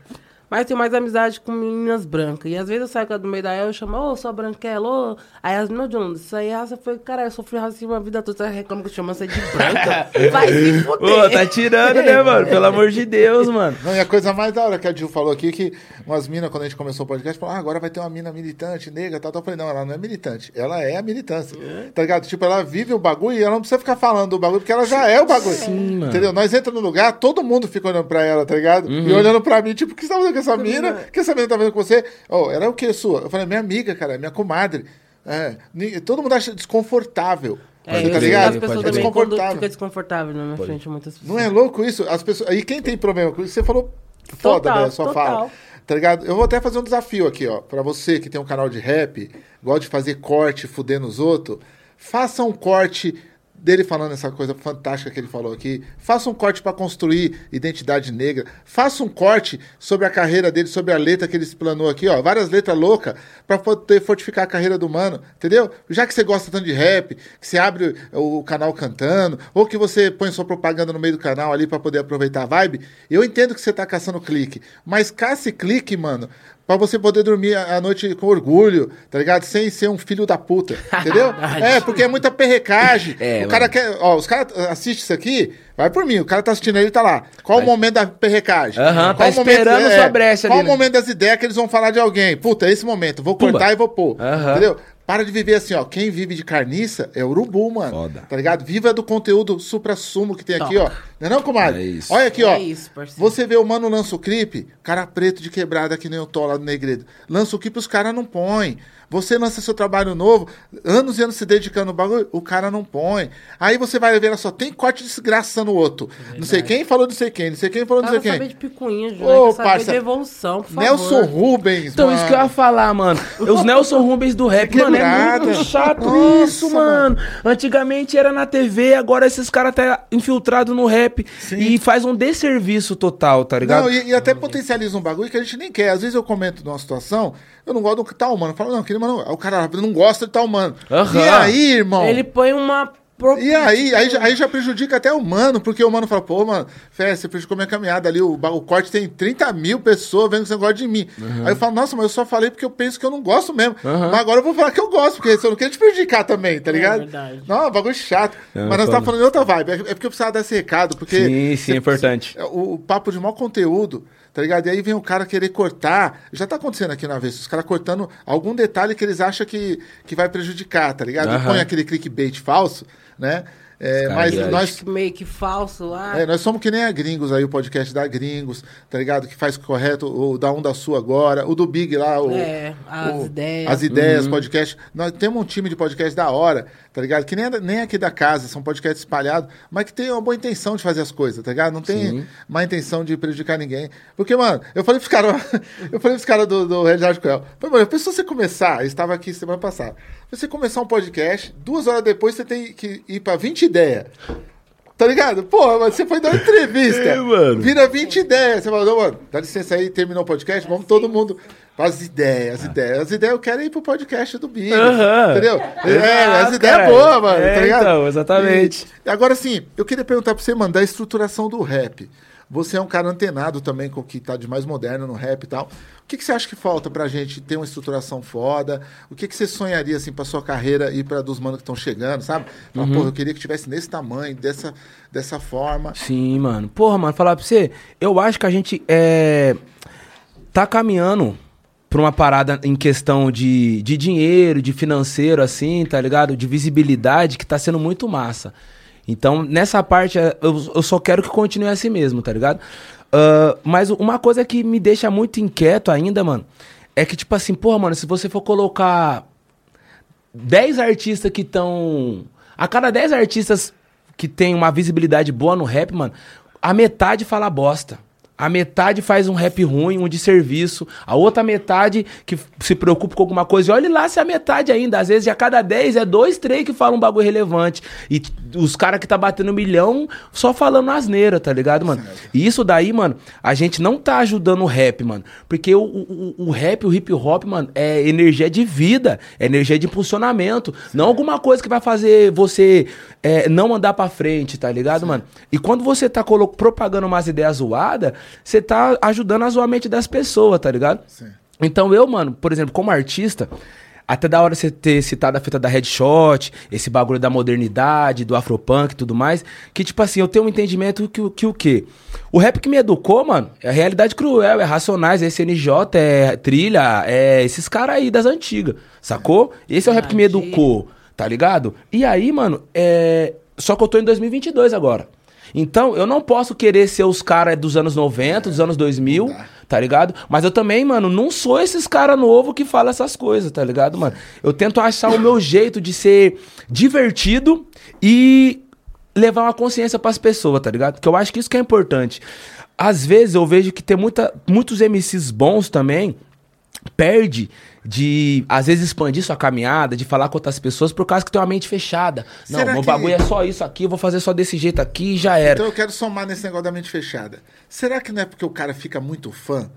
Mas tenho mais amizade com meninas brancas. E às vezes eu saio do meio da eu chamo, ô, sua branquela, ô. Aí as meninas de onde? Isso aí, raça foi, cara, eu sofri racismo a vida toda. Você reclama que eu chamo você de branca? Vai se fuder. Ô, tá tirando, né, mano? Pelo amor de Deus, mano. Não, e a coisa mais da hora que a Gil falou aqui, que umas minas, quando a gente começou o podcast, falaram, ah, agora vai ter uma mina militante, negra, tal, tal. Eu falei, não, ela não é militante, ela é a militância. Tá ligado? Tipo, ela vive o bagulho e ela não precisa ficar falando do bagulho, porque ela já é o bagulho. Sim, mano. Entendeu? Nós entramos no lugar, todo mundo fica olhando pra ela, tá ligado? Uhum. E olhando pra mim, tipo, o que você tá fazendo essa mina? O que essa mina tá vendo com você? Oh, ela é o que sua? Eu falei, minha amiga, cara, minha comadre. É, todo mundo acha desconfortável. É, Você tá ligado? as pessoas Pode É quando desconfortável. fica desconfortável na minha frente, muitas pessoas. Não é louco isso? As pessoas. E quem tem problema com isso? Você falou foda, Total, né? A sua total. fala. Tá ligado? Eu vou até fazer um desafio aqui, ó. Pra você que tem um canal de rap, gosta de fazer corte, fuder nos outros, faça um corte dele falando essa coisa fantástica que ele falou aqui. Faça um corte pra construir identidade negra. Faça um corte sobre a carreira dele, sobre a letra que ele explanou aqui, ó. Várias letras loucas pra poder fortificar a carreira do mano, entendeu? Já que você gosta tanto de rap, que você abre o canal cantando, ou que você põe sua propaganda no meio do canal ali pra poder aproveitar a vibe, eu entendo que você tá caçando clique, mas caça clique, mano, pra você poder dormir a noite com orgulho, tá ligado? Sem ser um filho da puta, entendeu? é, porque é muita perrecagem. É, o cara quer, ó, os caras assistem isso aqui, vai por mim, o cara tá assistindo aí, tá lá. Qual o momento da perrecagem? Aham, tá o momento- esperando sua brecha Qual ali, o né? momento das ideias que eles vão falar de alguém? Puta, é esse momento, vou Pumba. cortar e vou pôr, entendeu? Para de viver assim, ó. Quem vive de carniça é urubu, mano. Foda. Tá ligado? Viva do conteúdo supra-sumo que tem aqui, ó. Não é não, comadre? É isso. Olha aqui, É ó. isso, parceiro. Você vê o mano lança o clipe, cara preto de quebrada que nem eu tô lá no Negredo. Lança o clipe, os caras não põem. Você lança seu trabalho novo, anos e anos se dedicando no bagulho, o cara não põe. Aí você vai ver, só tem corte de desgraça no outro. não sei quem falou não sei quem, não sei quem falou não sei saber quem. de picuinha, Júnior. Ô, parça, de evolução, por favor. Nelson Rubens, Então, mano. isso que eu ia falar, mano. Os Nelson Rubens do rap, mano, é muito chato Nossa, isso, mano. Antigamente era na TV, agora esses caras tá infiltrado no rap e faz um desserviço total, tá ligado? Não, e, e até potencializa um bagulho que a gente nem quer. Às vezes eu comento numa situação, eu não gosto do tal mano. Eu falo, não, aquele mano. O cara não gosta de tal mano. Aham. E aí, irmão? Ele põe uma... E aí, aí, já- aí já prejudica até o mano, porque o mano fala, pô, mano, Fé, você prejudicou minha caminhada ali, o, o corte tem 30 mil pessoas vendo que você gosta de mim. Aí eu falo, nossa, mas eu só falei porque eu penso que eu não gosto mesmo. Mas agora eu vou falar que eu gosto, porque eu não quero te prejudicar também, tá ligado? verdade. Não, bagulho chato. Não, mas nós estamos falando de outra vibe. É é porque eu precisava dar esse recado, porque... Sim, sim, é importante. é, O, o papo de mau conteúdo, tá ligado? E aí vem o cara querer cortar. Já tá acontecendo aqui na vez, os caras cortando algum detalhe que eles acham que, que vai prejudicar, tá ligado? E Aham. põe aquele clickbait falso, né? É, mas nós, Meio que falso lá. é, nós somos que nem a Gringos aí, o podcast da Gringos, tá ligado? Que faz correto, o da Um da Sua agora, o do Big lá, o, É, as o- ideias. As ideias, podcast. Nós temos um time de podcast da hora, tá ligado? Que nem, nem aqui da casa, são podcasts espalhados, mas que tem uma boa intenção de fazer as coisas, tá ligado? Não tem má intenção de prejudicar ninguém. Porque, mano, eu falei pros caras, eu falei pros caras do, do Realidade Cruel, falei, mano, pensou você começar, eu estava aqui semana passada, você começar um podcast, duas horas depois você tem que ir pra 20 ideias. Tá ligado? Porra, mas você foi dar uma entrevista. É, mano. Vira 20 ideias. Você falou, mano, dá licença aí, terminou o podcast, vamos todo mundo. As ideias, as ideias. As ideias eu quero ir pro podcast do Big. Aham. Entendeu? é, as ideias cara. boas, mano, É, tá ligado? então, exatamente. E, agora sim, eu queria perguntar pra você, mano, da estruturação do rap. Você é um cara antenado também com o que tá de mais moderno no rap e tal. O que, que você acha que falta pra gente ter uma estruturação foda? O que, que você sonharia, assim, pra sua carreira e pra dos manos que estão chegando, sabe? Fala, Uhum. Porra, eu queria que tivesse nesse tamanho, dessa, dessa forma. Sim, mano. Porra, mano, falar pra você, eu acho que a gente é, tá caminhando pra uma parada em questão de, de dinheiro, de financeiro, assim, tá ligado? De visibilidade, que tá sendo muito massa. Então, nessa parte, é, eu, eu só quero que continue assim mesmo, tá ligado? Ah, mas uma coisa que me deixa muito inquieto ainda, mano, é que, tipo assim, porra, mano, se você for colocar 10 artistas que estão. A cada 10 artistas que tem uma visibilidade boa no rap, mano, a metade fala bosta. A metade faz um rap ruim, um de serviço. A outra metade que se preocupa com alguma coisa. E olha lá se é a metade ainda. Às vezes, a cada 10 é dois, três que falam um bagulho relevante. E os caras que tá batendo um milhão só falando asneira, tá ligado, mano? E isso daí, mano, a gente não tá ajudando o rap, mano. Porque o, o, o- rap, o hip hop, mano, é energia de vida, é energia de impulsionamento. Não alguma coisa que vai fazer você é, não andar pra frente, tá ligado, mano? E quando você tá propagando umas ideias zoadas, você tá ajudando a zoar a mente das pessoas, tá ligado? Então eu, mano, por exemplo, como artista, até da hora você ter citado a fita da Headshot, esse bagulho da modernidade, do afropunk e tudo mais, que tipo assim, eu tenho um entendimento que, o- que o quê? O rap que me educou, mano, é a realidade cruel, é Racionais, é SNJ, é Trilha, é esses caras aí das antigas, sacou? Esse é o rap que me educou, tá ligado? E aí, mano, é... Só que eu tô em 2022 agora. Então, eu não posso querer ser os caras dos anos 90, dos anos 2000, tá ligado? Mas eu também, mano, não sou esses caras novos que falam essas coisas, tá ligado, mano? Eu tento achar o meu jeito de ser divertido e levar uma consciência pras pessoas, tá ligado? Que eu acho que isso que é importante. Às vezes eu vejo que tem muita, muitos MCs bons também perde de, às vezes, expandir sua caminhada, de falar com outras pessoas por causa que tem uma mente fechada. Não, Será meu que- bagulho é só isso aqui, eu vou fazer só desse jeito aqui e já era. Então eu quero somar nesse negócio da mente fechada. Será que não é porque o cara fica muito fã?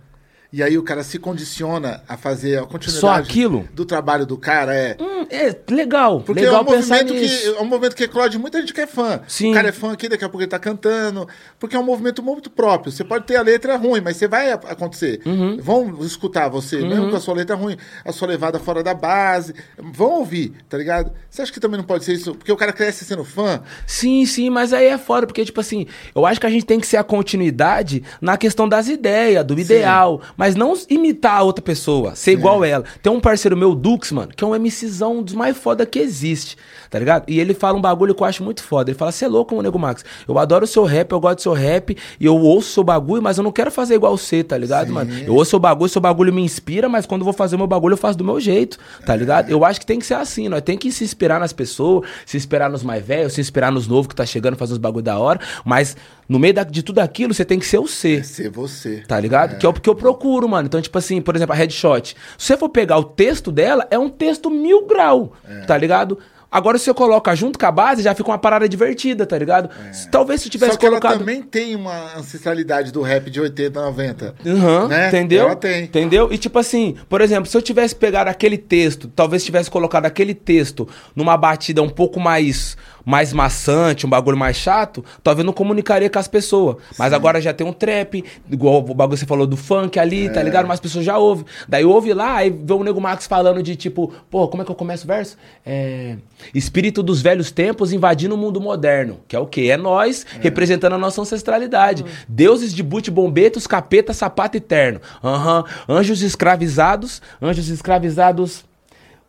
E aí o cara se condiciona a fazer a continuidade Só aquilo? do trabalho do cara? É. Hum, é legal, Porque legal é um movimento nisso. que é um movimento que eclode muita gente que é fã. Sim. O cara é fã aqui, daqui a pouco ele tá cantando. Porque é um movimento muito próprio. Você pode ter a letra ruim, mas você vai acontecer. Uhum. Vão escutar você, mesmo com a sua letra ruim, a sua levada fora da base. Vão ouvir, tá ligado? Você acha que também não pode ser isso? Porque o cara cresce sendo fã. Sim, sim, mas aí é foda, porque, tipo assim, eu acho que a gente tem que ser a continuidade na questão das ideias, do ideal. Mas não imitar a outra pessoa, ser igual ela. Tem um parceiro meu, Dux, mano, que é um MCzão dos mais foda que existe, tá ligado? E ele fala um bagulho que eu acho muito foda. Ele fala, você é louco, Nego Max. Eu adoro o seu rap, eu gosto do seu rap, e eu ouço o seu bagulho, mas eu não quero fazer igual você, tá ligado, mano? Eu ouço o seu bagulho, seu bagulho me inspira, mas quando eu vou fazer o meu bagulho, eu faço do meu jeito, tá ligado? Eu acho que tem que ser assim, nós tem que se inspirar nas pessoas, se inspirar nos mais velhos, se inspirar nos novos que tá chegando, fazer os bagulho da hora, mas no meio da- de tudo aquilo, você tem que ser o ser. Ser você. Tá ligado? Que é o que eu procuro, mano. Então, tipo assim, por exemplo, a Headshot. Se você for pegar o texto dela, é um texto mil grau, tá ligado? Agora, se você coloca junto com a base, já fica uma parada divertida, tá ligado? Se- Talvez se eu tivesse Só que colocado. ela também tem uma ancestralidade do rap de 80, 90. Aham, né? entendeu? Ela tem. Entendeu? E tipo assim, por exemplo, se eu tivesse pegado aquele texto, talvez tivesse colocado aquele texto numa batida um pouco mais mais maçante, um bagulho mais chato, talvez não comunicaria com as pessoas. Mas agora já tem um trap, igual o bagulho que você falou do funk ali, É. tá ligado? Mas as pessoas já ouvem. Daí ouve lá, aí vê o Nego Max falando de tipo, pô, como é que eu começo o verso? É. Espírito dos velhos tempos invadindo o mundo moderno. Que é o quê? É nós representando a nossa ancestralidade. Deuses de bute bombetos, capeta, sapato eterno. Aham. Anjos escravizados, anjos escravizados.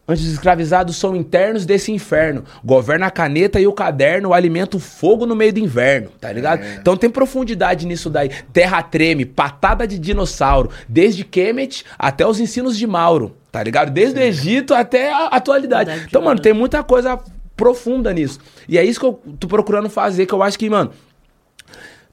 Anjos escravizados são internos desse inferno. Governa a caneta e o caderno, alimenta o fogo no meio do inverno, tá ligado? Então tem profundidade nisso daí. Terra treme, patada de dinossauro, desde Kemet até os ensinos de Mauro, tá ligado? Desde o Egito até a atualidade. Então, mano, tem muita coisa profunda nisso. E é isso que eu tô procurando fazer, que eu acho que, mano,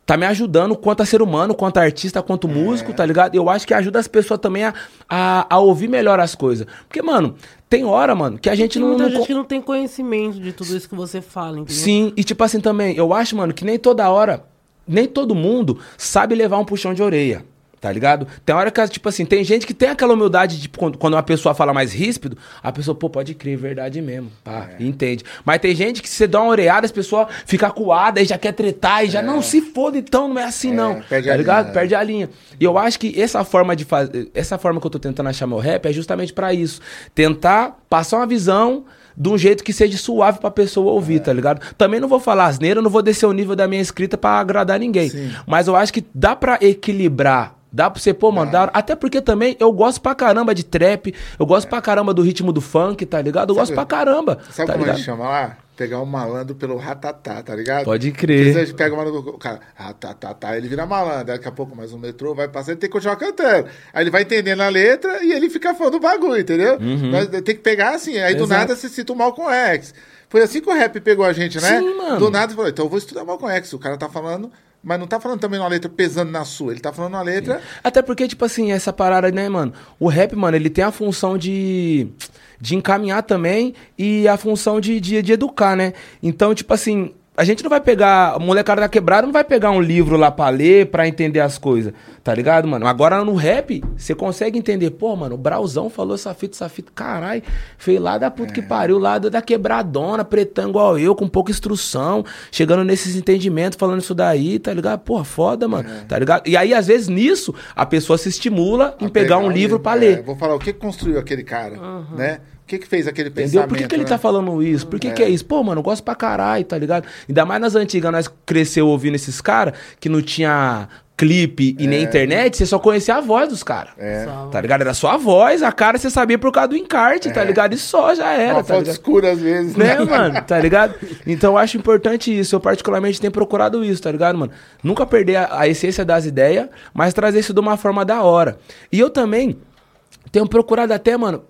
tá me ajudando quanto a ser humano, quanto a artista, quanto músico, tá ligado? Eu acho que ajuda as pessoas também a, a, a ouvir melhor as coisas. Porque, mano, tem hora, mano, que a gente Tem não. muita não gente que não tem conhecimento de tudo isso que você fala, entendeu? Sim, e tipo assim também, eu acho, mano, que nem toda hora, nem todo mundo sabe levar um puxão de orelha. Tá ligado? Tem hora que, tipo assim, tem gente que tem aquela humildade de quando, quando uma pessoa fala mais ríspido, a pessoa, pô, pode crer, verdade mesmo. Pá, entende. Mas tem gente que você dá uma oreada, as pessoas ficam acuadas e já quer tretar e já, não, se foda, então não é assim, não. perde tá a ligado? linha. Perde a linha. E eu acho que essa forma de fazer. Essa forma que eu tô tentando achar meu rap é justamente pra isso. Tentar passar uma visão de um jeito que seja suave pra pessoa ouvir, tá ligado? Também não vou falar asneira, não vou descer o nível da minha escrita pra agradar ninguém. Mas eu acho que dá pra equilibrar. Dá pra você, pô, mano, da hora. até porque também eu gosto pra caramba de trap, eu gosto pra caramba do ritmo do funk, tá ligado? Eu gosto Sabe- pra caramba. Sabe tá como a ligado? gente chama lá? Pegar um malandro pelo ratatá, tá ligado? Pode crer. Você pega o malandro, o cara, ratatatá, ele vira malandro. Daqui a pouco mais um metrô vai passar, ele tem que continuar cantando. Aí ele vai entendendo a letra e ele fica fã do bagulho, entendeu? Nós tem que pegar assim. Aí do Uhum. Exato. nada você cita o Malcolm X. Foi assim que o rap pegou a gente, né? Sim, mano. Do nada falou, então eu vou estudar Malcolm X. O cara tá falando, mas não tá falando também uma letra pesando na sua. Ele tá falando uma letra. Até porque, tipo assim, essa parada, né, mano? O rap, mano, ele tem a função de, de encaminhar também e a função de, de, de educar, né? Então, tipo assim, a gente não vai pegar. A molecada da quebrada não vai pegar um livro lá pra ler, pra entender as coisas, tá ligado, mano? Agora no rap, você consegue entender, pô, mano, o Brauzão falou essa fita, essa fita, caralho, fez lá da puta que pariu, lá da da quebradona, pretão igual eu, com pouca instrução, chegando nesses entendimentos, falando isso daí, tá ligado? Porra, foda, mano, tá ligado? E aí, às vezes, nisso, a pessoa se estimula em a pegar um livro pra É, ler. Vou falar o que que construiu aquele cara, né? O que que fez aquele Entendeu? pensamento, Por que, que ele né? tá falando isso? Por que, que é isso? Pô, mano, eu gosto pra caralho, tá ligado? Ainda mais nas antigas, nós cresceu ouvindo esses caras que não tinha clipe e nem internet, você só conhecia a voz dos caras. É. Tá ligado? Era só a voz, a cara você sabia por causa do encarte, tá ligado? E só já era, Uma tá foto ligado? escura às vezes, Né, mano? Tá ligado? Então eu acho importante isso. Eu particularmente tenho procurado isso, tá ligado, mano? Nunca perder a, a essência das ideias, mas trazer isso de uma forma da hora. E eu também tenho procurado até, mano,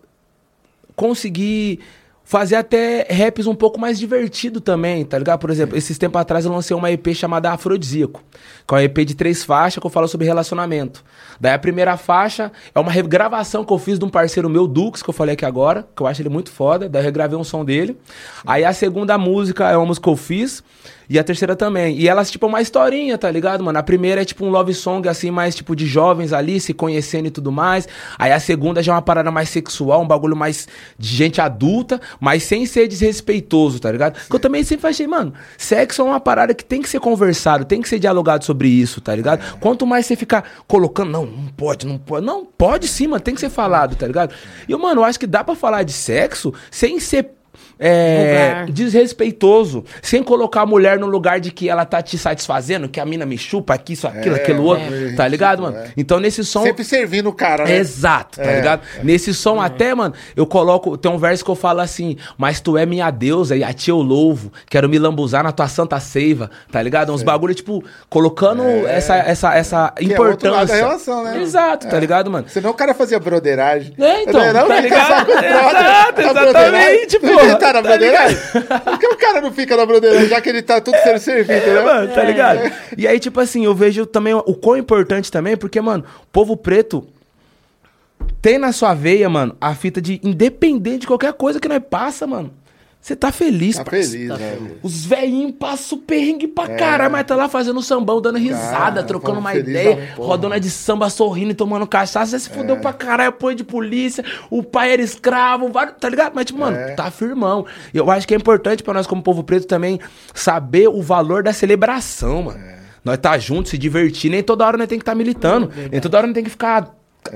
conseguir fazer até raps um pouco mais divertido também, tá ligado? Por exemplo, esses tempos atrás eu lancei uma EP chamada Afrodisíaco, que é uma EP de três faixas que eu falo sobre relacionamento. Daí a primeira faixa é uma regravação que eu fiz de um parceiro meu, Dux, que eu falei aqui agora, que eu acho ele muito foda, daí eu regravei um som dele. Aí a segunda música é uma música que eu fiz, e a terceira também. E elas, tipo, uma historinha, tá ligado, mano? A primeira é, tipo, um love song, assim, mais, tipo, de jovens ali, se conhecendo e tudo mais. Aí a segunda já é uma parada mais sexual, um bagulho mais de gente adulta, mas sem ser desrespeitoso, tá ligado? Porque eu também sempre achei, mano, sexo é uma parada que tem que ser conversado, tem que ser dialogado sobre isso, tá ligado? Quanto mais você ficar colocando, não, não pode, não pode. Não, pode sim, mano, tem que ser falado, tá ligado? E, mano, eu acho que dá pra falar de sexo sem ser é, desrespeitoso, sem colocar a mulher no lugar de que ela tá te satisfazendo, que a mina me chupa aqui, isso, aquilo, É, aquilo outro, é. tá ligado, mano? é. Então nesse som. Sempre servindo o cara, né? Exato, tá É, ligado? Nesse som até, mano, eu coloco, tem um verso que eu falo assim, mas tu é minha deusa e a ti eu louvo, quero me lambuzar na tua santa seiva, tá ligado? Uns bagulho, tipo, colocando essa, essa, essa Que é o outro lado da importância. relação, né? Exato, tá É. ligado, mano? Senão o cara fazia broderagem. É, então, Não, tá ligado? Exato, exatamente, broderagem. Tá broderagem? Por que o cara não fica na broderagem, já que ele tá tudo sendo servido, É, né? mano, tá ligado? E aí, tipo assim, eu vejo também o quão importante também, porque, mano, o povo preto tem na sua veia, mano, a fita de independente de qualquer coisa que nós passa, mano. Você tá feliz, Tá parceiro. feliz, né? Os velhinhos passam perrengue pra caralho, mas tá lá fazendo sambão, dando risada, Cara, trocando uma ideia, rodando de samba, sorrindo e tomando cachaça. Você se É. fudeu pra caralho, apoio de polícia, o pai era escravo, vários- tá ligado? Mas, tipo, mano, É. tá firmão. E eu acho que é importante pra nós, como povo preto, também saber o valor da celebração, mano. É. Nós tá juntos, se divertir, nem toda hora nós tem que estar tá militando, nem toda hora nós tem que ficar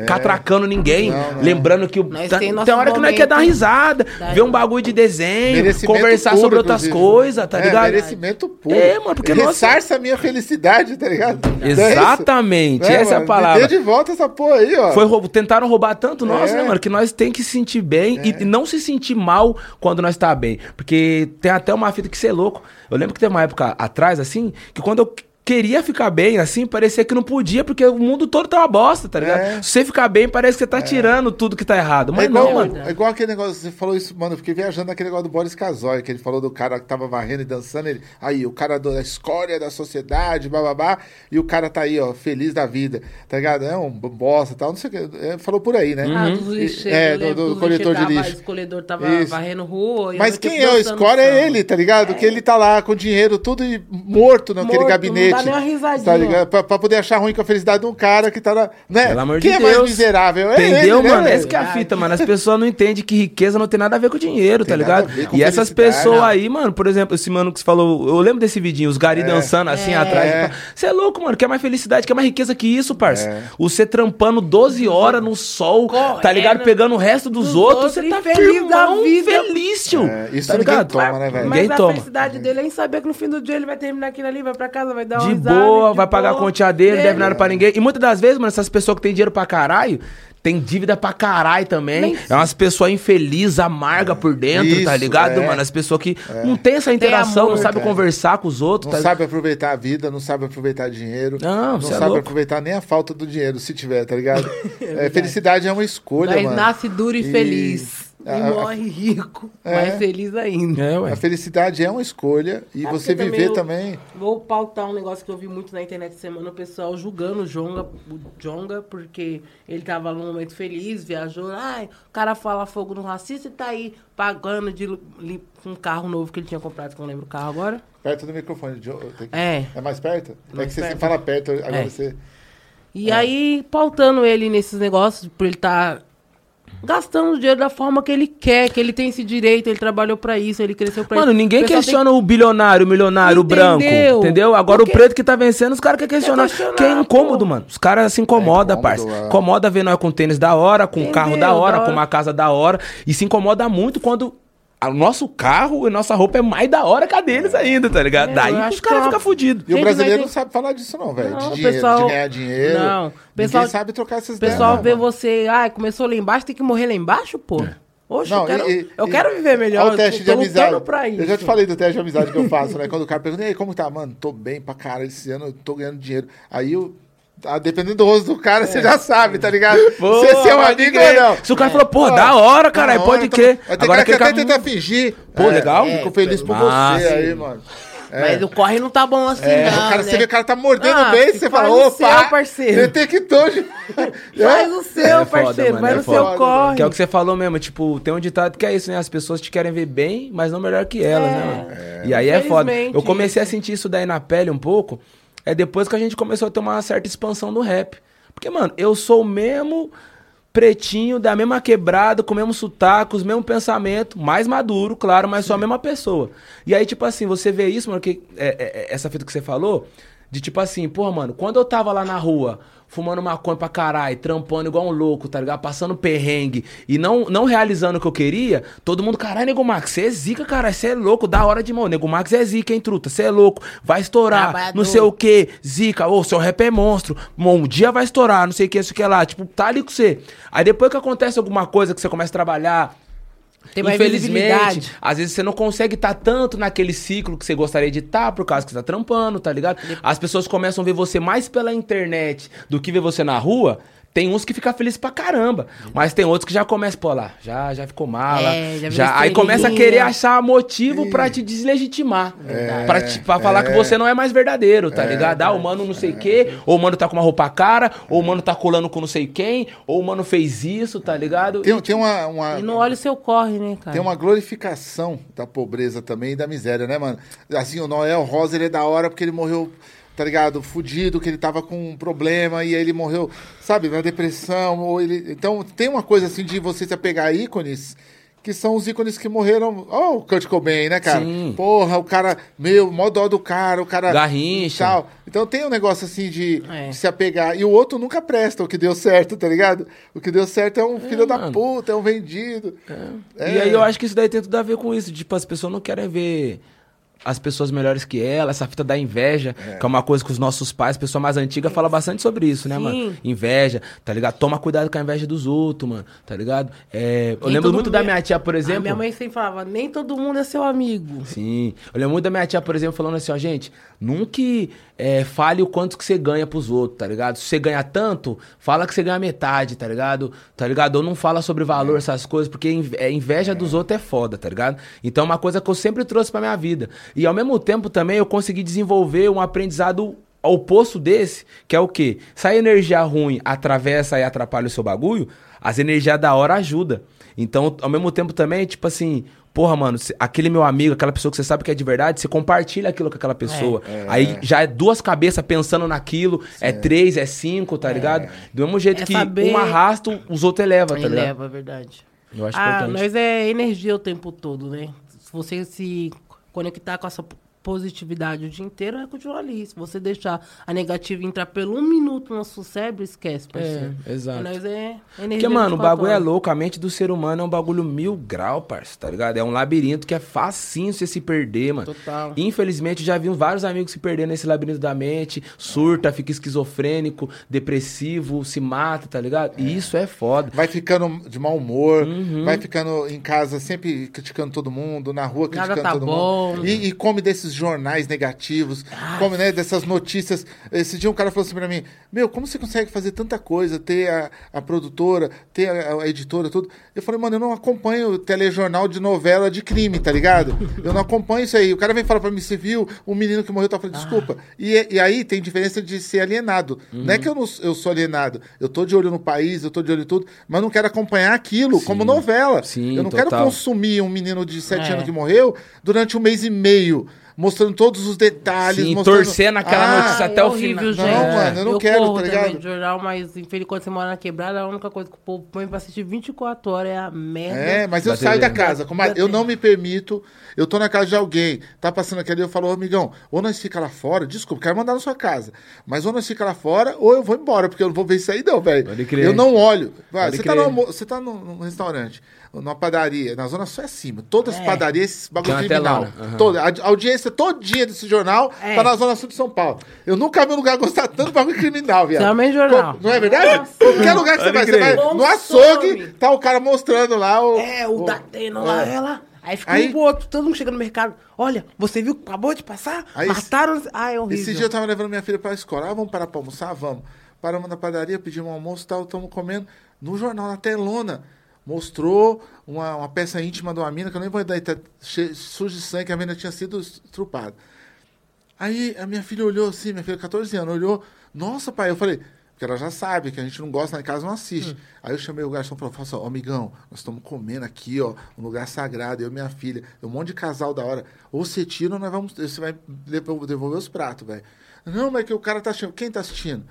catracando ninguém, É. Não, não. lembrando que o, Nós tá- tem nosso tem hora que nós quer dar uma risada, da- ver um bagulho de desenho, conversar puro, sobre outras coisas, tá É, ligado? merecimento puro. É, mano, porque nossa- a minha felicidade, tá ligado? É? Exatamente, Né, essa é a mano? palavra. Me de volta essa porra aí, ó. Foi roubo, tentaram roubar tanto nós, É. né, mano? Que nós tem que se sentir bem e- e não se sentir mal quando nós tá bem. Porque tem até uma fita que você é louco. Eu lembro que teve uma época atrás, assim, que quando eu queria ficar bem, assim, parecia que não podia, porque o mundo todo tá uma bosta, tá ligado? É. Se você ficar bem, parece que você tá tirando tudo que tá errado. Mas É igual, não, mano. é igual aquele negócio, você falou isso, mano, eu fiquei viajando naquele negócio do Boris Casoy, que ele falou do cara que tava varrendo e dançando, ele, aí, o cara da escória da sociedade, bababá, e o cara tá aí, ó, feliz da vida, tá ligado? É um bosta e tal, não sei o que, é, falou por aí, né? Ah, dos lixeiros. É, do- do dos coletor de lixo. tava- O escolhedor tava Isso. varrendo rua. e Mas quem é o escória é ele, tá ligado? Que ele tá lá com o dinheiro tudo e morto naquele Morto, gabinete. Dá nem uma risadinha. Tá ligado? Pra, pra poder achar ruim com a felicidade de um cara que tá lá. Né? Pelo amor quem de é mais Deus. miserável? É Entendeu, ele, né, mano? velho? Essa que é a fita, mano. As pessoas não entendem que riqueza não tem nada a ver com dinheiro, Tem tá ligado? E essas pessoas Não. aí, mano, por exemplo, esse mano que você falou, eu lembro desse vidinho, os gari dançando assim atrás. Você é louco, mano. Quer mais felicidade, quer mais riqueza que isso, parça. É. Você trampando 12 horas no sol, tá Correndo ligado? Pegando o resto dos dos outros, você tá feliz feliz da da vida. feliz, tio. É, isso tá ninguém ligado? toma, né, velho? Ninguém Mas a toma. felicidade dele é em saber que no fim do dia ele vai terminar aquilo ali, vai pra casa, vai dar uma De boa, de vai pagar a continha dele, É. deve nada pra ninguém. E muitas das vezes, mano, essas pessoas que têm dinheiro pra caralho, tem dívida pra caralho também. Nem- É umas pessoas infelizes, amarga por dentro, tá Isso, ligado, é. mano? As pessoas que não tem essa interação, amor, não sabe cara. conversar com os outros. Não tá sabe aproveitar a vida, não sabe aproveitar dinheiro. Não, não é sabe louco. aproveitar nem a falta do dinheiro, se tiver, tá ligado? É, felicidade é uma escolha, Mas mano. nasce duro e, E- feliz. A- e a- morre rico, É. mais feliz ainda. É, ué. A felicidade é uma escolha e Sabe você viver eu também. Vou pautar um negócio que eu vi muito na internet semana, o pessoal julgando o Jonga, o Jonga porque ele tava num momento feliz, viajou, ai, o cara fala fogo no racista e tá aí pagando de li- um carro novo que ele tinha comprado, que eu não lembro o carro agora. Perto do microfone. Que- É. É mais perto? é Mais que você perto. sempre fala perto, agora É. você. E aí, pautando ele nesses negócios, por ele tá gastando o dinheiro da forma que ele quer, que ele tem esse direito, ele trabalhou pra isso, ele cresceu pra Mano, isso. ninguém O pessoal tem questiona o bilionário, o milionário, o branco. Entendeu? Entendeu? Agora Porque- o preto que tá vencendo, os caras querem questionar. Que é incômodo, pô. mano. Os caras se incomodam, É parça. é. Incomoda ver nós com tênis da hora, com um carro da Entendeu? hora, Da com hora. uma casa da hora. E se incomoda muito quando. O nosso carro e nossa roupa é mais da hora que a deles ainda, tá ligado? É, Daí os caras é ficam fudidos. E o brasileiro mas não sabe falar disso, não, velho. De, dinheiro, pessoal- de ganhar dinheiro. Não, o Ninguém pessoal- sabe trocar essas O pessoal ideias, vê você, ai, começou lá embaixo, tem que morrer lá embaixo, pô. Oxe, Não, eu quero, e- eu e- quero viver melhor. Olha o teste eu de amizade. pra isso. Eu já te falei do teste de amizade que eu faço, né? Quando o cara pergunta, e aí, como tá? Mano, tô bem pra caralho esse ano, eu tô ganhando dinheiro. Aí eu. Ah, dependendo do rosto do cara, você já sabe, tá ligado? Pô, se é um pode amigo crer. ou não. Se o cara falou, pô, da hora, caralho, pode crer. Ter Agora cara que aquele até tenta fingir. Pô, legal. Fico feliz por Massa. você aí, mano. É. Mas o corre não tá bom assim, É, não, o cara, né? você vê o cara tá mordendo Ah, o beijo, você faz fala, opa, seu, parceiro. detectou de... Faz o seu, É foda, parceiro, mano, vai é no foda. seu corre. Que é o que você falou mesmo, tipo, tem um ditado que é isso, né? As pessoas te querem ver bem, mas não melhor que elas, né, mano? E aí é foda. Eu comecei a sentir isso daí na pele um pouco, é depois que a gente começou a ter uma certa expansão do rap. Porque, mano, eu sou o mesmo pretinho, da mesma quebrada, com o mesmo sotaque, os mesmos pensamentos, mais maduro, claro, mas sou a mesma pessoa. E aí, tipo assim, você vê isso, mano, que é, é, é, essa fita que você falou, De tipo assim, porra, mano, quando eu tava lá na rua, fumando maconha pra caralho, trampando igual um louco, tá ligado? Passando perrengue e não, não realizando o que eu queria, todo mundo, caralho, Nego Max, você é zica, cara, você é louco, da hora de mão. Nego Max é zica, hein, truta? Você é louco, vai estourar, Trabalhador. não sei o que, zica, ô, seu rap é monstro, um dia vai estourar, não sei o que, isso que lá, tipo, tá ali com você. Aí depois que acontece alguma coisa que você começa a trabalhar, Tem mais Infelizmente, às vezes você não consegue estar tanto naquele ciclo que você gostaria de estar por causa que você tá trampando, tá ligado? As pessoas começam a ver você mais pela internet do que ver você na rua. Tem uns que ficam felizes pra caramba, mas tem outros que já começam, pô lá, já, já ficou mala. É, já já, aí começa a querer achar motivo pra te deslegitimar. Pra, te, pra falar que você não é mais verdadeiro, tá ligado? Ah, o mano não sei o quê, ou o mano tá com uma roupa cara, ou o mano tá colando com não sei quem, ou o mano fez isso, tá ligado? Tem, tem uma, uma- E não olha o seu corre, né, cara? Tem uma glorificação da pobreza também e da miséria, né, mano? Assim, o Noel Rosa, ele é da hora porque ele morreu, tá ligado? Fudido, que ele tava com um problema e aí ele morreu, sabe, na depressão. Ou ele... Então, tem uma coisa assim de você se apegar a ícones que são os ícones que morreram. Ó, o Kurt Cobain, né, cara? Sim. Porra, o cara, meu, mó dó do cara, o cara. Garrincha. e Tal. Então tem um negócio assim de, É. de se apegar. E o outro nunca presta o que deu certo, tá ligado? O que deu certo é um filho da mano. puta, é um vendido. É. E aí eu acho que isso daí tem tudo a ver com isso. Tipo, as pessoas não querem ver as pessoas melhores que ela, essa fita da inveja, que é uma coisa que os nossos pais, pessoa mais antiga, fala bastante sobre isso, né, Sim. mano? Inveja, tá ligado? Toma cuidado com a inveja dos outros, mano, tá ligado? É, eu lembro muito da é- minha tia, por A exemplo. minha mãe sempre falava, nem todo mundo é seu amigo. Sim. Eu lembro muito da minha tia, por exemplo, falando assim, ó, gente, nunca é, fale o quanto que você ganha pros outros, tá ligado? Se você ganha tanto, fala que você ganha metade, tá ligado? Tá ligado? Ou não fala sobre valor, essas coisas, porque é, inveja dos outros é foda, tá ligado? Então é uma coisa que eu sempre trouxe pra minha vida. E ao mesmo tempo também eu consegui desenvolver um aprendizado oposto desse, que é o quê? Se a energia ruim atravessa e atrapalha o seu bagulho, as energias da hora ajudam. Então, ao mesmo tempo também, tipo assim, porra, mano, se- aquele meu amigo, aquela pessoa que você sabe que é de verdade, você compartilha aquilo com aquela pessoa. Aí já é duas cabeças pensando naquilo, é três, é cinco, tá ligado? Do mesmo jeito É que saber- um arrasta, os outros eleva, tá Ele ligado? leva, é verdade. Eu acho ah, importante. nós é energia o tempo todo, né? Se você se conectar com essa positividade o dia inteiro, vai continuar ali. Se você deixar a negativa entrar pelo um minuto no seu cérebro, esquece, parceiro. É, exato. Nós é energia Porque, mano, o 24 bagulho é louco, a mente do ser humano é um bagulho mil grau, parça, tá ligado? É um labirinto que é facinho você se perder, mano. Total. Infelizmente, já vi vários amigos se perder nesse labirinto da mente, surta, fica esquizofrênico, depressivo, se mata, tá ligado? E isso é foda. Vai ficando de mau humor, Uhum. vai ficando em casa sempre criticando todo mundo, na rua Nada criticando tá todo bom. mundo. E, e come desses jornais negativos, come né, dessas notícias. Esse dia um cara falou assim pra mim: Meu, como você consegue fazer tanta coisa? Ter a, a produtora, ter a, a editora, tudo. Eu falei, mano, eu não acompanho telejornal de novela de crime, tá ligado? Eu não acompanho isso aí. O cara vem falar pra mim, você viu um menino que morreu, tá falando, desculpa. E, e aí tem diferença de ser alienado. Não é que eu, não, eu sou alienado. Eu tô de olho no país, eu tô de olho em tudo, mas não quero acompanhar aquilo como novela. Sim, eu não quero total. consumir um menino de 7 É. anos que morreu durante um mês e meio, mostrando todos os detalhes. Sim, mostrando... torcendo aquela notícia Ah, até é o horrível, final. gente. Não, mano, eu não quero, corro tá ligado? jornal, mas infelizmente quando você mora na quebrada, a única coisa que o povo põe pra assistir 24 horas é a merda. É, mas eu Da saio TV. da casa. Como eu não me permito. Eu tô na casa de alguém, tá passando aqui ali, eu falo, ô amigão, ou nós fica lá fora, desculpa, quero mandar na sua casa. Mas ou nós fica lá fora, ou eu vou embora, porque eu não vou ver isso aí, não, velho. Pode crer. Eu não olho. Vai, você, tá no, você tá num restaurante, numa padaria, na zona sul é acima. Todas as É. padarias, esses bagulho criminal. aham. Toda, a, audiência todinha desse jornal É. tá na zona sul de São Paulo. Eu nunca vi um lugar gostar tanto de bagulho criminal, viado. Também jornal. Co- Não é verdade? Qualquer lugar que você vai, você vai no açougue, tá o cara mostrando lá o... É, o, Datena lá, ela. Aí fica Aí- um pro outro, todo mundo chega no mercado. Olha, você viu que acabou de passar? Aí- Mataram. Ah, é horrível. Esse dia eu tava levando minha filha pra escola. Ah, vamos parar pra almoçar? Vamos. Paramos na padaria, pedimos um almoço e tal, estamos comendo. No jornal, na telona, mostrou uma, uma peça íntima de uma mina, que eu nem vou dar, tá suja de sangue, que a mina tinha sido estrupada. Aí a minha filha olhou assim, minha filha, 14 anos, olhou, nossa, pai, eu falei, porque ela já sabe que a gente não gosta, lá em casa não assiste. Aí eu chamei o garçom e falei, "Fala assim, ó, amigão, nós estamos comendo aqui, ó, um lugar sagrado, eu e minha filha, um monte de casal da hora. Ou você tira ou nós vamos, você vai devolver devolver os pratos, velho. Não, mas é que o cara tá assistindo. Quem tá assistindo?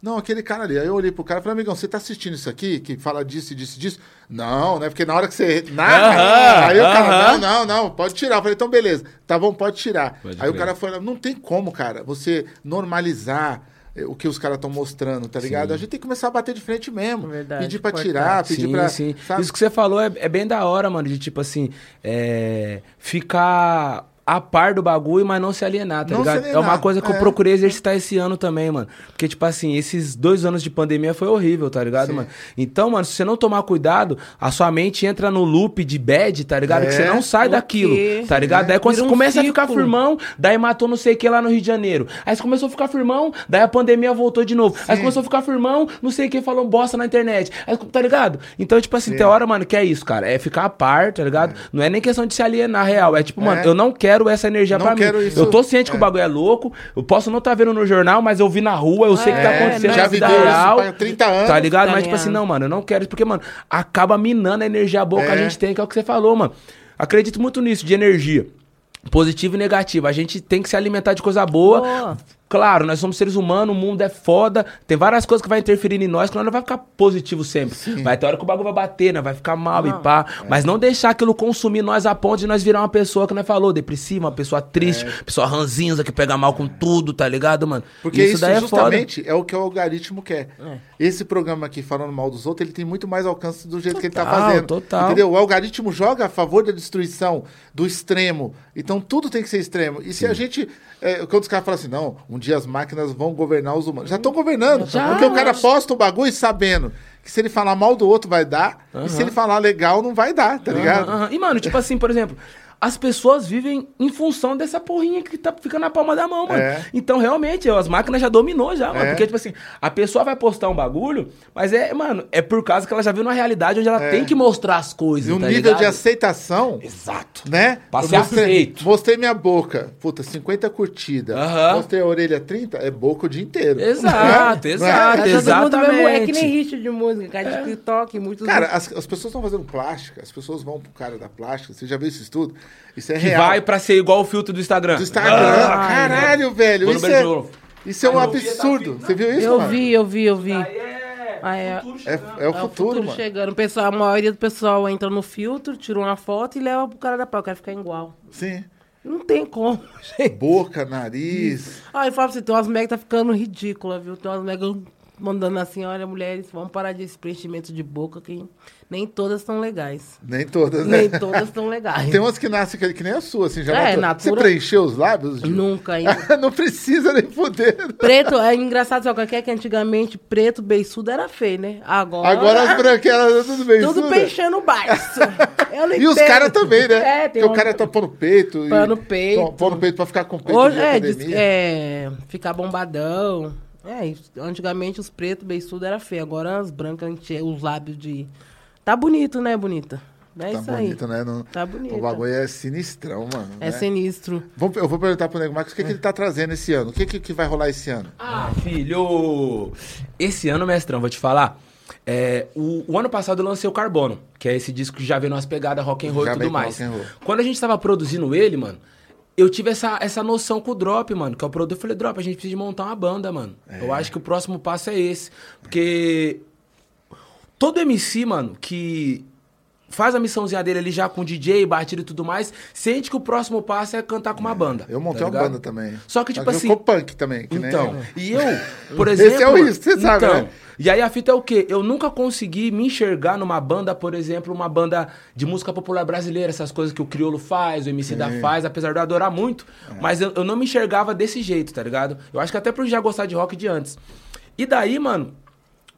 Não, aquele cara ali. Aí eu olhei pro cara e falei, amigão, você tá assistindo isso aqui? Que fala disso e disso e disso? Não, né? Porque na hora que você Aham, aí o cara, aham. não, não, não, pode tirar. Eu falei, então beleza. Tá bom, pode tirar. Pode aí o crer. cara falou, não tem como, cara, você normalizar eh, o que os caras estão mostrando, tá ligado? A gente tem que começar a bater de frente mesmo. Verdade, pedir pra tirar, pedir sim, pra... sim. sabe? Isso que você falou é, é bem da hora, mano, de tipo assim, é, ficar a par do bagulho, mas não se alienar, tá Não se ligado? É alienar, uma coisa que eu é. procurei exercitar esse ano também, mano. Porque, tipo assim, esses dois anos de pandemia foi horrível, tá ligado, Sim. mano? Então, mano, se você não tomar cuidado, a sua mente entra no loop de bad, tá ligado? Que É. você não sai O daquilo, quê? tá ligado? É. Daí quando Vira você um começa a ficar ciclo. firmão, daí matou não sei o que lá no Rio de Janeiro. Aí você começou a ficar firmão, daí a pandemia voltou de novo. Aí você começou a ficar firmão, não sei o que, falou bosta na internet. Aí, tá ligado? Então, tipo assim, Sim. tem hora, mano, que é isso, cara. É ficar a par, tá ligado? Não é nem questão de se alienar real. É tipo, mano, É. eu não quero essa energia Não pra mim. quero isso. Eu tô ciente que É. o bagulho é louco. Eu posso não estar vendo no jornal, mas eu vi na rua, eu sei que tá É, acontecendo né? na Já vida real. isso há 30 anos. Tá ligado? Tá Mas, tipo assim, não, mano, eu não quero isso, porque, mano, acaba minando a energia boa que a É. gente tem, que é o que você falou, mano. Acredito muito nisso, de energia. Positiva e negativa. A gente tem que se alimentar de coisa boa. Boa. Claro, nós somos seres humanos, o mundo é foda. Tem várias coisas que vai interferir em nós, que nós não vai ficar positivo sempre. Vai ter hora que o bagulho vai bater, né? Vai ficar mal e pá. É. Mas não deixar aquilo consumir nós a ponto de nós virar uma pessoa que nós falou, depressiva, uma pessoa triste, pessoa ranzinza que pega mal com tudo, tá ligado, mano? Porque isso, daí é foda. justamente é o que o algoritmo quer. Esse programa aqui falando mal dos outros, ele tem muito mais alcance do jeito que ele tá Total, fazendo. total. Entendeu? O algoritmo joga a favor da destruição, do extremo. Então tudo tem que ser extremo. E se a gente. É, quando os caras falam assim, não, um dia as máquinas vão governar os humanos. Já estão governando. Já. Porque o cara posta o bagulho sabendo que se ele falar mal do outro vai dar. E se ele falar legal, não vai dar, tá ligado? Aham. E, mano, tipo assim, por exemplo, as pessoas vivem em função dessa porrinha que tá ficando na palma da mão, mano. É. Então, realmente, as máquinas já dominou já, mano. É. Porque, tipo assim, a pessoa vai postar um bagulho, mas é, mano, é por causa que ela já viu na realidade onde ela tem que mostrar as coisas, É. E um tá nível ligado? de aceitação. Exato. Né? Ser mostrei, aceito. mostrei minha boca. Puta, 50 curtidas. Aham. Mostrei a orelha 30, é boca o dia inteiro. Exato, é? exato, é? Tá mundo mesmo, é que nem exatamente. hit de música, cara de TikTok, muitos. Cara, as, as pessoas estão fazendo plástica, as pessoas vão pro cara da plástica. Você já viu esse estudo? Isso é Que real. vai pra ser igual o filtro do Instagram. Do Instagram. Ah, Caralho, velho. Isso é, isso é um essa absurdo. fita. Você viu isso, eu mano? vi, eu vi, eu vi. Aí é... Ah, é. futuro É, chegando. é o futuro, mano. chegando. O pessoal, a maioria do pessoal entra no filtro, tira uma foto e leva pro cara da praia. Eu quero ficar igual. Sim. Não tem como, gente. Boca, nariz. Ah, eu falo pra você, tem umas megas que tá ficando ridícula, viu? Tem umas megas mandando assim, olha, mulheres, vamos parar desse preenchimento de boca, que nem todas estão legais. Nem todas, né? Nem todas estão legais. Tem umas que nascem que, que nem a sua, assim, já É, natura- Você preencheu os lábios? Gil? Nunca ainda. Não precisa nem poder. Preto, é engraçado, sabe o que é que antigamente preto, beiçudo era feio, né? Agora, Agora as branquelas, tudo bem. tudo Suda. preenchendo o baixo. Eu não E os caras também, né? É, tem Porque um... o cara tá pondo peito. e- no peito. Pô- no peito pra ficar com peito Hoje, de é, diz- é, ficar bombadão. É, antigamente os pretos, beiçudo era feio. Agora as brancas, enche- os lábios de... Tá bonito, né, bonita? É Tá isso aí. bonito, né? Não- Tá bonito. O bagulho é sinistrão, mano. É né? sinistro. Vamos- Eu vou perguntar pro Nego Marcos o que, que ele tá trazendo esse ano. O que, que, que vai rolar esse ano? Ah, filho! Esse ano, mestrão, vou te falar. é, o, o ano passado eu lancei o Carbono, que é esse disco que já veio nas pegadas rock and roll Já e tudo mais. rock and roll. Quando a gente tava produzindo ele, mano, eu tive essa, essa noção com o Drop, mano, que é o produtor. Eu falei, Drop, a gente precisa montar uma banda, mano. É. Eu acho que o próximo passo é esse. Porque todo MC, mano, que faz a missãozinha dele ali já com DJ, batida e tudo mais, sente que o próximo passo é cantar com uma banda. Eu montei tá uma ligado? banda também. Só que, tipo Mas eu assim. sou punk também. Que nem Então, eu. e eu, por exemplo. Esse é o risco, você sabe, então, né? E aí a fita é o quê? Eu nunca consegui me enxergar numa banda, por exemplo, uma banda de música popular brasileira, essas coisas que o Criolo faz, o MC da faz, apesar de eu adorar muito, É. mas eu, eu não me enxergava desse jeito, tá ligado? Eu acho que até por já gostar de rock de antes. E daí, mano,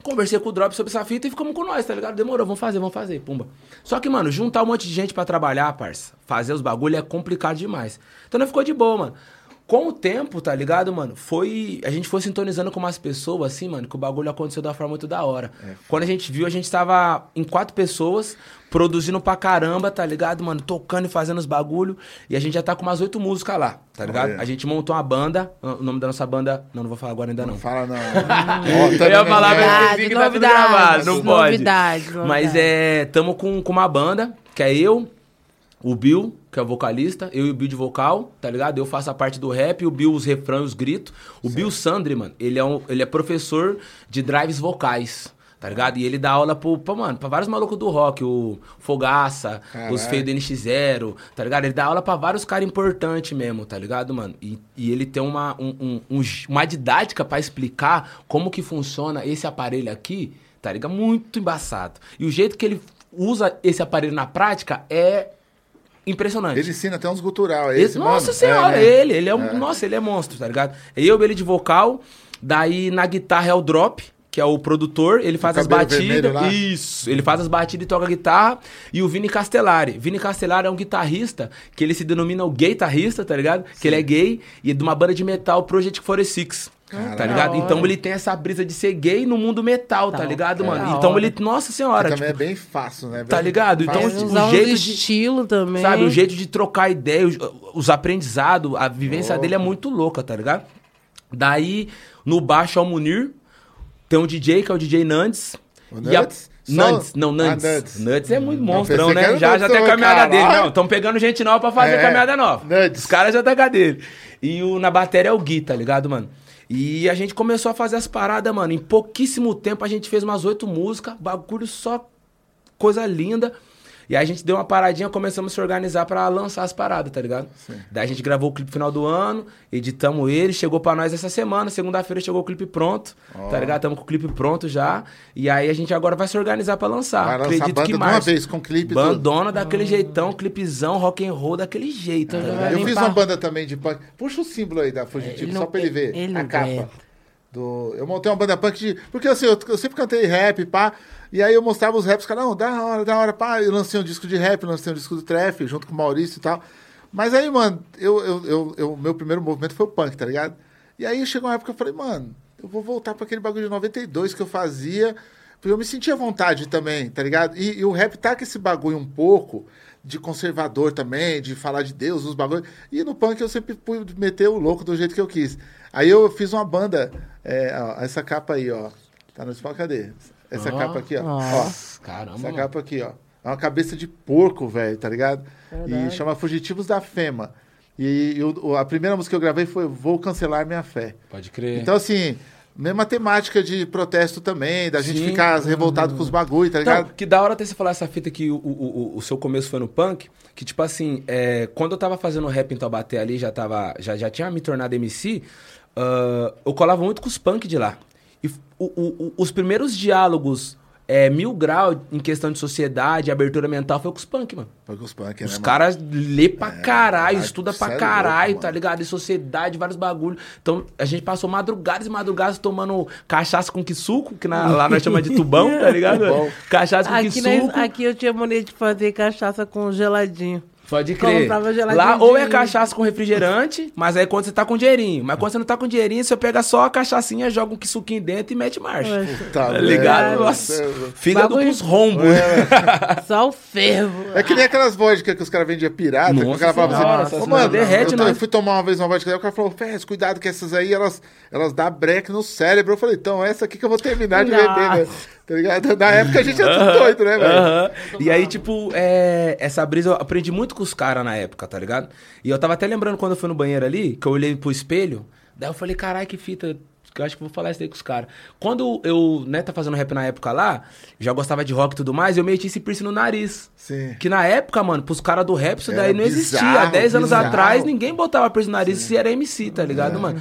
conversei com o Drop sobre essa fita e ficamos com nós, tá ligado? Demorou, vamos fazer, vamos fazer, pumba. Só que, mano, juntar um monte de gente pra trabalhar, parça, fazer os bagulho é complicado demais. Então não ficou de boa, mano. Com o tempo, tá ligado, mano? Foi. A gente foi sintonizando com umas pessoas, assim, mano, que o bagulho aconteceu de uma forma muito da hora. Quando a gente viu, a gente tava em quatro pessoas, produzindo pra caramba, tá ligado, mano? Tocando e fazendo os bagulho. E a gente já tá com umas oito músicas lá, tá ligado? Olha. A gente montou uma banda. O nome da nossa banda. Não, não vou falar agora ainda não. Não fala não. Ó, Eu ia falar, não é. mas esqueci que tá tudo gravado, não pode. novidade, Mas novidade. é, tamo com, com uma banda, que é eu, o Bill, que é o vocalista, eu e o Bill de vocal, tá ligado? Eu faço a parte do rap, o Bill os refrões, os gritos. O Bill Sandri, mano, ele é, um, ele é professor de drives vocais. Tá ligado? E ele dá aula pro, pra, mano, pra vários malucos do rock, o Fogaça, Caralho. os feios do NX0, tá ligado? Ele dá aula pra vários caras importantes mesmo, tá ligado, mano? E, e ele tem uma, um- um- um uma didática pra explicar como que funciona esse aparelho aqui, tá ligado? Muito embaçado. E o jeito que ele usa esse aparelho na prática é impressionante. Ele ensina até uns gutural. É Esse- esse, mano? nossa senhora, É, né? ele, ele é um. Nossa, ele é monstro, tá ligado? Eu, ele de vocal, daí na guitarra é o drop, que é o produtor, ele faz as batidas. Isso, ele faz as batidas e toca guitarra. E o Vini Castellari. Vini Castellari é um guitarrista que ele se denomina o gaytarrista, tá ligado? Que ele é gay e é de uma banda de metal, Project 46. Tá ligado? Então ele tem essa brisa de ser gay no mundo metal, tá Tá, ligado, é mano? Então ele, nossa Que senhora, também tipo, é bem fácil, né? Tá Bem ligado? Então, fácil. tipo, o uns jeito de- estilo também. Sabe, o jeito de trocar ideia, os, os aprendizados, a vivência dele é muito louca, tá ligado? Daí, no baixo é o Munir, tem um DJ que é o DJ Nandes. O e a-? Só- Nandes, não, Ah, Nandes. Nuts. Nandes é muito Não, monstrão, né? Já, já tem a caminhada dele. Não, estão pegando gente nova pra fazer É, caminhada nova. Nuts. Os caras já tá com a dele. E o, na bateria é o Gui, tá ligado, mano? E a gente começou a fazer as paradas, mano. Em pouquíssimo tempo a gente fez umas oito músicas, bagulho só coisa linda. E aí a gente deu uma paradinha, começamos a se organizar pra lançar as paradas, tá ligado? Daí a gente gravou o clipe no final do ano, editamos ele, chegou pra nós essa semana, segunda-feira chegou o clipe pronto, tá ligado? Tamo com o clipe pronto já. E aí a gente agora vai se organizar pra lançar. Vai lançar Acredito banda que de uma vez, com clipe Bandona daquele jeitão, clipezão, rock and roll daquele jeito. tá ligado? Eu fiz uma banda também de punk. Puxa o símbolo aí da Fugitivo, Ele só pra ele ver ele a não capa. Do... Eu montei uma banda punk de. Porque assim, eu, eu sempre cantei rap, pá. E aí eu mostrava os raps, cara, não, da hora, da hora, pá. Eu lancei um disco de rap, lancei um disco do trap, junto com o Maurício e tal. Mas aí, mano, eu, eu, eu, eu- meu primeiro movimento foi o punk, tá ligado? E aí chegou uma época que eu falei, mano, eu vou voltar pra aquele bagulho de 92 que eu fazia. Porque eu me sentia à vontade também, tá ligado? E, e o rap tá com esse bagulho um pouco de conservador também, de falar de Deus, os bagulhos. E no punk eu sempre pude meter o louco do jeito que eu quis. Aí eu fiz uma banda, é, ó, essa capa aí, ó. Tá no espaço, cadê? Essa Ó, capa aqui, ó. nossa. ó. Caramba, Essa capa aqui, ó. É uma cabeça de porco, velho, tá ligado? E Verdade. chama Fugitivos da Fema. E, e o- a primeira música que eu gravei foi Vou Cancelar Minha Fé. Pode crer. Então, assim, mesma temática de protesto também, da gente Sim. ficar revoltado com os bagulho, tá ligado? Então, que da hora até você falar essa fita que o, o, o- o seu começo foi no punk, que tipo assim, é, quando eu tava fazendo rap em Taubaté ali, já, tava, já, já tinha me tornado MC, ah, eu colava muito com os punk de lá. E o- os primeiros diálogos é, mil grau em questão de sociedade, abertura mental, foi com os punk, mano. Foi com os punk, Os né, caras lê pra caralho, verdade, estuda pra é caralho, louco, tá ligado? Em sociedade, vários bagulhos. Então, a gente passou madrugadas e madrugadas tomando cachaça com quisuco, que na- lá nós chamamos de tubão, tá ligado? Cachaça com Aqui, quisuco. nós- aqui eu tinha mania de fazer cachaça com geladinho. Pode crer. Comprava geladinho Lá ou é cachaça com refrigerante, mas aí quando você tá com dinheirinho. Mas quando você não tá com dinheirinho, você pega só a cachaçinha, joga um quisuquinho dentro e mete marcha. Tá, ligado? velho. Nossa, fígado Bagulho- com os rombos. Só o fervo. É que nem aquelas vodkas que os caras vendiam pirata, que o Nossa cara falava senhora, assim, "Ô, mano, derrete eu, tô- nós." eu fui tomar uma vez uma vodka, aí o cara falou, Fez, cuidado que essas aí, elas, elas dão break no cérebro. Eu falei, então, essa aqui que eu vou terminar de Nossa. beber, né? Tá ligado? Na época a gente era tudo doido, né, velho? Aham. E aí, tipo, é, essa brisa eu aprendi muito com os caras na época, tá ligado? E eu tava até lembrando quando eu fui no banheiro ali, que eu olhei pro espelho, daí eu falei, caralho, que fita. Que eu acho que vou falar isso daí com os caras. Quando eu, né, tá fazendo rap na época lá, já gostava de rock e tudo mais, eu meti esse piercing no nariz. Sim. Que na época, mano, pros caras do rap, isso Era daí não existia. bizarro, Há 10 anos bizarro. atrás, ninguém botava piercing no nariz se era MC, tá ligado, mano?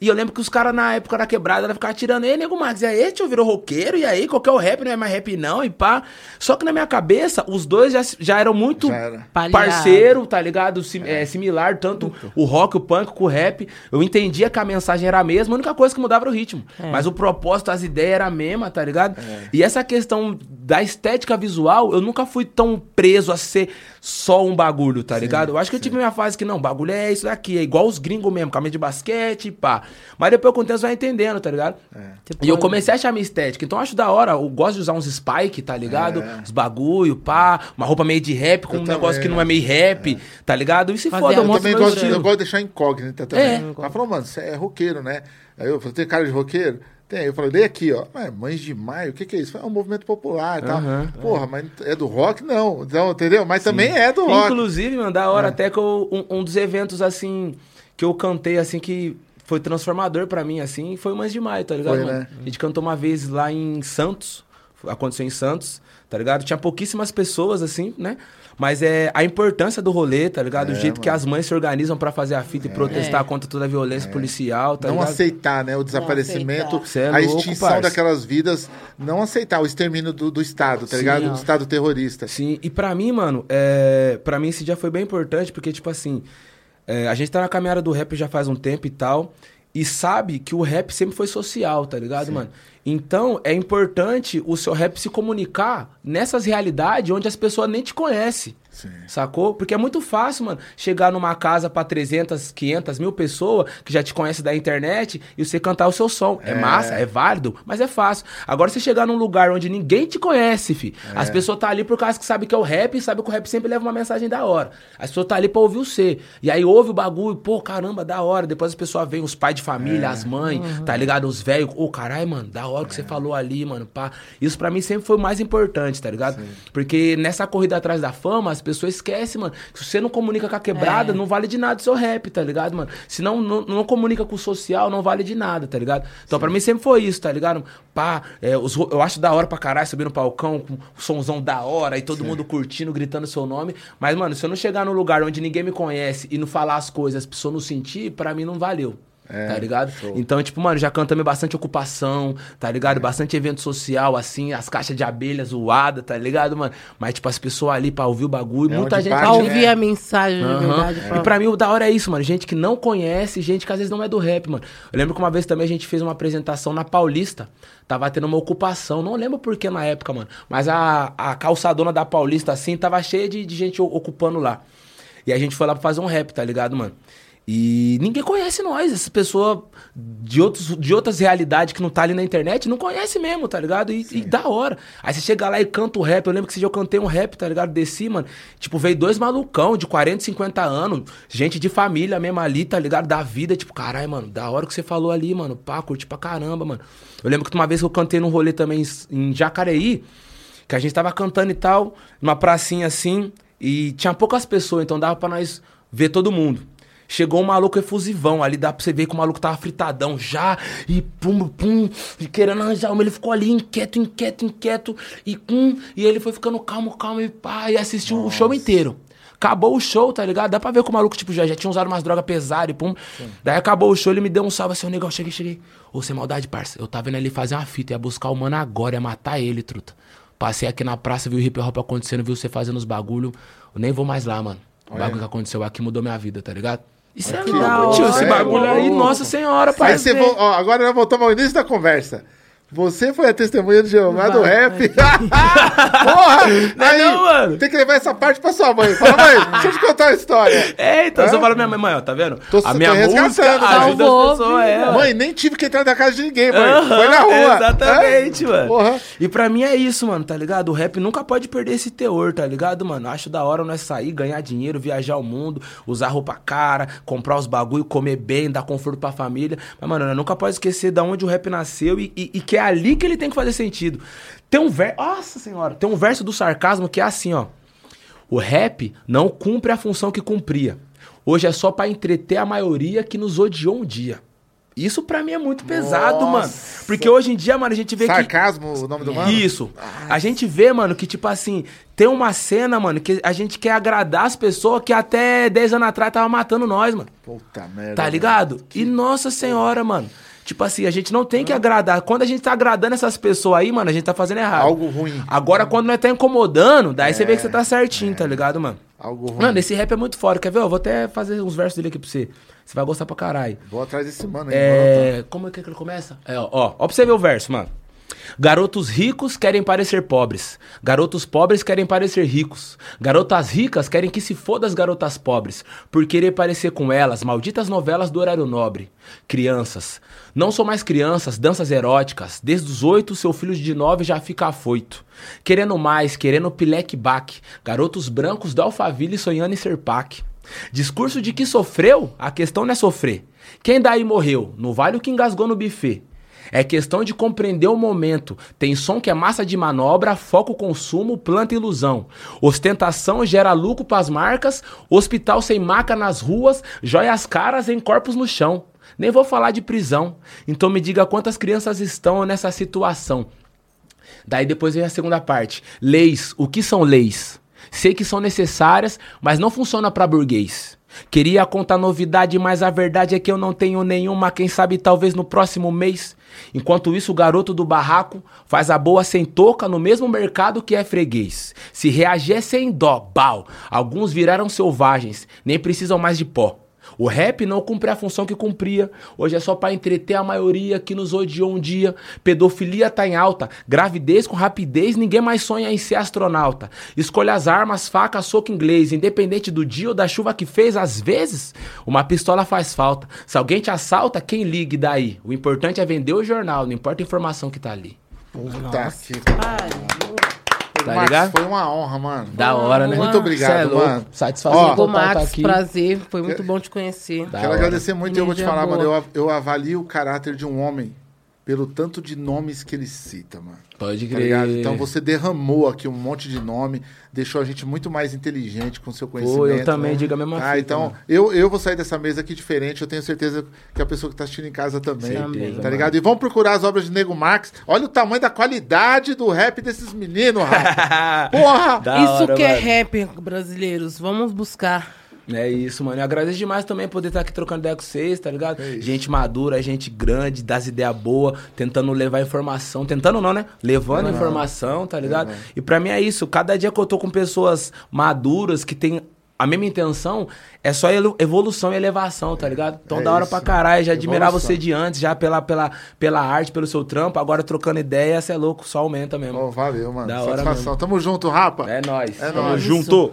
E eu lembro que os caras na época da quebrada ela ficava tirando, ei, nego Max, e aí, tio, virou roqueiro, e aí, qual que é o rap, não é mais rap não, e pá. Só que na minha cabeça, os dois já, já eram muito Já era. parceiro, tá ligado? Sim- é, similar, tanto o rock, o punk, com o rap. Eu entendia que a mensagem era a mesma, a única coisa que mudava era o ritmo. Mas o propósito, as ideias era a mesma, tá ligado? E essa questão da estética visual, eu nunca fui tão preso a ser só um bagulho, tá ligado? Eu acho que eu tive minha fase que não, bagulho é isso daqui, é igual os gringos mesmo, camisa de basquete, pá. Mas depois com o tempo você vai entendendo, tá ligado? Tipo, E eu comecei a achar minha estética. Então eu acho da hora. Eu gosto de usar uns spike, tá ligado? Os bagulho, pá. Uma roupa meio de rap com Eu um negócio também, que não é meio rap, tá ligado? E se Fazer foda, eu Eu mostro também gosto, de- eu gosto de deixar incógnita também. É. Ela falou, mano, você é roqueiro, né? Aí eu falei, tem cara de roqueiro? Tem, eu falei, lê aqui, ó. É, Mães de Maio, o que, que é isso? É um movimento popular e tal. Aham. Porra, mas é do rock? Não. Então, entendeu? Mas também é do rock. Inclusive, mano, da É. hora até que eu, um, um dos eventos, assim, que eu cantei, assim, que foi transformador pra mim, assim, foi o Mães de Maio, tá ligado, Foi, mano? né? A gente cantou uma vez lá em Santos, aconteceu em Santos, tá ligado? Tinha pouquíssimas pessoas, assim, né? Mas é a importância do rolê, tá ligado? o É, jeito que mano. as mães se organizam pra fazer a fita e protestar contra toda a violência policial, tá não ligado? aceitar, né? O desaparecimento, é a louco, extinção parça. daquelas vidas, não aceitar o extermínio do, do Estado, tá Sim, ligado? ó. Do Estado terrorista. Sim, e pra mim, mano, é... pra mim esse dia foi bem importante, porque, tipo assim, é, a gente tá na caminhada do rap já faz um tempo e tal, e sabe que o rap sempre foi social, tá ligado, mano? Então, é importante o seu rap se comunicar nessas realidades onde as pessoas nem te conhecem. Sim. Sacou? Porque é muito fácil, mano, chegar numa casa pra 300, 500 mil pessoas que já te conhecem da internet e você cantar o seu som. É, É. massa, é válido, mas é fácil. Agora você chegar num lugar onde ninguém te conhece, fi. É. As pessoas tá ali por causa que sabe que é o rap e sabe que o rap sempre leva uma mensagem da hora. As pessoas tá ali pra ouvir o C. E aí ouve o bagulho, pô, caramba, da hora. Depois as pessoas veem os pais de É. família, as mães, tá ligado? Os velhos. Ô, caralho, mano, da hora que você falou ali, mano, pá. Isso pra mim sempre foi o mais importante, tá ligado? Porque nessa corrida atrás da fama, as pessoas esquecem, mano. Se você não comunica com a quebrada, É. não vale de nada o seu rap, tá ligado, mano? Se não, não, não comunica com o social, não vale de nada, tá ligado? Então pra mim sempre foi isso, tá ligado? Pá, é, os eu acho da hora pra caralho subir no palcão com o somzão da hora e todo mundo curtindo, gritando seu nome. Mas, mano, se eu não chegar num lugar onde ninguém me conhece e não falar as coisas, as pessoas não sentir, pra mim não valeu. É, tá ligado? show. Então, tipo, mano, já cantamos bastante ocupação, tá ligado? Bastante evento social, assim, as caixas de abelha zoada, tá ligado, mano? Mas, tipo, as pessoas ali pra ouvir o bagulho, É muita gente. Pra né? ouvir a mensagem de Aham. verdade. E pra mim o da hora é isso, mano. Gente que não conhece, gente que às vezes não é do rap, mano. Eu lembro que uma vez também a gente fez uma apresentação na Paulista. Tava tendo uma ocupação, não lembro por que na época, mano. Mas a, a calçadona da Paulista, assim, tava cheia de, de gente ocupando lá. E a gente foi lá pra fazer um rap, tá ligado, mano? E ninguém conhece nós, essas pessoas de, outros, de outras realidades que não tá ali na internet, não conhece mesmo, tá ligado? E, e da hora. Aí você chega lá e canta o rap. Eu lembro que esse dia eu cantei um rap, tá ligado? Desci, mano. Tipo, veio dois malucão de 40, 50 anos, gente de família mesmo ali, tá ligado? Da vida, tipo, caralho, mano, da hora que você falou ali, mano. Pá, curti pra caramba, mano. Eu lembro que uma vez que eu cantei num rolê também em Jacareí, que a gente tava cantando e tal, numa pracinha assim, e tinha poucas pessoas, então dava pra nós ver todo mundo. Chegou um maluco efusivão, ali dá pra você ver que o maluco tava fritadão já, e pum, pum, e querendo arranjar uma. Ele ficou ali inquieto, inquieto, inquieto, e pum, e ele foi ficando calmo, calmo, e pá, e assistiu o show inteiro. Acabou o show, tá ligado? Dá pra ver que o maluco, tipo, já, já tinha usado umas drogas pesadas e pum. Daí acabou o show, ele me deu um salve assim, ô negão, cheguei, cheguei. Ô, sem maldade, parça. Eu tava vendo ele fazer uma fita, ia buscar o mano agora, ia matar ele, truta. Passei aqui na praça, vi o hip hop acontecendo, vi você fazendo os bagulho. Eu nem vou mais lá, mano. O bagulho que aconteceu aqui mudou minha vida, tá ligado? Isso é louco, louco, tio. Esse é bagulho aí, louco. nossa senhora, Aí parça. você vo- ó, agora nós voltamos ao início da conversa. Você foi a testemunha do Jeová do rap. Porra! Aí, não, mano? Tem que levar essa parte pra sua mãe. Fala, mãe, deixa eu te contar uma história. É, então, É? você fala pra minha mãe, mãe, ó, tá vendo? Tô- a minha resgatando, música tá? ajuda as pessoas, é, Mãe, nem tive que entrar na casa de ninguém, mãe. Aham, Foi na rua. Exatamente, É? mano. Porra. E pra mim é isso, mano, tá ligado? O rap nunca pode perder esse teor, tá ligado, mano? Acho da hora nós sair, ganhar dinheiro, viajar o mundo, usar roupa cara, comprar os bagulho, comer bem, dar conforto pra família. Mas, mano, nós nunca pode esquecer da onde o rap nasceu e, e- e que é ali que ele tem que fazer sentido. Tem um verso. Nossa senhora, tem um verso do sarcasmo que é assim, ó. O rap não cumpre a função que cumpria. Hoje é só pra entreter a maioria que nos odiou um dia. Isso pra mim é muito pesado, Nossa. mano. Porque hoje em dia, mano, a gente vê que. Sarcasmo, o nome do mano? Isso. A gente vê, mano, que tipo assim, tem uma cena, mano, que a gente quer agradar as pessoas que até 10 anos atrás tava matando nós, mano. Puta merda. Tá mano. ligado? E nossa senhora, mano. Tipo assim, a gente não tem que agradar. Quando a gente tá agradando essas pessoas aí, mano, a gente tá fazendo errado. Algo ruim. Agora, quando nós tá incomodando, daí você vê É, que você tá certinho, tá ligado, mano? Algo ruim. Mano, esse rap é muito foda. Quer ver? Eu vou até fazer uns versos dele aqui pra você. Você vai gostar pra caralho. Vou atrás desse mano aí. É. Como é que ele começa? É, ó, ó, ó pra você ver o verso, mano. Garotos ricos querem parecer pobres. Garotos pobres querem parecer ricos. Garotas ricas querem que se foda as garotas pobres. Por querer parecer com elas, malditas novelas do horário nobre. Crianças. Não são mais crianças, danças eróticas. Desde os oito, seu filho de nove já fica afoito. Querendo mais, querendo pileque baque. Garotos brancos da Alphaville sonhando em ser pac. Discurso de que sofreu? A questão não é sofrer. Quem daí morreu? No vale o que engasgou no buffet. É questão de compreender o momento. Tem som que é massa de manobra, foco consumo, planta ilusão. Ostentação gera lucro pras marcas, hospital sem maca nas ruas, joias caras em corpos no chão. Nem vou falar de prisão. Então me diga quantas crianças estão nessa situação. Daí depois vem a segunda parte. Leis. O que são leis? Sei que são necessárias, mas não funciona para burguês. Queria contar novidade, mas a verdade é que eu não tenho nenhuma. Quem sabe talvez no próximo mês. Enquanto isso, o garoto do barraco faz a boa sem touca no mesmo mercado que é freguês. Se reagir é sem dó, bal. Alguns viraram selvagens, nem precisam mais de pó. O rap não cumpre a função que cumpria. Hoje é só pra entreter a maioria que nos odiou um dia. Pedofilia tá em alta. Gravidez com rapidez, ninguém mais sonha em ser astronauta. Escolha as armas, faca, soco inglês. Independente do dia ou da chuva que fez, às vezes, uma pistola faz falta. Se alguém te assalta, quem ligue daí? O importante é vender o jornal, não importa a informação que tá ali. Puta que Tá Max, ligado? foi uma honra, mano. Da hora, né? Muito obrigado, Cê é mano. Satisfação Ó, total tá Max, aqui. prazer. Foi muito bom te conhecer. Da Quero hora. agradecer muito e eu vou te falar, mano. boa. Eu, eu avalio o caráter de um homem pelo tanto de nomes que ele cita, mano. Pode Tá crer. ligado? Então você derramou aqui um monte de nome, deixou a gente muito mais inteligente com seu conhecimento. eu também né? digo a mesma Ah, fita, então mano. eu, eu vou sair dessa mesa aqui diferente. Eu tenho certeza que a pessoa que tá assistindo em casa também. Certeza, tá mano. ligado? E vamos procurar as obras de Nego Marx. Olha o tamanho da qualidade do rap desses meninos, rapaz. Porra! Da Isso hora, que é mano. rap, brasileiros. Vamos buscar. É isso, mano. Eu agradeço demais também poder estar aqui trocando ideia com vocês, tá ligado? É gente madura, gente grande, das ideias boas, tentando levar informação. Tentando não, né? Levando informação, tá ligado? E pra mim é isso. Cada dia que eu tô com pessoas maduras que têm a mesma intenção, é só evolução e elevação, tá ligado? Então É da hora isso. pra caralho. Já admirava Evolução. você de antes, já pela, pela, pela arte, pelo seu trampo. Agora trocando ideia, você é louco, só aumenta mesmo. Ó, valeu, mano. Da hora Satisfação. Tamo junto, rapa. É nóis. É Tamo nóis. junto.